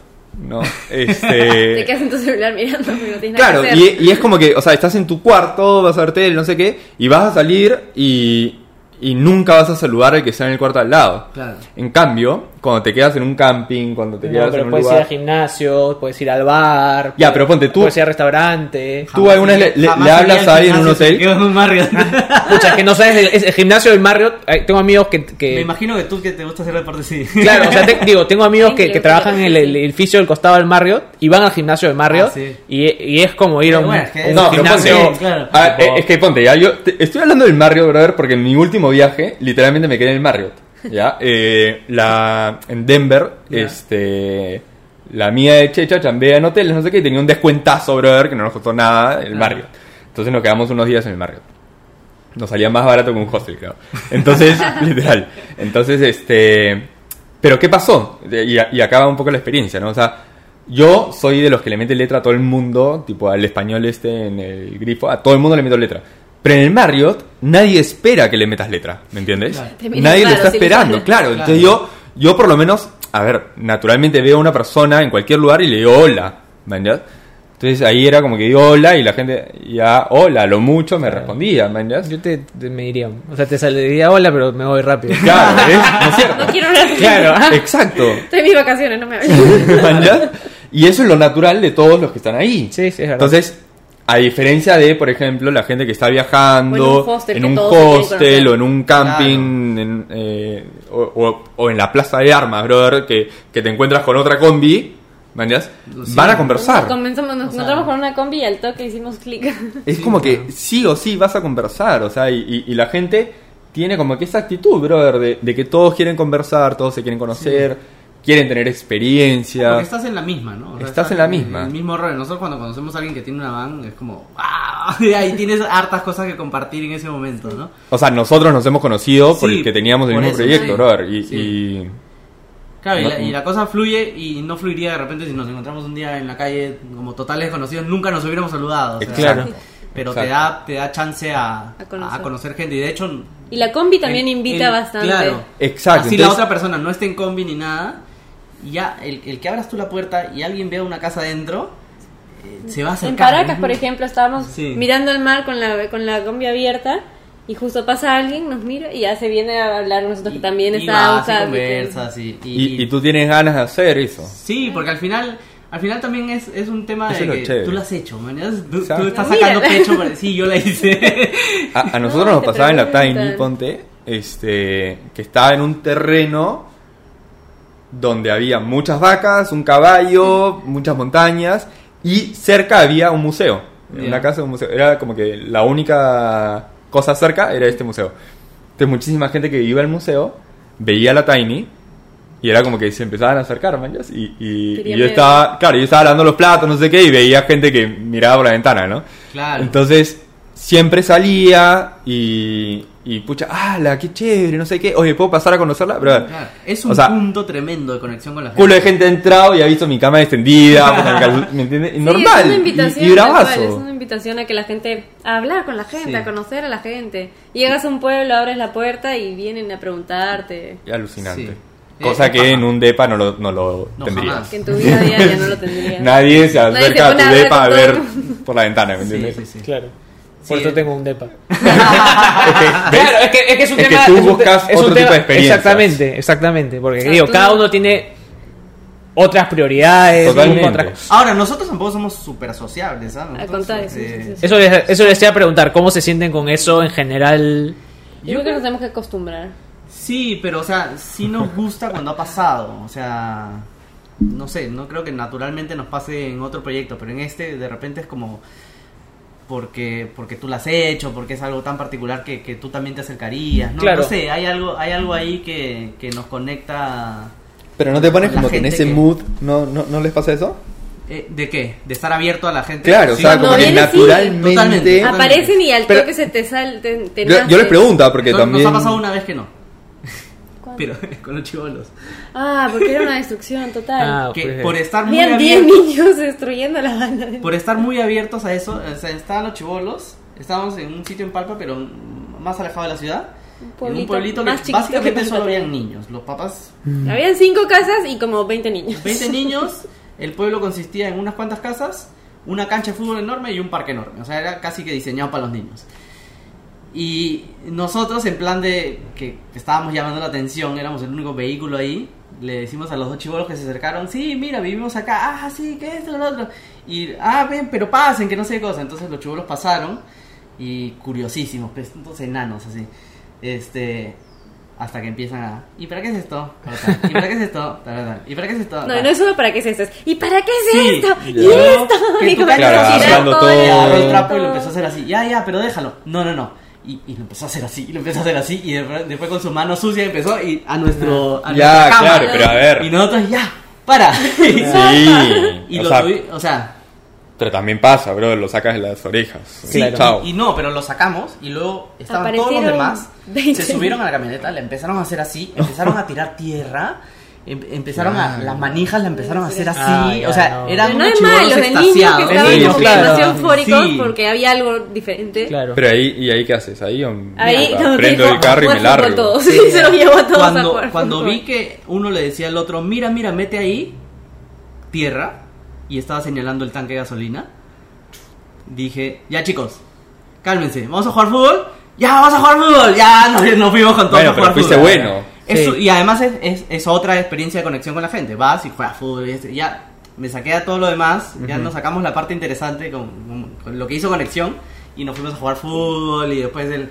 ¿no? [laughs] Te Este. quedas en tu celular mirando, pero no tienes nada Claro, que hacer. y, y es como que, o sea, estás en tu cuarto, vas a ver tele, no sé qué, y vas a salir y, y nunca vas a saludar al que está en el cuarto al lado. Claro. En cambio, cuando te quedas en un camping, cuando te No, quedas en pero un puedes lugar... ir al gimnasio, puedes ir al bar. Ya, pero ponte tú- Puedes ir al restaurante. Tú alguna vez le- hablas a alguien en un hotel. en un Marriott. [laughs] Pucha, es que no sabes, el, es el gimnasio del Marriott, tengo amigos que... que- Me imagino que tú que te gusta hacer deporte, sí. Claro, o sea, te- digo, tengo amigos [laughs] que, que trabajan que- en el, el edificio del costado del Marriott y van al gimnasio del Marriott Ah, sí. y, y es como ir a un, Bueno, es que un No, gimnasio... ponte- claro. Ah, eh, es que ponte, ya yo te- estoy hablando del Marriott, brother, porque en mi último viaje, literalmente me quedé en el Marriott. ¿Ya? Eh, la, en Denver, Ya. este. La mía de Checha chambea en hoteles, no sé qué, y tenía un descuentazo, brother, que no nos costó nada, el Ah. Marriott. Entonces nos quedamos unos días en el Marriott. Nos salía más barato que un hostel, claro. Entonces, [laughs] literal. Entonces, este. Pero, ¿qué pasó? Y, y acaba un poco la experiencia, ¿no? O sea, yo soy de los que le mete letra a todo el mundo, tipo al español este en el grifo, a todo el mundo le meto letra. Pero en el Marriott, nadie espera que le metas letra, ¿me entiendes? Claro. Nadie lo está si esperando, pones. claro. Claro. Entonces yo, yo por lo menos, a ver, naturalmente veo a una persona en cualquier lugar y le digo hola, ¿me entiendes? Entonces ahí era como que digo hola y la gente ya hola, lo mucho me respondía, ¿me entiendes? Yo te, te- me diría, o sea, te saldría hola, pero me voy rápido. Claro, ¿ves? [laughs] ¿no es cierto? No quiero hablar. Claro, [laughs] Exacto. Estoy en mis vacaciones, no me [laughs] hables. ¿Me entiendes? y eso es lo natural de todos los que están ahí. Sí, sí, es verdad. Entonces, a diferencia de, por ejemplo, la gente que está viajando O en un hostel en un o en un camping en, eh, o, o- o en la plaza de armas, brother, que, que te encuentras con otra combi. Sí. Van a conversar. Comenzamos, nos O sea- encontramos con una combi y al toque hicimos clic. [laughs] Es como que sí o sí vas a conversar, o sea, y, y- y la gente tiene como que esa actitud, brother, de, de que todos quieren conversar, todos se quieren conocer, quieren tener experiencia. Porque estás en la misma, ¿no? O sea, Estás en la misma. El mismo rol. Nosotros cuando conocemos a alguien que tiene una van, es como, ¡wow! [laughs] Y ahí tienes hartas cosas que compartir en ese momento, ¿no? O sea, nosotros nos hemos conocido Sí, porque teníamos el por mismo eso, proyecto, sí. brother, y... Sí. y- Claro, y la, y la cosa fluye y no fluiría de repente si nos encontramos un día en la calle como totales desconocidos, nunca nos hubiéramos saludado. o sea, Claro. Pero Exacto. te da, te da chance a, A conocer. a conocer gente. Y de hecho... Y la combi también en- invita en- bastante. Claro. Exacto, Así la otra persona no esté en combi ni nada, y ya el, el que abras tú la puerta y alguien vea una casa adentro, eh, se va a En acercar. Paracas, ¿no? por ejemplo, estábamos Sí. mirando el mar con la, con la combi abierta y justo pasa alguien, nos mira y ya se viene a hablar nosotros que también Y está vas y conversas y, y- y, y tú tienes ganas de hacer eso. Sí, porque al final, al final también es, es un tema Eso de lo que chévere. tú lo has hecho, man. Tú, tú estás sacando pecho, para- sí, yo la hice. A, a [laughs] nosotros No, nos pasaba en la. Tiny, ponte, este, que estaba en un terreno donde había muchas vacas, un caballo, muchas montañas y cerca había un museo. Ya. Una casa un museo. Era como que la única cosa cerca era este museo. Entonces muchísima gente que iba al museo veía la Tiny y era como que se empezaban a acercar, manjas, y, y- yo estaba, claro, yo estaba lavando los platos, no sé qué, y veía gente que miraba por la ventana, ¿no? Claro. Entonces, siempre salía y, y pucha, ¡ah, qué chévere! No sé qué. Oye, ¿puedo pasar a conocerla? Claro, Es un O sea, punto tremendo de conexión con la gente. culo de gente ha entrado y ha visto mi cama extendida, [laughs] Normal. es una y- invitación, y, tal cual, bravazo. es una invitación a que la gente a hablar con la gente, Sí. a conocer a la gente. Llegas a un pueblo, abres la puerta y vienen a preguntarte. Y Alucinante. Sí. Cosa Eh, que paja. en un depa no lo, no lo No, tendrías. jamás. Que en tu vida diaria no lo tendrías. [laughs] Nadie se Nadie se acerca a tu depa a ver por la ventana, ¿me Sí, entiendes? sí, sí. Claro. Por Sí, eso tengo un depa. [laughs] ¿Ves? Claro, es que, es que es un Es que tema. tú es buscas es un otro tema- tipo de experiencias. Exactamente, exactamente. Porque O sea, digo, tú- cada uno tiene otras prioridades. Totalmente. otras. Ahora, nosotros tampoco somos súper sociables, ¿sabes? Al contrario, sí, sí, sí. Eso les, eso les iba a preguntar, ¿cómo se sienten con eso en general? Yo creo que nos tenemos que acostumbrar. Sí, pero o sea, sí nos gusta cuando ha pasado. O sea, no sé, no creo que naturalmente nos pase en otro proyecto, pero en este de repente es como porque porque tú lo has hecho, porque es algo tan particular que, que tú también te acercarías. No, Claro. no sé, hay algo, hay algo ahí que, que nos conecta. Pero no te pones como que en ese que- mood, ¿no, no, ¿no les pasa eso? Eh, ¿De qué? ¿De estar abierto a la gente? Claro, o Sí. sea, Cuando como que sí, naturalmente... totalmente. Aparecen y al Pero- toque se te sale. Te, te Yo, yo les pregunto, porque No- también... Nos ha pasado una vez que no. Pero [laughs] con los chivolos. Ah, porque era una [laughs] destrucción total. Ah, Que pues, por estar muy Habían 10 abiertos, niños destruyendo la banda. por estar muy abiertos a eso, o sea, estaban los chivolos, estábamos en un sitio en Palpa, pero más alejado de la ciudad. Un en un pueblito pueblito más que básicamente que solo habían niños. Los papás, Habían 5 casas y como 20 niños. 20 [laughs] niños, el pueblo consistía en unas cuantas casas, una cancha de fútbol enorme y un parque enorme. O sea, era casi que diseñado para los niños. Y nosotros, en plan de que estábamos llamando la atención, éramos el único vehículo ahí, le decimos a los dos chivolos que se acercaron, sí, mira, vivimos acá, ah, sí, que esto, lo otro. Y, ah, ven, pero pasen, que no sé qué cosa. Entonces los chivolos pasaron y curiosísimos, pues, entonces enanos así. Este, hasta que empiezan a, ¿y para qué es esto? ¿Y para qué es esto? ¿Y para qué es esto? No, no es solo para qué es esto. es, ¿Y para qué es Sí, esto? ¿Y esto? Que tú claro, todo. todo. El trapo y lo empezó a hacer así. Ya, ya, pero déjalo. No, no, no. Y, y lo empezó a hacer así, y lo empezó a hacer así, y después, después con su mano sucia empezó y a nuestro. A Ya, nuestra cama. claro, pero a ver. Y nosotros, ya, para. Sí, [laughs] y o lo sea, tuvi- o sea, pero también pasa, bro, lo sacas de las orejas. sí, Claro. Chao. y, y no, pero lo sacamos y luego estaban todos los demás, 20. se subieron a la camioneta, le empezaron a hacer así, [laughs] empezaron a tirar tierra. Em- Empezaron a. Las manijas la empezaron a hacer así. Ah, ya, o sea, no. eran Pero no unos es malo, los de niños que estaban niños, como claro. demasiado eufóricos Sí. porque había algo diferente. Claro. Pero ahí, ¿y ahí qué haces? Ahí, um, Ahí puta, no, prendo el carro y "Jugar me largo. todos". [laughs] Sí, se los llevó a todos a cuando, jugar cuando vi que uno le decía al otro, mira, mira, mete ahí tierra, y estaba señalando el tanque de gasolina, dije, ya chicos, cálmense, ¿vamos a jugar fútbol? Ya, vamos a jugar fútbol, ya nos, [laughs] nos fuimos con todos Bueno, a pero jugar fuiste fútbol. bueno. Sí. Y además es, es- es otra experiencia de conexión con la gente. Vas y juegas fútbol. Y ya me saqué a todo lo demás. Ya nos sacamos la parte interesante con, con- con lo que hizo conexión. Y nos fuimos a jugar fútbol. Y después el,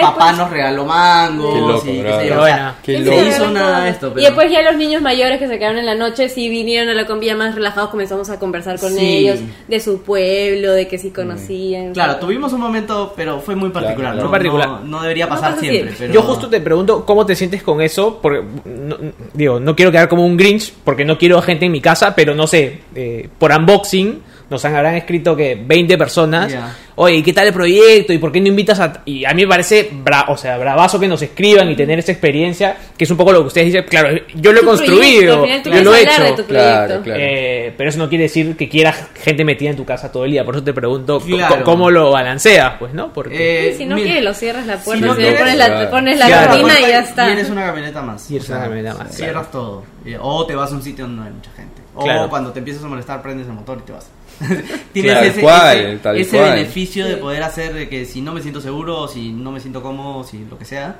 papá después- nos regaló mangos. Qué loco, y qué bravo. sé yo, Qué o sea, buena. Qué Sí, se loco. sí, hizo nada de esto. Y después ya los niños mayores que se quedaron en la noche, sí vinieron a la comida más relajados, comenzamos a conversar con Sí. ellos, de su pueblo, de que sí conocían. Claro, tuvimos un momento, pero fue muy particular. claro. ¿no? Muy particular. No, no debería No pasar pasa siempre. siempre. Pero... Yo justo te pregunto cómo te sientes con eso, porque no, digo, no quiero quedar como un Grinch, porque no quiero gente en mi casa, pero no sé, eh, por unboxing nos han- habrán escrito que 20 personas, Ya. oye, ¿y qué tal el proyecto? ¿Y por qué no invitas a...? Y a mí me parece, bra- o sea, bravazo que nos escriban y tener esa experiencia, que es un poco lo que ustedes dicen, claro, yo lo he proyecto, construido, yo lo he hecho. Claro, claro. Eh, pero eso no quiere decir que quieras gente metida en tu casa todo el día, por eso te pregunto Claro. cómo lo balanceas, pues, ¿no? Porque... Eh, si no mira, quieres, lo cierras la puerta, no si quieres, pones la, claro. pones la Claro. cortina y ya está. Y eres una camioneta más. Y una camioneta más, Cierras todo. O te vas a un sitio donde no hay mucha gente. O Claro. cuando te empiezas a molestar, prendes el motor y te vas. [laughs] Cual, ese, tal ese cual. beneficio de poder hacer de que si no me siento seguro, si no me siento cómodo, si lo que sea,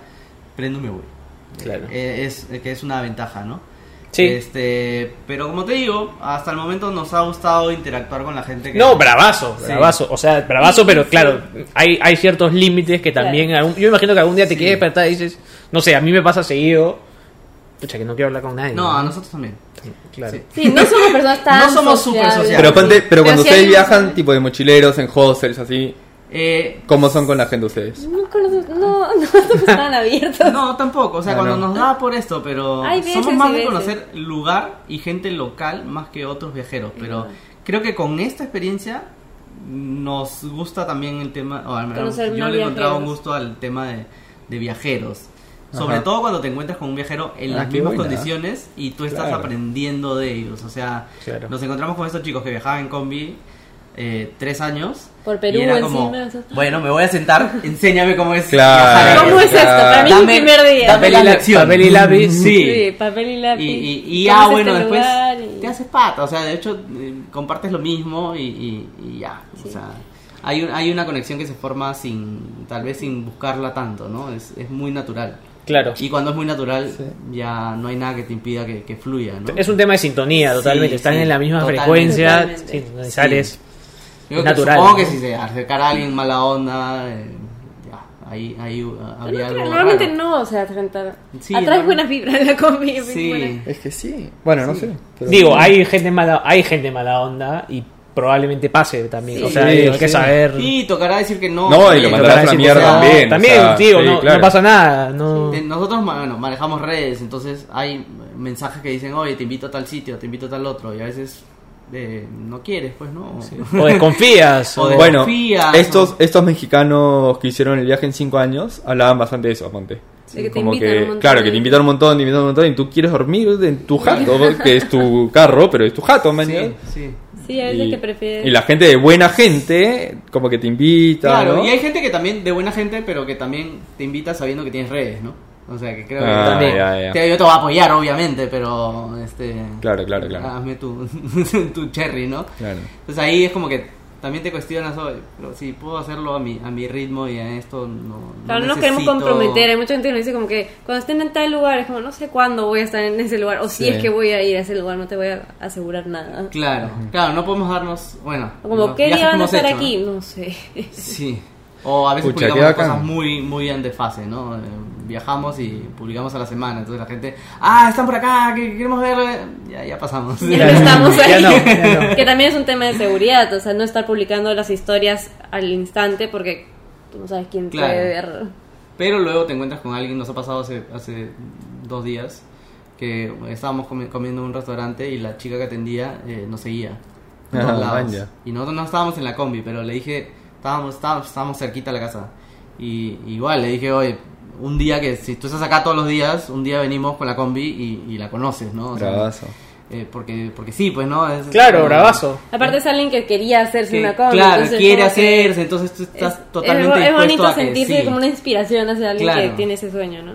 prendo y me voy. Claro. Eh, es, eh, que es una ventaja, ¿no? Sí. Este, pero como te digo, hasta el momento nos ha gustado interactuar con la gente. Que No, bravazo, Sí. bravazo. O sea, bravazo, pero claro, hay, hay ciertos límites que también. algún- yo imagino que algún día te Sí. quieres despertar y dices, no sé, a mí me pasa seguido. Pucha, que no quiero hablar con nadie. No, a nosotros también. Claro. Sí. Sí, no somos personas [laughs] tan No somos súper sociables. Pero, ponte, pero cuando ustedes hay- viajan, tipo de mochileros, en hostels, así, Eh, ¿cómo son con la gente ustedes? No, [laughs] no, no tan [laughs] abiertos. No, tampoco. O sea, Ah, cuando no. nos da por esto, pero Hay veces somos más y de veces. conocer lugar y gente local más que otros viajeros. Pero creo que con esta experiencia nos gusta también el tema, o al menos Conocer yo más le he encontrado un viajeros. gusto al tema de, de viajeros. Sobre Ajá. todo cuando te encuentras con un viajero en Ah, las mismas buena. condiciones y tú estás Claro. aprendiendo de ellos. O sea, Claro. nos encontramos con estos chicos que viajaban en combi eh, tres años. Por Perú y era como, bueno, me voy a sentar, enséñame cómo es Claro. ¿Cómo es esto? Para mí es Dame- primer día. Papel y la- papel y lápiz. Sí. Sí, papel y lápiz. Y, y, y ¿Cómo ya, bueno, este después? Y- te haces pata. O sea, de hecho, eh, compartes lo mismo y, y, y ya. Sí. O sea, hay, un- hay una conexión que se forma sin, tal vez sin buscarla tanto, ¿no? Es, es muy natural. Claro. Y cuando es muy natural, ya no hay nada que te impida que, que fluya, ¿no? Es un tema de sintonía, totalmente. Sí, Están sí, en la misma totalmente. frecuencia. Totalmente. Sí, sintonizar Sí. es- Creo es que natural, Supongo ¿no? que si se acercara a alguien mala onda, eh, ya, ahí, ahí uh, habría no, algo normalmente raro. no, o sea, Sí, atraes no. buenas vibras en la combi. muy Sí. Es que sí. Bueno, no sé. pero- Digo, hay gente mala, hay gente mala onda y probablemente pase también. Sí, o sea, sí, hay que sí. saber. Y tocará decir que no. No, y lo mandarás a la mierda también. o También, sea, sí, no, claro. no pasa nada. No... Nosotros ma- bueno, manejamos redes, entonces hay mensajes que dicen, oye, te invito a tal sitio, te invito a tal otro, y a veces eh, no quieres, pues, ¿no? [laughs] O desconfías. O o- de- Bueno, Confías, estos, estos mexicanos que hicieron el viaje en cinco años hablaban bastante de eso, ponte. De que te Como invitan que, un montón claro, que te invitan un montón, te invitan un montón y tú quieres dormir en tu jato, que es tu carro, pero es tu jato, man. Sí, sí. Sí, a veces Y, que prefieres. y la gente de buena gente, como que te invita, Claro, ¿no? y hay gente que también, de buena gente, pero que también te invita sabiendo que tienes redes, ¿no? O sea, que creo Ah, que también, ya, ya. te- yo te voy a apoyar, obviamente, pero, este... Claro, claro, claro. Hazme tu, [laughs] tu cherry, ¿no? Claro. Entonces ahí es como que también te cuestionas, oye, pero si puedo hacerlo a mi, a mi ritmo y a esto, no. Claro, no nos necesito- queremos comprometer. Hay mucha gente que nos dice como que cuando estén en tal lugar, es como no sé cuándo voy a estar en ese lugar. O si Sí. es que voy a ir a ese lugar, no te voy a asegurar nada. Claro, claro, no podemos darnos, bueno. Como, ¿qué día que van a estar hecho, aquí? ¿no? No sé. Sí. O a veces Pucha, publicamos cosas muy, muy en desfase, ¿no? Eh, viajamos y publicamos a la semana, entonces la gente, ah, están por acá, que queremos ver, ya, ya pasamos. Ya no estamos [laughs] Ya ahí. no, ya no. [laughs] Que también es un tema de seguridad, o sea, no estar publicando las historias al instante porque tú no sabes quién Claro. puede ver. Pero luego te encuentras con alguien, nos ha pasado hace, hace dos días, que estábamos comi- comiendo en un restaurante y la chica que atendía eh, nos seguía. [laughs] Ah. Y nosotros no estábamos en la combi, pero le dije, estábamos, estábamos, estábamos cerquita a la casa. Y igual le dije, oye, un día que si tú estás acá todos los días, un día venimos con la combi y, y la conoces, ¿no? O sea, Bravazo. eh, porque, porque sí, pues, ¿no? Es- Claro, como- bravazo. Aparte es alguien que quería hacerse que, una combi. claro, entonces quiere que hacerse, entonces tú estás es- totalmente es, es bonito a que sentirse sí. como una inspiración hacia alguien que Claro. tiene ese sueño, ¿no?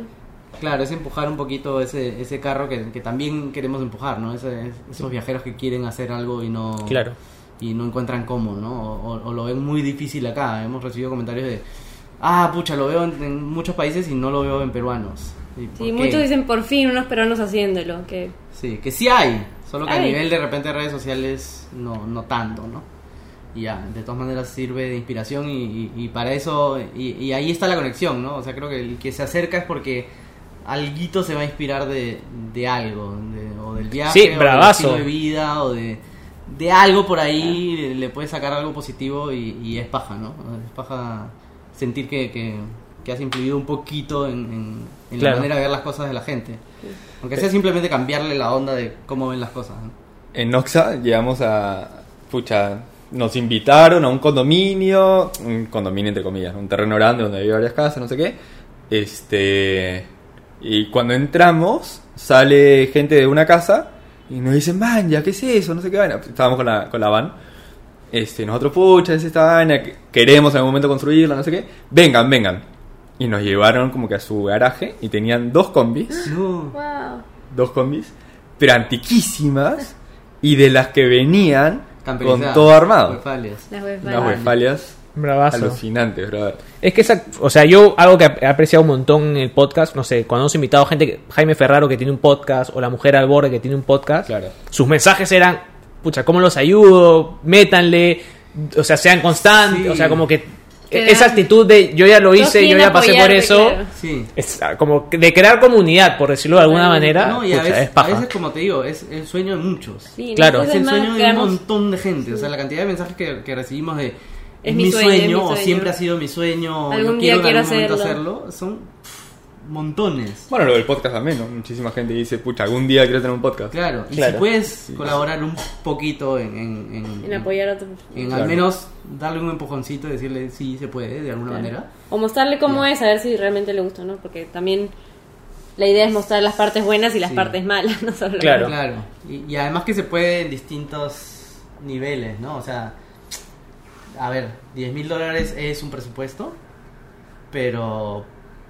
Claro, es empujar un poquito ese, ese carro que, que también queremos empujar, ¿no? Ese- esos viajeros que quieren hacer algo y no, Claro. Y no encuentran cómo, ¿no? O, o- o lo ven muy difícil acá. Hemos recibido comentarios de, ah, pucha, lo veo en, en muchos países y no lo veo en peruanos. ¿Y Sí, muchos dicen por fin unos peruanos haciéndolo, que Sí, que sí hay, solo que a nivel de repente de redes sociales no, no tanto, ¿no? Y ya, de todas maneras sirve de inspiración y, y- y para eso, y, y ahí está la conexión, ¿no? O sea, creo que el que se acerca es porque alguito se va a inspirar de, de algo, de- o del viaje, Sí, o del estilo de vida, o de, de algo por ahí, le, le puedes sacar algo positivo y, y es paja, ¿no? Es paja sentir que, que, que has influido un poquito en, en- en Claro. la manera de ver las cosas de la gente. Aunque sea simplemente cambiarle la onda de cómo ven las cosas. ¿no? En Oxa llegamos a. Pucha, nos invitaron a un condominio, un condominio entre comillas, un terreno grande donde había varias casas, no sé qué. Este. Y cuando entramos, sale gente de una casa y nos dicen, man, ya, ¿qué es eso? No sé qué vaina. Estábamos con la, con la van. Este, nosotros, pucha, es esta vaina, que- queremos en algún momento construirla, no sé qué. Vengan, vengan. Y nos llevaron como que a su garaje y tenían dos combis [gasps] No. wow. dos combis, pero antiquísimas y de las que venían con todo armado. Las web Unas westfalias Bravazo. alucinantes, brother. Es que esa, o sea, yo algo que he apreciado un montón en el podcast, no sé, cuando hemos invitado gente, que- Jaime Ferraro que tiene un podcast, o la mujer al borde que tiene un podcast, Claro. sus mensajes eran, pucha, ¿cómo los ayudo? Métanle, o sea, sean constantes, Sí. o sea, como que esa actitud de yo ya lo hice, yo ya pasé por eso, claro. Sí. es ah, como de crear comunidad, por decirlo de alguna manera, No, y a pucha, veces, es paja. a veces, como te digo, es el sueño de muchos. Sí, Claro. Es el sueño de un montón de gente. O sea, la cantidad de mensajes que, que recibimos de Es mi sueño, es mi o sueño. siempre ha sido mi sueño, o Algún yo día quiero en quiero algún momento hacerlo. hacerlo, son pff, montones. Bueno, lo del podcast también, ¿no? Muchísima gente dice, pucha, algún día quiero tener un podcast. Claro, y Claro. si puedes colaborar un poquito en, en, en- En apoyar a otros. en Claro. al menos darle un empujoncito y decirle sí se puede de alguna Claro. manera. O mostrarle cómo es, a ver si realmente le gusta, ¿no? Porque también la idea es mostrar las partes buenas y las Sí. partes malas, [laughs] no solo Claro. Claro, y, y además que se puede en distintos niveles, ¿no? O sea, a ver, 10 mil dólares es un presupuesto, pero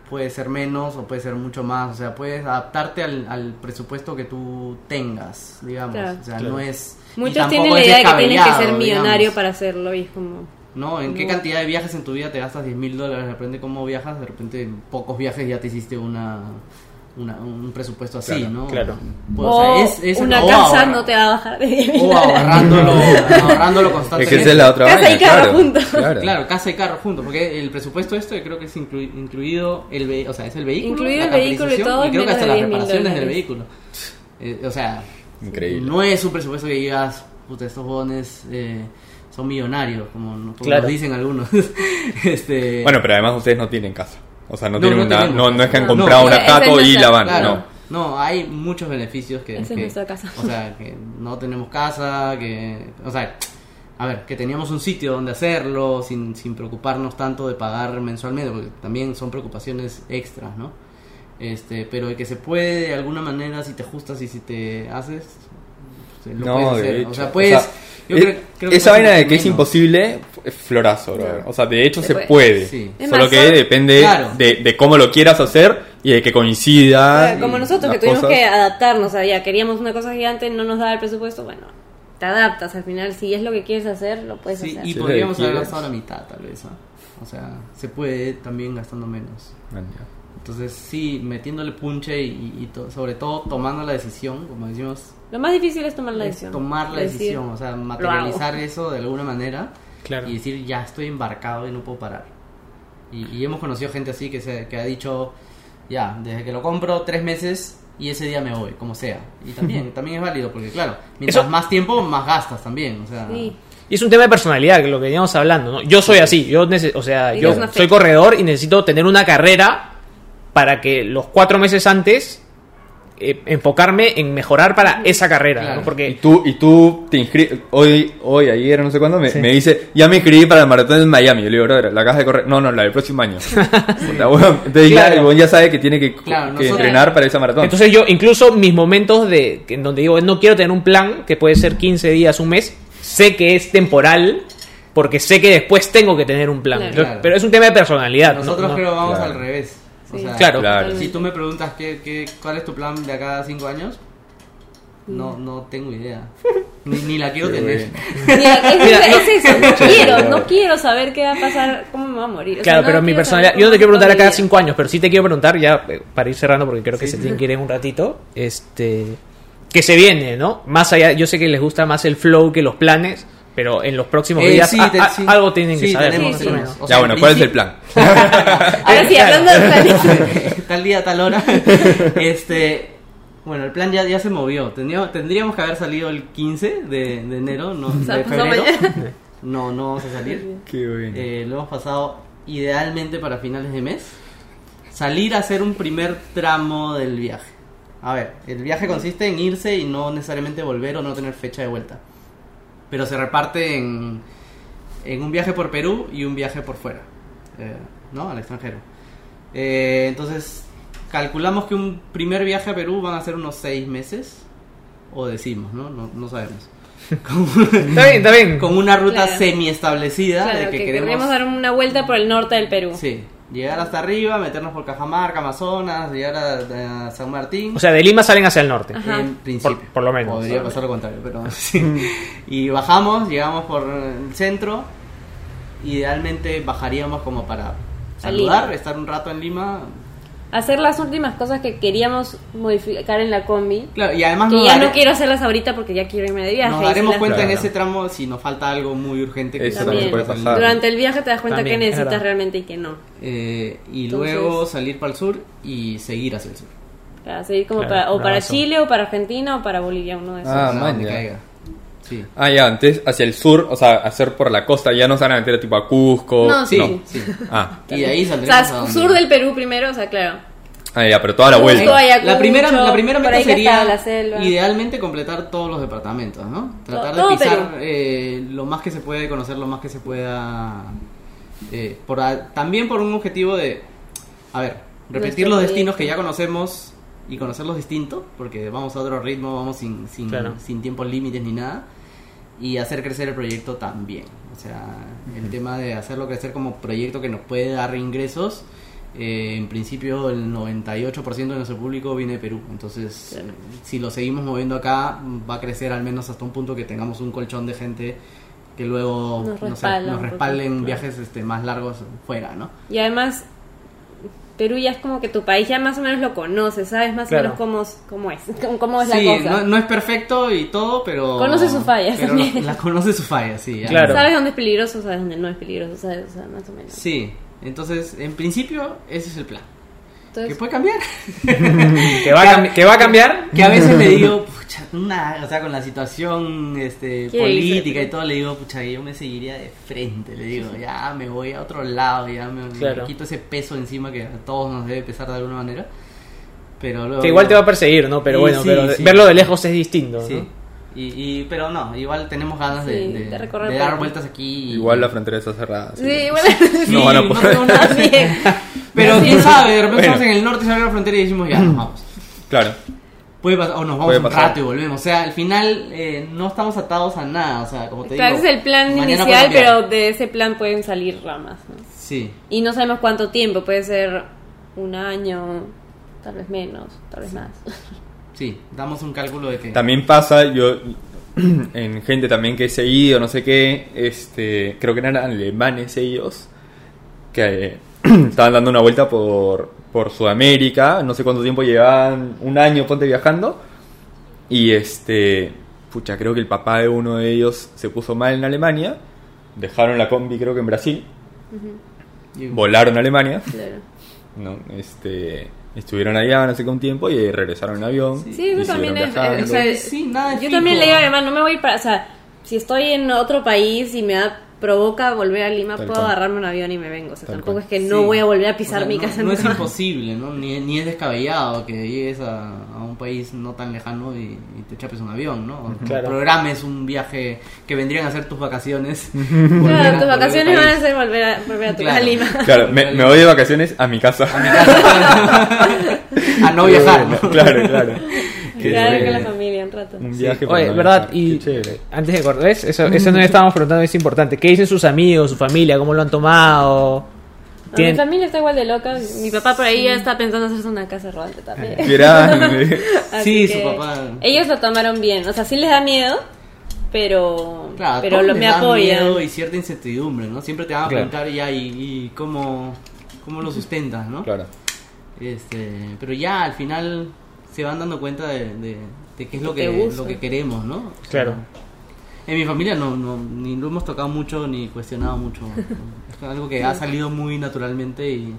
puede ser menos o puede ser mucho más, o sea, puedes adaptarte al, al presupuesto que tú tengas, digamos, Claro. o sea, Claro. no es... Muchos tienen la idea de que tienes que ser millonario digamos. para hacerlo y es como... ¿No? ¿En qué cantidad de viajes en tu vida te gastas 10 mil dólares? Depende cómo viajas, de repente en pocos viajes ya te hiciste una, una- un presupuesto así, Claro, ¿no? claro. Pues, o o sea, es- es- una o casa ahorra- no te va a bajar de 10 mil O ahorrándolo, [laughs] ahorrándolo Es constantemente. que esa es la otra Casa y vaina, carro claro. juntos. Claro. Claro, casa y carro juntos, porque el presupuesto esto creo que es inclu- incluido el o sea, es el vehículo, Incluido el vehículo y todo es creo que hasta las 10.000 reparaciones del vehículo. Eh, o sea, Increíble. no es un presupuesto que digas, puta, estos bones eh, son millonarios, como, no- como Claro. nos dicen algunos. [laughs] este, Bueno, pero además ustedes no tienen casa. O sea, no, No, tienen no una, tenemos no, no es que han comprado No, una es jato y la van, Claro, no. no, hay muchos beneficios que, Esa es que- nuestra casa. o sea, que no tenemos casa, que, o sea, a ver, que teníamos un sitio donde hacerlo sin, sin preocuparnos tanto de pagar mensualmente, porque también son preocupaciones extras, ¿no? Este, pero de que se puede de alguna manera si te ajustas y si te haces, pues, lo No, puedes de hacer. hecho. o sea, puedes, O sea, yo eh, creo- creo esa vaina de que es imposible es florazo, bro. Claro. O sea, de hecho Se se, puede. puede. Sí. Es Solo más, que son- depende Claro. de, de cómo lo quieras hacer y de que coincida. Claro, como nosotros que tuvimos cosas. que adaptarnos, o sea, ya queríamos una cosa gigante, no nos daba el presupuesto, bueno, te adaptas al final, si es lo que quieres hacer, lo puedes Sí, hacer. y Sí, podríamos haber gastado la mitad, tal vez. O sea, se puede también gastando menos. Ya. Entonces, sí, metiéndole punche y, y to- sobre todo tomando la decisión, como decimos, Lo más difícil es tomar la es decisión. tomar la Decir, decisión, o sea, materializar eso de alguna manera Claro. y decir, ya estoy embarcado y no puedo parar. Y, y hemos conocido gente así que, se, que ha dicho, ya, desde que lo compro, tres meses y ese día me voy, como sea. Y también, también es válido, porque claro, mientras Eso- más tiempo, más gastas también, o sea... Sí. Y es un tema de personalidad, que lo que veníamos hablando, ¿no? Yo soy así, yo o sea, yo soy corredor y necesito tener una carrera para que los cuatro meses antes eh, enfocarme en mejorar para esa carrera, Claro. ¿no? Y Porque tú, y tú te inscribes, hoy, hoy, ayer, no sé cuándo, me, Sí. me dice, ya me inscribí para el maratón en Miami. Yo le digo, brother, la caja de correr. No, no, la del próximo año. [laughs] Entonces ya, el ya sabe que tiene que, Claro, que nosotros- entrenar para esa maratón. entonces yo incluso mis momentos de en donde digo, no quiero tener un plan que puede ser 15 días, un mes, sé que es temporal porque sé que después tengo que tener un plan. Claro. Entonces, Claro. Pero es un tema de personalidad. ¿no? Nosotros No- creo vamos claro. al revés. O Sí. sea, Claro. Claro. Si tú me preguntas qué, qué, cuál es tu plan de acá a cinco años, no, no tengo idea. [laughs] Ni, ni la quiero tener. Es, eso, no [laughs] quiero, no quiero saber qué va a pasar, cómo me va a morir. O sea, Claro, no pero mi personalidad. Yo no te quiero preguntar va a cada mi vida. cinco años, pero sí te quiero preguntar, ya eh, para ir cerrando, porque creo que se tienen que ir en un ratito. Este. Que se viene, ¿no? Más allá, yo sé que les gusta más el flow que los planes, pero en los próximos Eh, días sí, a- te- a- sí. algo tienen que Sí, saber. Ya bueno, en ¿cuál es el plan? [laughs] Ahora sí, hablando de planes. [laughs] tal día, tal hora. [laughs] este, bueno, el plan ya, ya se movió. Tendríamos, tendríamos que haber salido el 15 de, de enero, no, O sea, de pasó febrero. No, no vamos a salir. Qué bueno. Eh, lo hemos pasado idealmente para finales de mes. Salir a hacer un primer tramo del viaje. A ver, el viaje consiste en irse y no necesariamente volver o no tener fecha de vuelta. Pero se reparte en, en un viaje por Perú y un viaje por fuera, eh, ¿no? Al extranjero. Eh, entonces, calculamos que un primer viaje a Perú van a ser unos seis meses. O decimos, ¿no? No, no sabemos. [laughs] Con, Está bien, está bien. con una ruta Claro. semi establecida Claro, de que, que, queremos queremos dar una vuelta por el norte del Perú. Sí, llegar hasta arriba, meternos por Cajamarca, Amazonas, llegar a, a San Martín. O sea, de Lima salen hacia el norte. Ajá. en principio. Por- por lo menos. Podría pasar lo contrario, pero [laughs] sí. Y bajamos, llegamos por el centro. Idealmente bajaríamos como para saludar, estar un rato en Lima. Hacer las últimas cosas que queríamos modificar en la combi. Claro, y además Que ya no quiero hacerlas ahorita porque ya quiero irme de viaje. nos daremos las- cuenta en Claro. ese tramo si nos falta algo muy urgente. que Eso también puede pasar. Durante el viaje te das cuenta También, que es necesitas verdad. realmente y que no. Eh, y Entonces- luego salir para el sur y seguir hacia el sur. Para seguir como Claro, para, o para. Chile o para Argentina o para Bolivia, uno de esos. Ah, man, ya. Sí. Ah, ya, antes hacia el sur, o sea, hacer por la costa, ya no se van a meter tipo a Cusco. No, Sí, No. sí. Ah, Y de ahí o saldremos a sea, donde- sur del Perú primero, o sea, claro. ah, ya, pero toda la vuelta. Ayacucho, La primera, la primera meta sería la idealmente completar todos los departamentos, ¿no? Tratar Todo de pisar eh, lo más que se pueda y conocer lo más que se pueda. eh, por a- también por un objetivo de, a ver, repetir Nuestro los destinos proyecto. que ya conocemos y conocerlos distintos, porque vamos a otro ritmo, vamos sin, sin, Claro. sin tiempos límites ni nada, y hacer crecer el proyecto también. O sea, el tema de hacerlo crecer como proyecto que nos puede dar ingresos. eh, en principio el 98% de nuestro público viene de Perú, entonces Claro. si lo seguimos moviendo acá va a crecer al menos hasta un punto que tengamos un colchón de gente que luego Nos no sé, respalda nos un respalden poquito. viajes este, más largos fuera, ¿no? Y además, Perú ya es como que tu país ya más o menos lo conoces, sabes más Claro. o menos cómo, es- cómo es, [laughs] cómo, cómo es Sí, la cosa. no, no es perfecto y todo, pero... Conoce sus fallas también. La, la conoce sus fallas, sí. [laughs] ya. Claro. Sabes dónde es peligroso, sabes dónde no es peligroso, sabes, o sea, más o menos. Sí, entonces en principio ese es el plan. Que Entonces, puede cambiar. ¿Que va, a cambi- que va a cambiar? Que a veces le digo, pucha, una, o sea, con la situación este, política y todo, le digo, pucha, yo me seguiría de frente, le digo, ya me voy a otro lado, ya me, me Claro. quito ese peso encima que a todos nos debe pesar de alguna manera. Pero luego... Que igual te va a perseguir, ¿no? Pero bueno, sí, pero sí. verlo de lejos es distinto, ¿no? Sí. Y, y, pero no, igual tenemos ganas de, Sí, de- de de dar vueltas aquí. y- Igual la frontera está cerrada. sí, que- bueno, No van a poder. tengo nada. Pero quién sabe, de repente Bueno. estamos en el norte, se abre la frontera y decimos, ya, nos vamos. Claro. Puede pasar, o nos vamos Puede un pasar. rato y volvemos. O sea, al final eh, no estamos atados a nada. O sea, como te Claro, digo. ese es el plan mañana puede inicial, cambiar. pero de ese plan pueden salir ramas, ¿no? Sí, Y no sabemos cuánto tiempo, puede ser un año, tal vez menos, tal vez más. sí, damos un cálculo de que. También pasa, yo [clears throat] en gente también que he seguido, no sé qué, este, creo que eran alemanes ellos, que eh, [clears throat] estaban dando una vuelta por, por Sudamérica, no sé cuánto tiempo llevaban, un año ponte viajando, y este, pucha, creo que el papá de uno de ellos se puso mal en Alemania, dejaron la combi creo que en Brasil, y- volaron a Alemania, Claro. ¿no? Este, estuvieron allá no sé qué un tiempo y regresaron en avión. Sí, y eso también es. viajando. o sea, Sí, nada yo también le digo a mi hermano, no me voy para. O sea, si estoy en otro país y me da, provoca volver a Lima, Tal puedo cual. no un avión y me vengo. O sea, Tal tampoco cual. es que Sí. no voy a volver a pisar O sea, mi no- casa No, es nunca. imposible, ¿no? Ni, ni es descabellado que llegues a, a un país no tan lejano y, y te chapes un avión, ¿no? O Claro. Programes un viaje que vendrían a ser tus vacaciones. [laughs] Claro, tus vacaciones van a ser volver a, volver a tu Claro. a Lima. Claro, me, me voy de vacaciones a mi casa. a [laughs] no viajar, ¿no? claro, claro. [laughs] Qué Quedar con la familia un rato. Un viaje para Oye, ¿verdad? Y antes de cortar, ¿ves? Eso, eso no le estábamos preguntando, es importante. ¿Qué dicen sus amigos, su familia? ¿Cómo lo han tomado? Mi familia está igual de loca. Mi papá por ahí ya está pensando hacerse una casa rodante también. [laughs] Grande. [laughs] Sí, su papá. Ellos lo tomaron bien. O sea, sí les da miedo, pero, Claro, pero lo, me apoyan. miedo y cierta incertidumbre, ¿no? Siempre te van a Claro. preguntar ya y, y cómo, cómo lo sustentas, ¿no? Claro. Este, pero ya al final se van dando cuenta de, de- de qué es lo que, lo que queremos, ¿no? O sea, Claro. En mi familia no, no, ni lo hemos tocado mucho ni cuestionado mucho. [laughs] es algo que ha salido muy naturalmente y,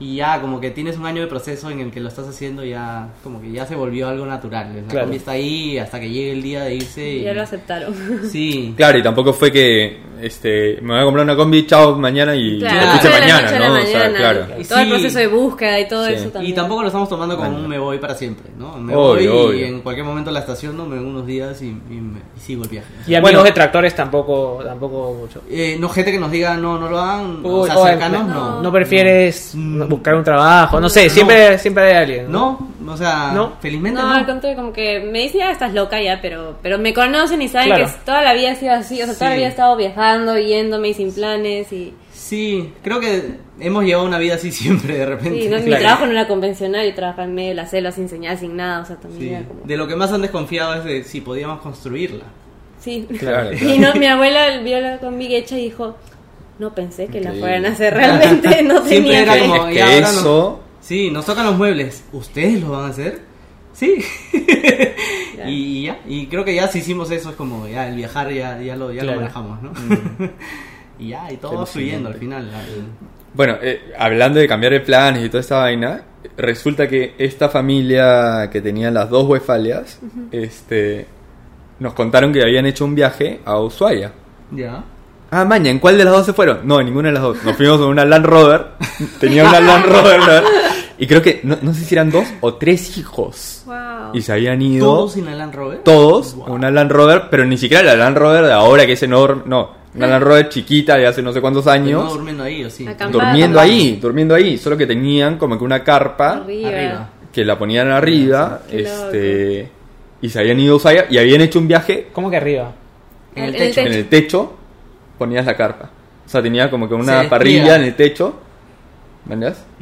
y ya como que tienes un año de proceso en el que lo estás haciendo ya como que ya se volvió algo natural. La Claro. combi está ahí hasta que llegue el día de irse. Y, Ya lo aceptaron. [laughs] Sí. Claro, y tampoco fue que este, me voy a comprar una combi, chao, mañana y Claro, lo puse de la mañana, noche a la ¿no? O sea, mañana. claro. Y todo el proceso de búsqueda y todo Sí. eso también. Y tampoco lo estamos tomando como Bueno. un me voy para siempre, ¿no? Me Obvio, voy obvio. y en cualquier momento la estaciono, me vengo unos días y, y me- y sigo el viaje. Y amigos Bueno. detractores tampoco, tampoco mucho. Eh, no gente que nos diga no, no lo hagan, o sea, cercanos, no, no. no prefieres. Buscar un trabajo, no sé, No. siempre, siempre hay alguien. No, o sea, No. felizmente No, no. al contrario, como que me dicen, ya estás loca ya, pero, pero me conocen y saben Claro. que toda la vida ha sido así, o sea, toda la Sí. vida he estado viajando, yéndome y sin planes y... Sí, creo que hemos llevado una vida así [laughs] siempre de repente. Sí, no, mi Claro. trabajo no era convencional, yo trabajaba en medio de la selva sin señal, sin nada, o sea, también Sí. era como... De lo que más han desconfiado es de si podíamos construirla. Sí. Claro, claro. [laughs] Y no, mi abuela vio la combi hecha y dijo, no pensé que la fueran a hacer realmente, no Siempre [laughs] tenía era fe". como- Es ahora que no- eso... Sí, nos tocan los muebles. ¿Ustedes lo van a hacer? Sí. [laughs] y ya, y creo que ya si hicimos eso es como ya el viajar ya, ya lo, ya Claro. lo manejamos, ¿no? [laughs] y ya, y todo va fluyendo al final. la- Bueno, eh, hablando de cambiar de planes y toda esta vaina, resulta que esta familia que tenía las dos Westfalias, este, nos contaron que habían hecho un viaje a Ushuaia. Ya. Ah, maña, ¿en cuál de las dos se fueron? No, en ninguna de las dos. Nos fuimos en una Land Rover. [laughs] Tenía una Land Rover. ¿no? Y creo que, no, no sé si eran dos o tres hijos. Wow. Y se habían ido ¿Todos sin la Land Rover? todos Wow. en una Land Rover, pero ni siquiera la Land Rover de ahora que es enorme. No, una Land Rover chiquita de hace no sé cuántos años. No durmiendo ahí, ¿o sí? Acampada, durmiendo acampada. ahí, durmiendo ahí. Solo que tenían como que una carpa Arriba. Arriba. que la ponían arriba. Qué este Y se habían ido a Ushuaia y habían hecho un viaje ¿Cómo que arriba? En el En el techo. en el techo. Ponías la carpa. O sea, tenía como que una parrilla en el techo.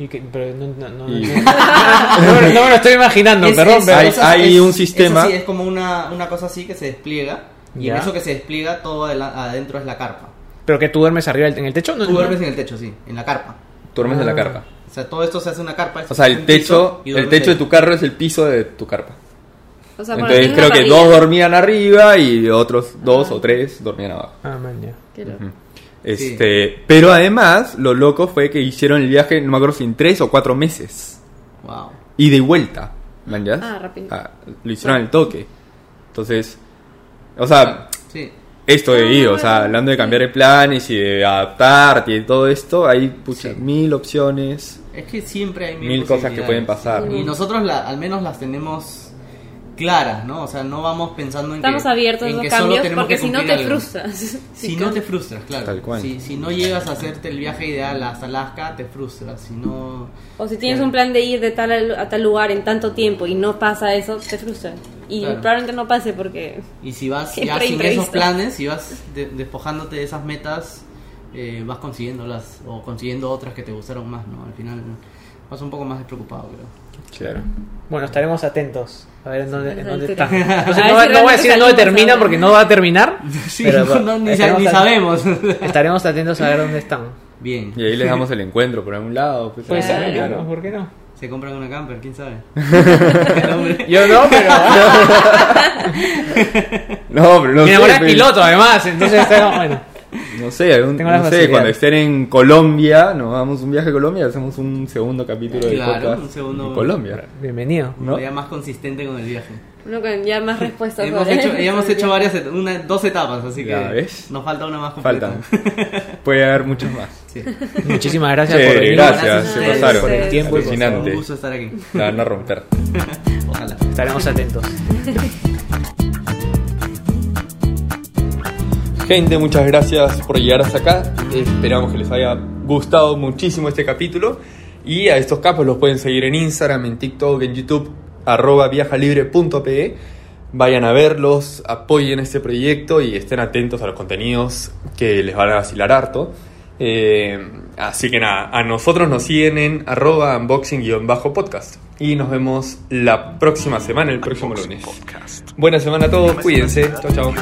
Que- pero no, no, no, Y- no, [laughs] no, no me lo estoy imaginando, Es- perdón, es- pero... Hay- hay es- un sistema- así, es como una, una cosa así que se despliega. Y en eso que se despliega, todo adentro es la carpa. pero que tú duermes arriba en el techo. No, Tú duermes en el techo, sí, en la carpa. Duermes en la Ah. carpa. O sea, todo esto se hace una carpa. O sea, el techo, el techo de tu carro es el piso de tu carpa. O sea, bueno, Entonces creo que dos dormían arriba y otros dos o tres dormían abajo. Ah, man, ya. Qué loco. Ujú. Este, pero además, lo loco fue que hicieron el viaje, no me acuerdo si en tres o cuatro meses. Wow. Y vuelta. ¿Man ya? Ah, rápido. lo hicieron al toque. Entonces, o sea, Sí. esto de ir, o sea, Ah, hablando de cambiar de planes y de adaptarte y todo esto, hay pucha, Sí. mil opciones. Es que siempre hay Mil cosas que pueden pasar. Y nosotros la- al menos las tenemos claras, ¿no? O sea, no vamos pensando en Estamos que, abiertos a en los que solo cambios tenemos porque que si no cumplir te algo. frustras. [laughs] Si Sí, no te frustras, claro. Tal cual. Si, si no llegas a hacerte el viaje ideal hasta Alaska, te frustras. Si no... O si tienes un plan de ir de tal a, a tal lugar en tanto tiempo y no pasa eso, te frustras. Y Claro. probablemente no pase porque... Y si vas [laughs] ya sin esos planes, si vas de- despojándote de esas metas, eh, vas consiguiéndolas o consiguiendo otras que te gustaron más, ¿no? Al final vas un poco más despreocupado, creo. Claro. Bueno, estaremos atentos a ver en dónde, en dónde está. [laughs] No, no, voy a decir en dónde termina ahora. porque no va a terminar. [laughs] Sí, pero no, no, ni, estaremos ni sabemos. [laughs] Estaremos atentos a ver dónde están. Bien. Y ahí les damos el encuentro por algún lado. pues. Puede ser, Claro. claro, ¿por qué no? Se compran una camper, quién sabe. Yo no, pero. No, pero no Mi sé, enamorada es pues, piloto, además, entonces bueno. No sé, algún- no sé, cuando estén en Colombia, nos damos un viaje a Colombia, hacemos un segundo capítulo de Claro, podcast un segundo- en Colombia. Bienvenido. ¿No? Ya más consistente con el viaje. Uno con ya más [laughs] respuestas. hemos [laughs] hecho, ya hemos hecho varias, una, dos etapas, así que ves. nos falta una más completa. Faltan. Puede haber muchos más. [laughs] Sí. Muchísimas gracias Che, por venir. gracias, Gracias se pasaron. por el tiempo Alucinante. Un gusto estar aquí. La van a romper. Ojalá. Estaremos atentos. Gente, muchas gracias por llegar hasta acá. Esperamos que les haya gustado muchísimo este capítulo. Y a estos capos los pueden seguir en Instagram, en TikTok, en YouTube, arroba viajalibre.pe. Vayan a verlos, apoyen este proyecto y estén atentos a los contenidos que les van a vacilar harto. Eh, así que nada, a nosotros nos siguen en arroba unboxing-podcast. Y nos vemos la próxima semana, el próximo lunes. Buena semana a todos, cuídense. Chao, chao.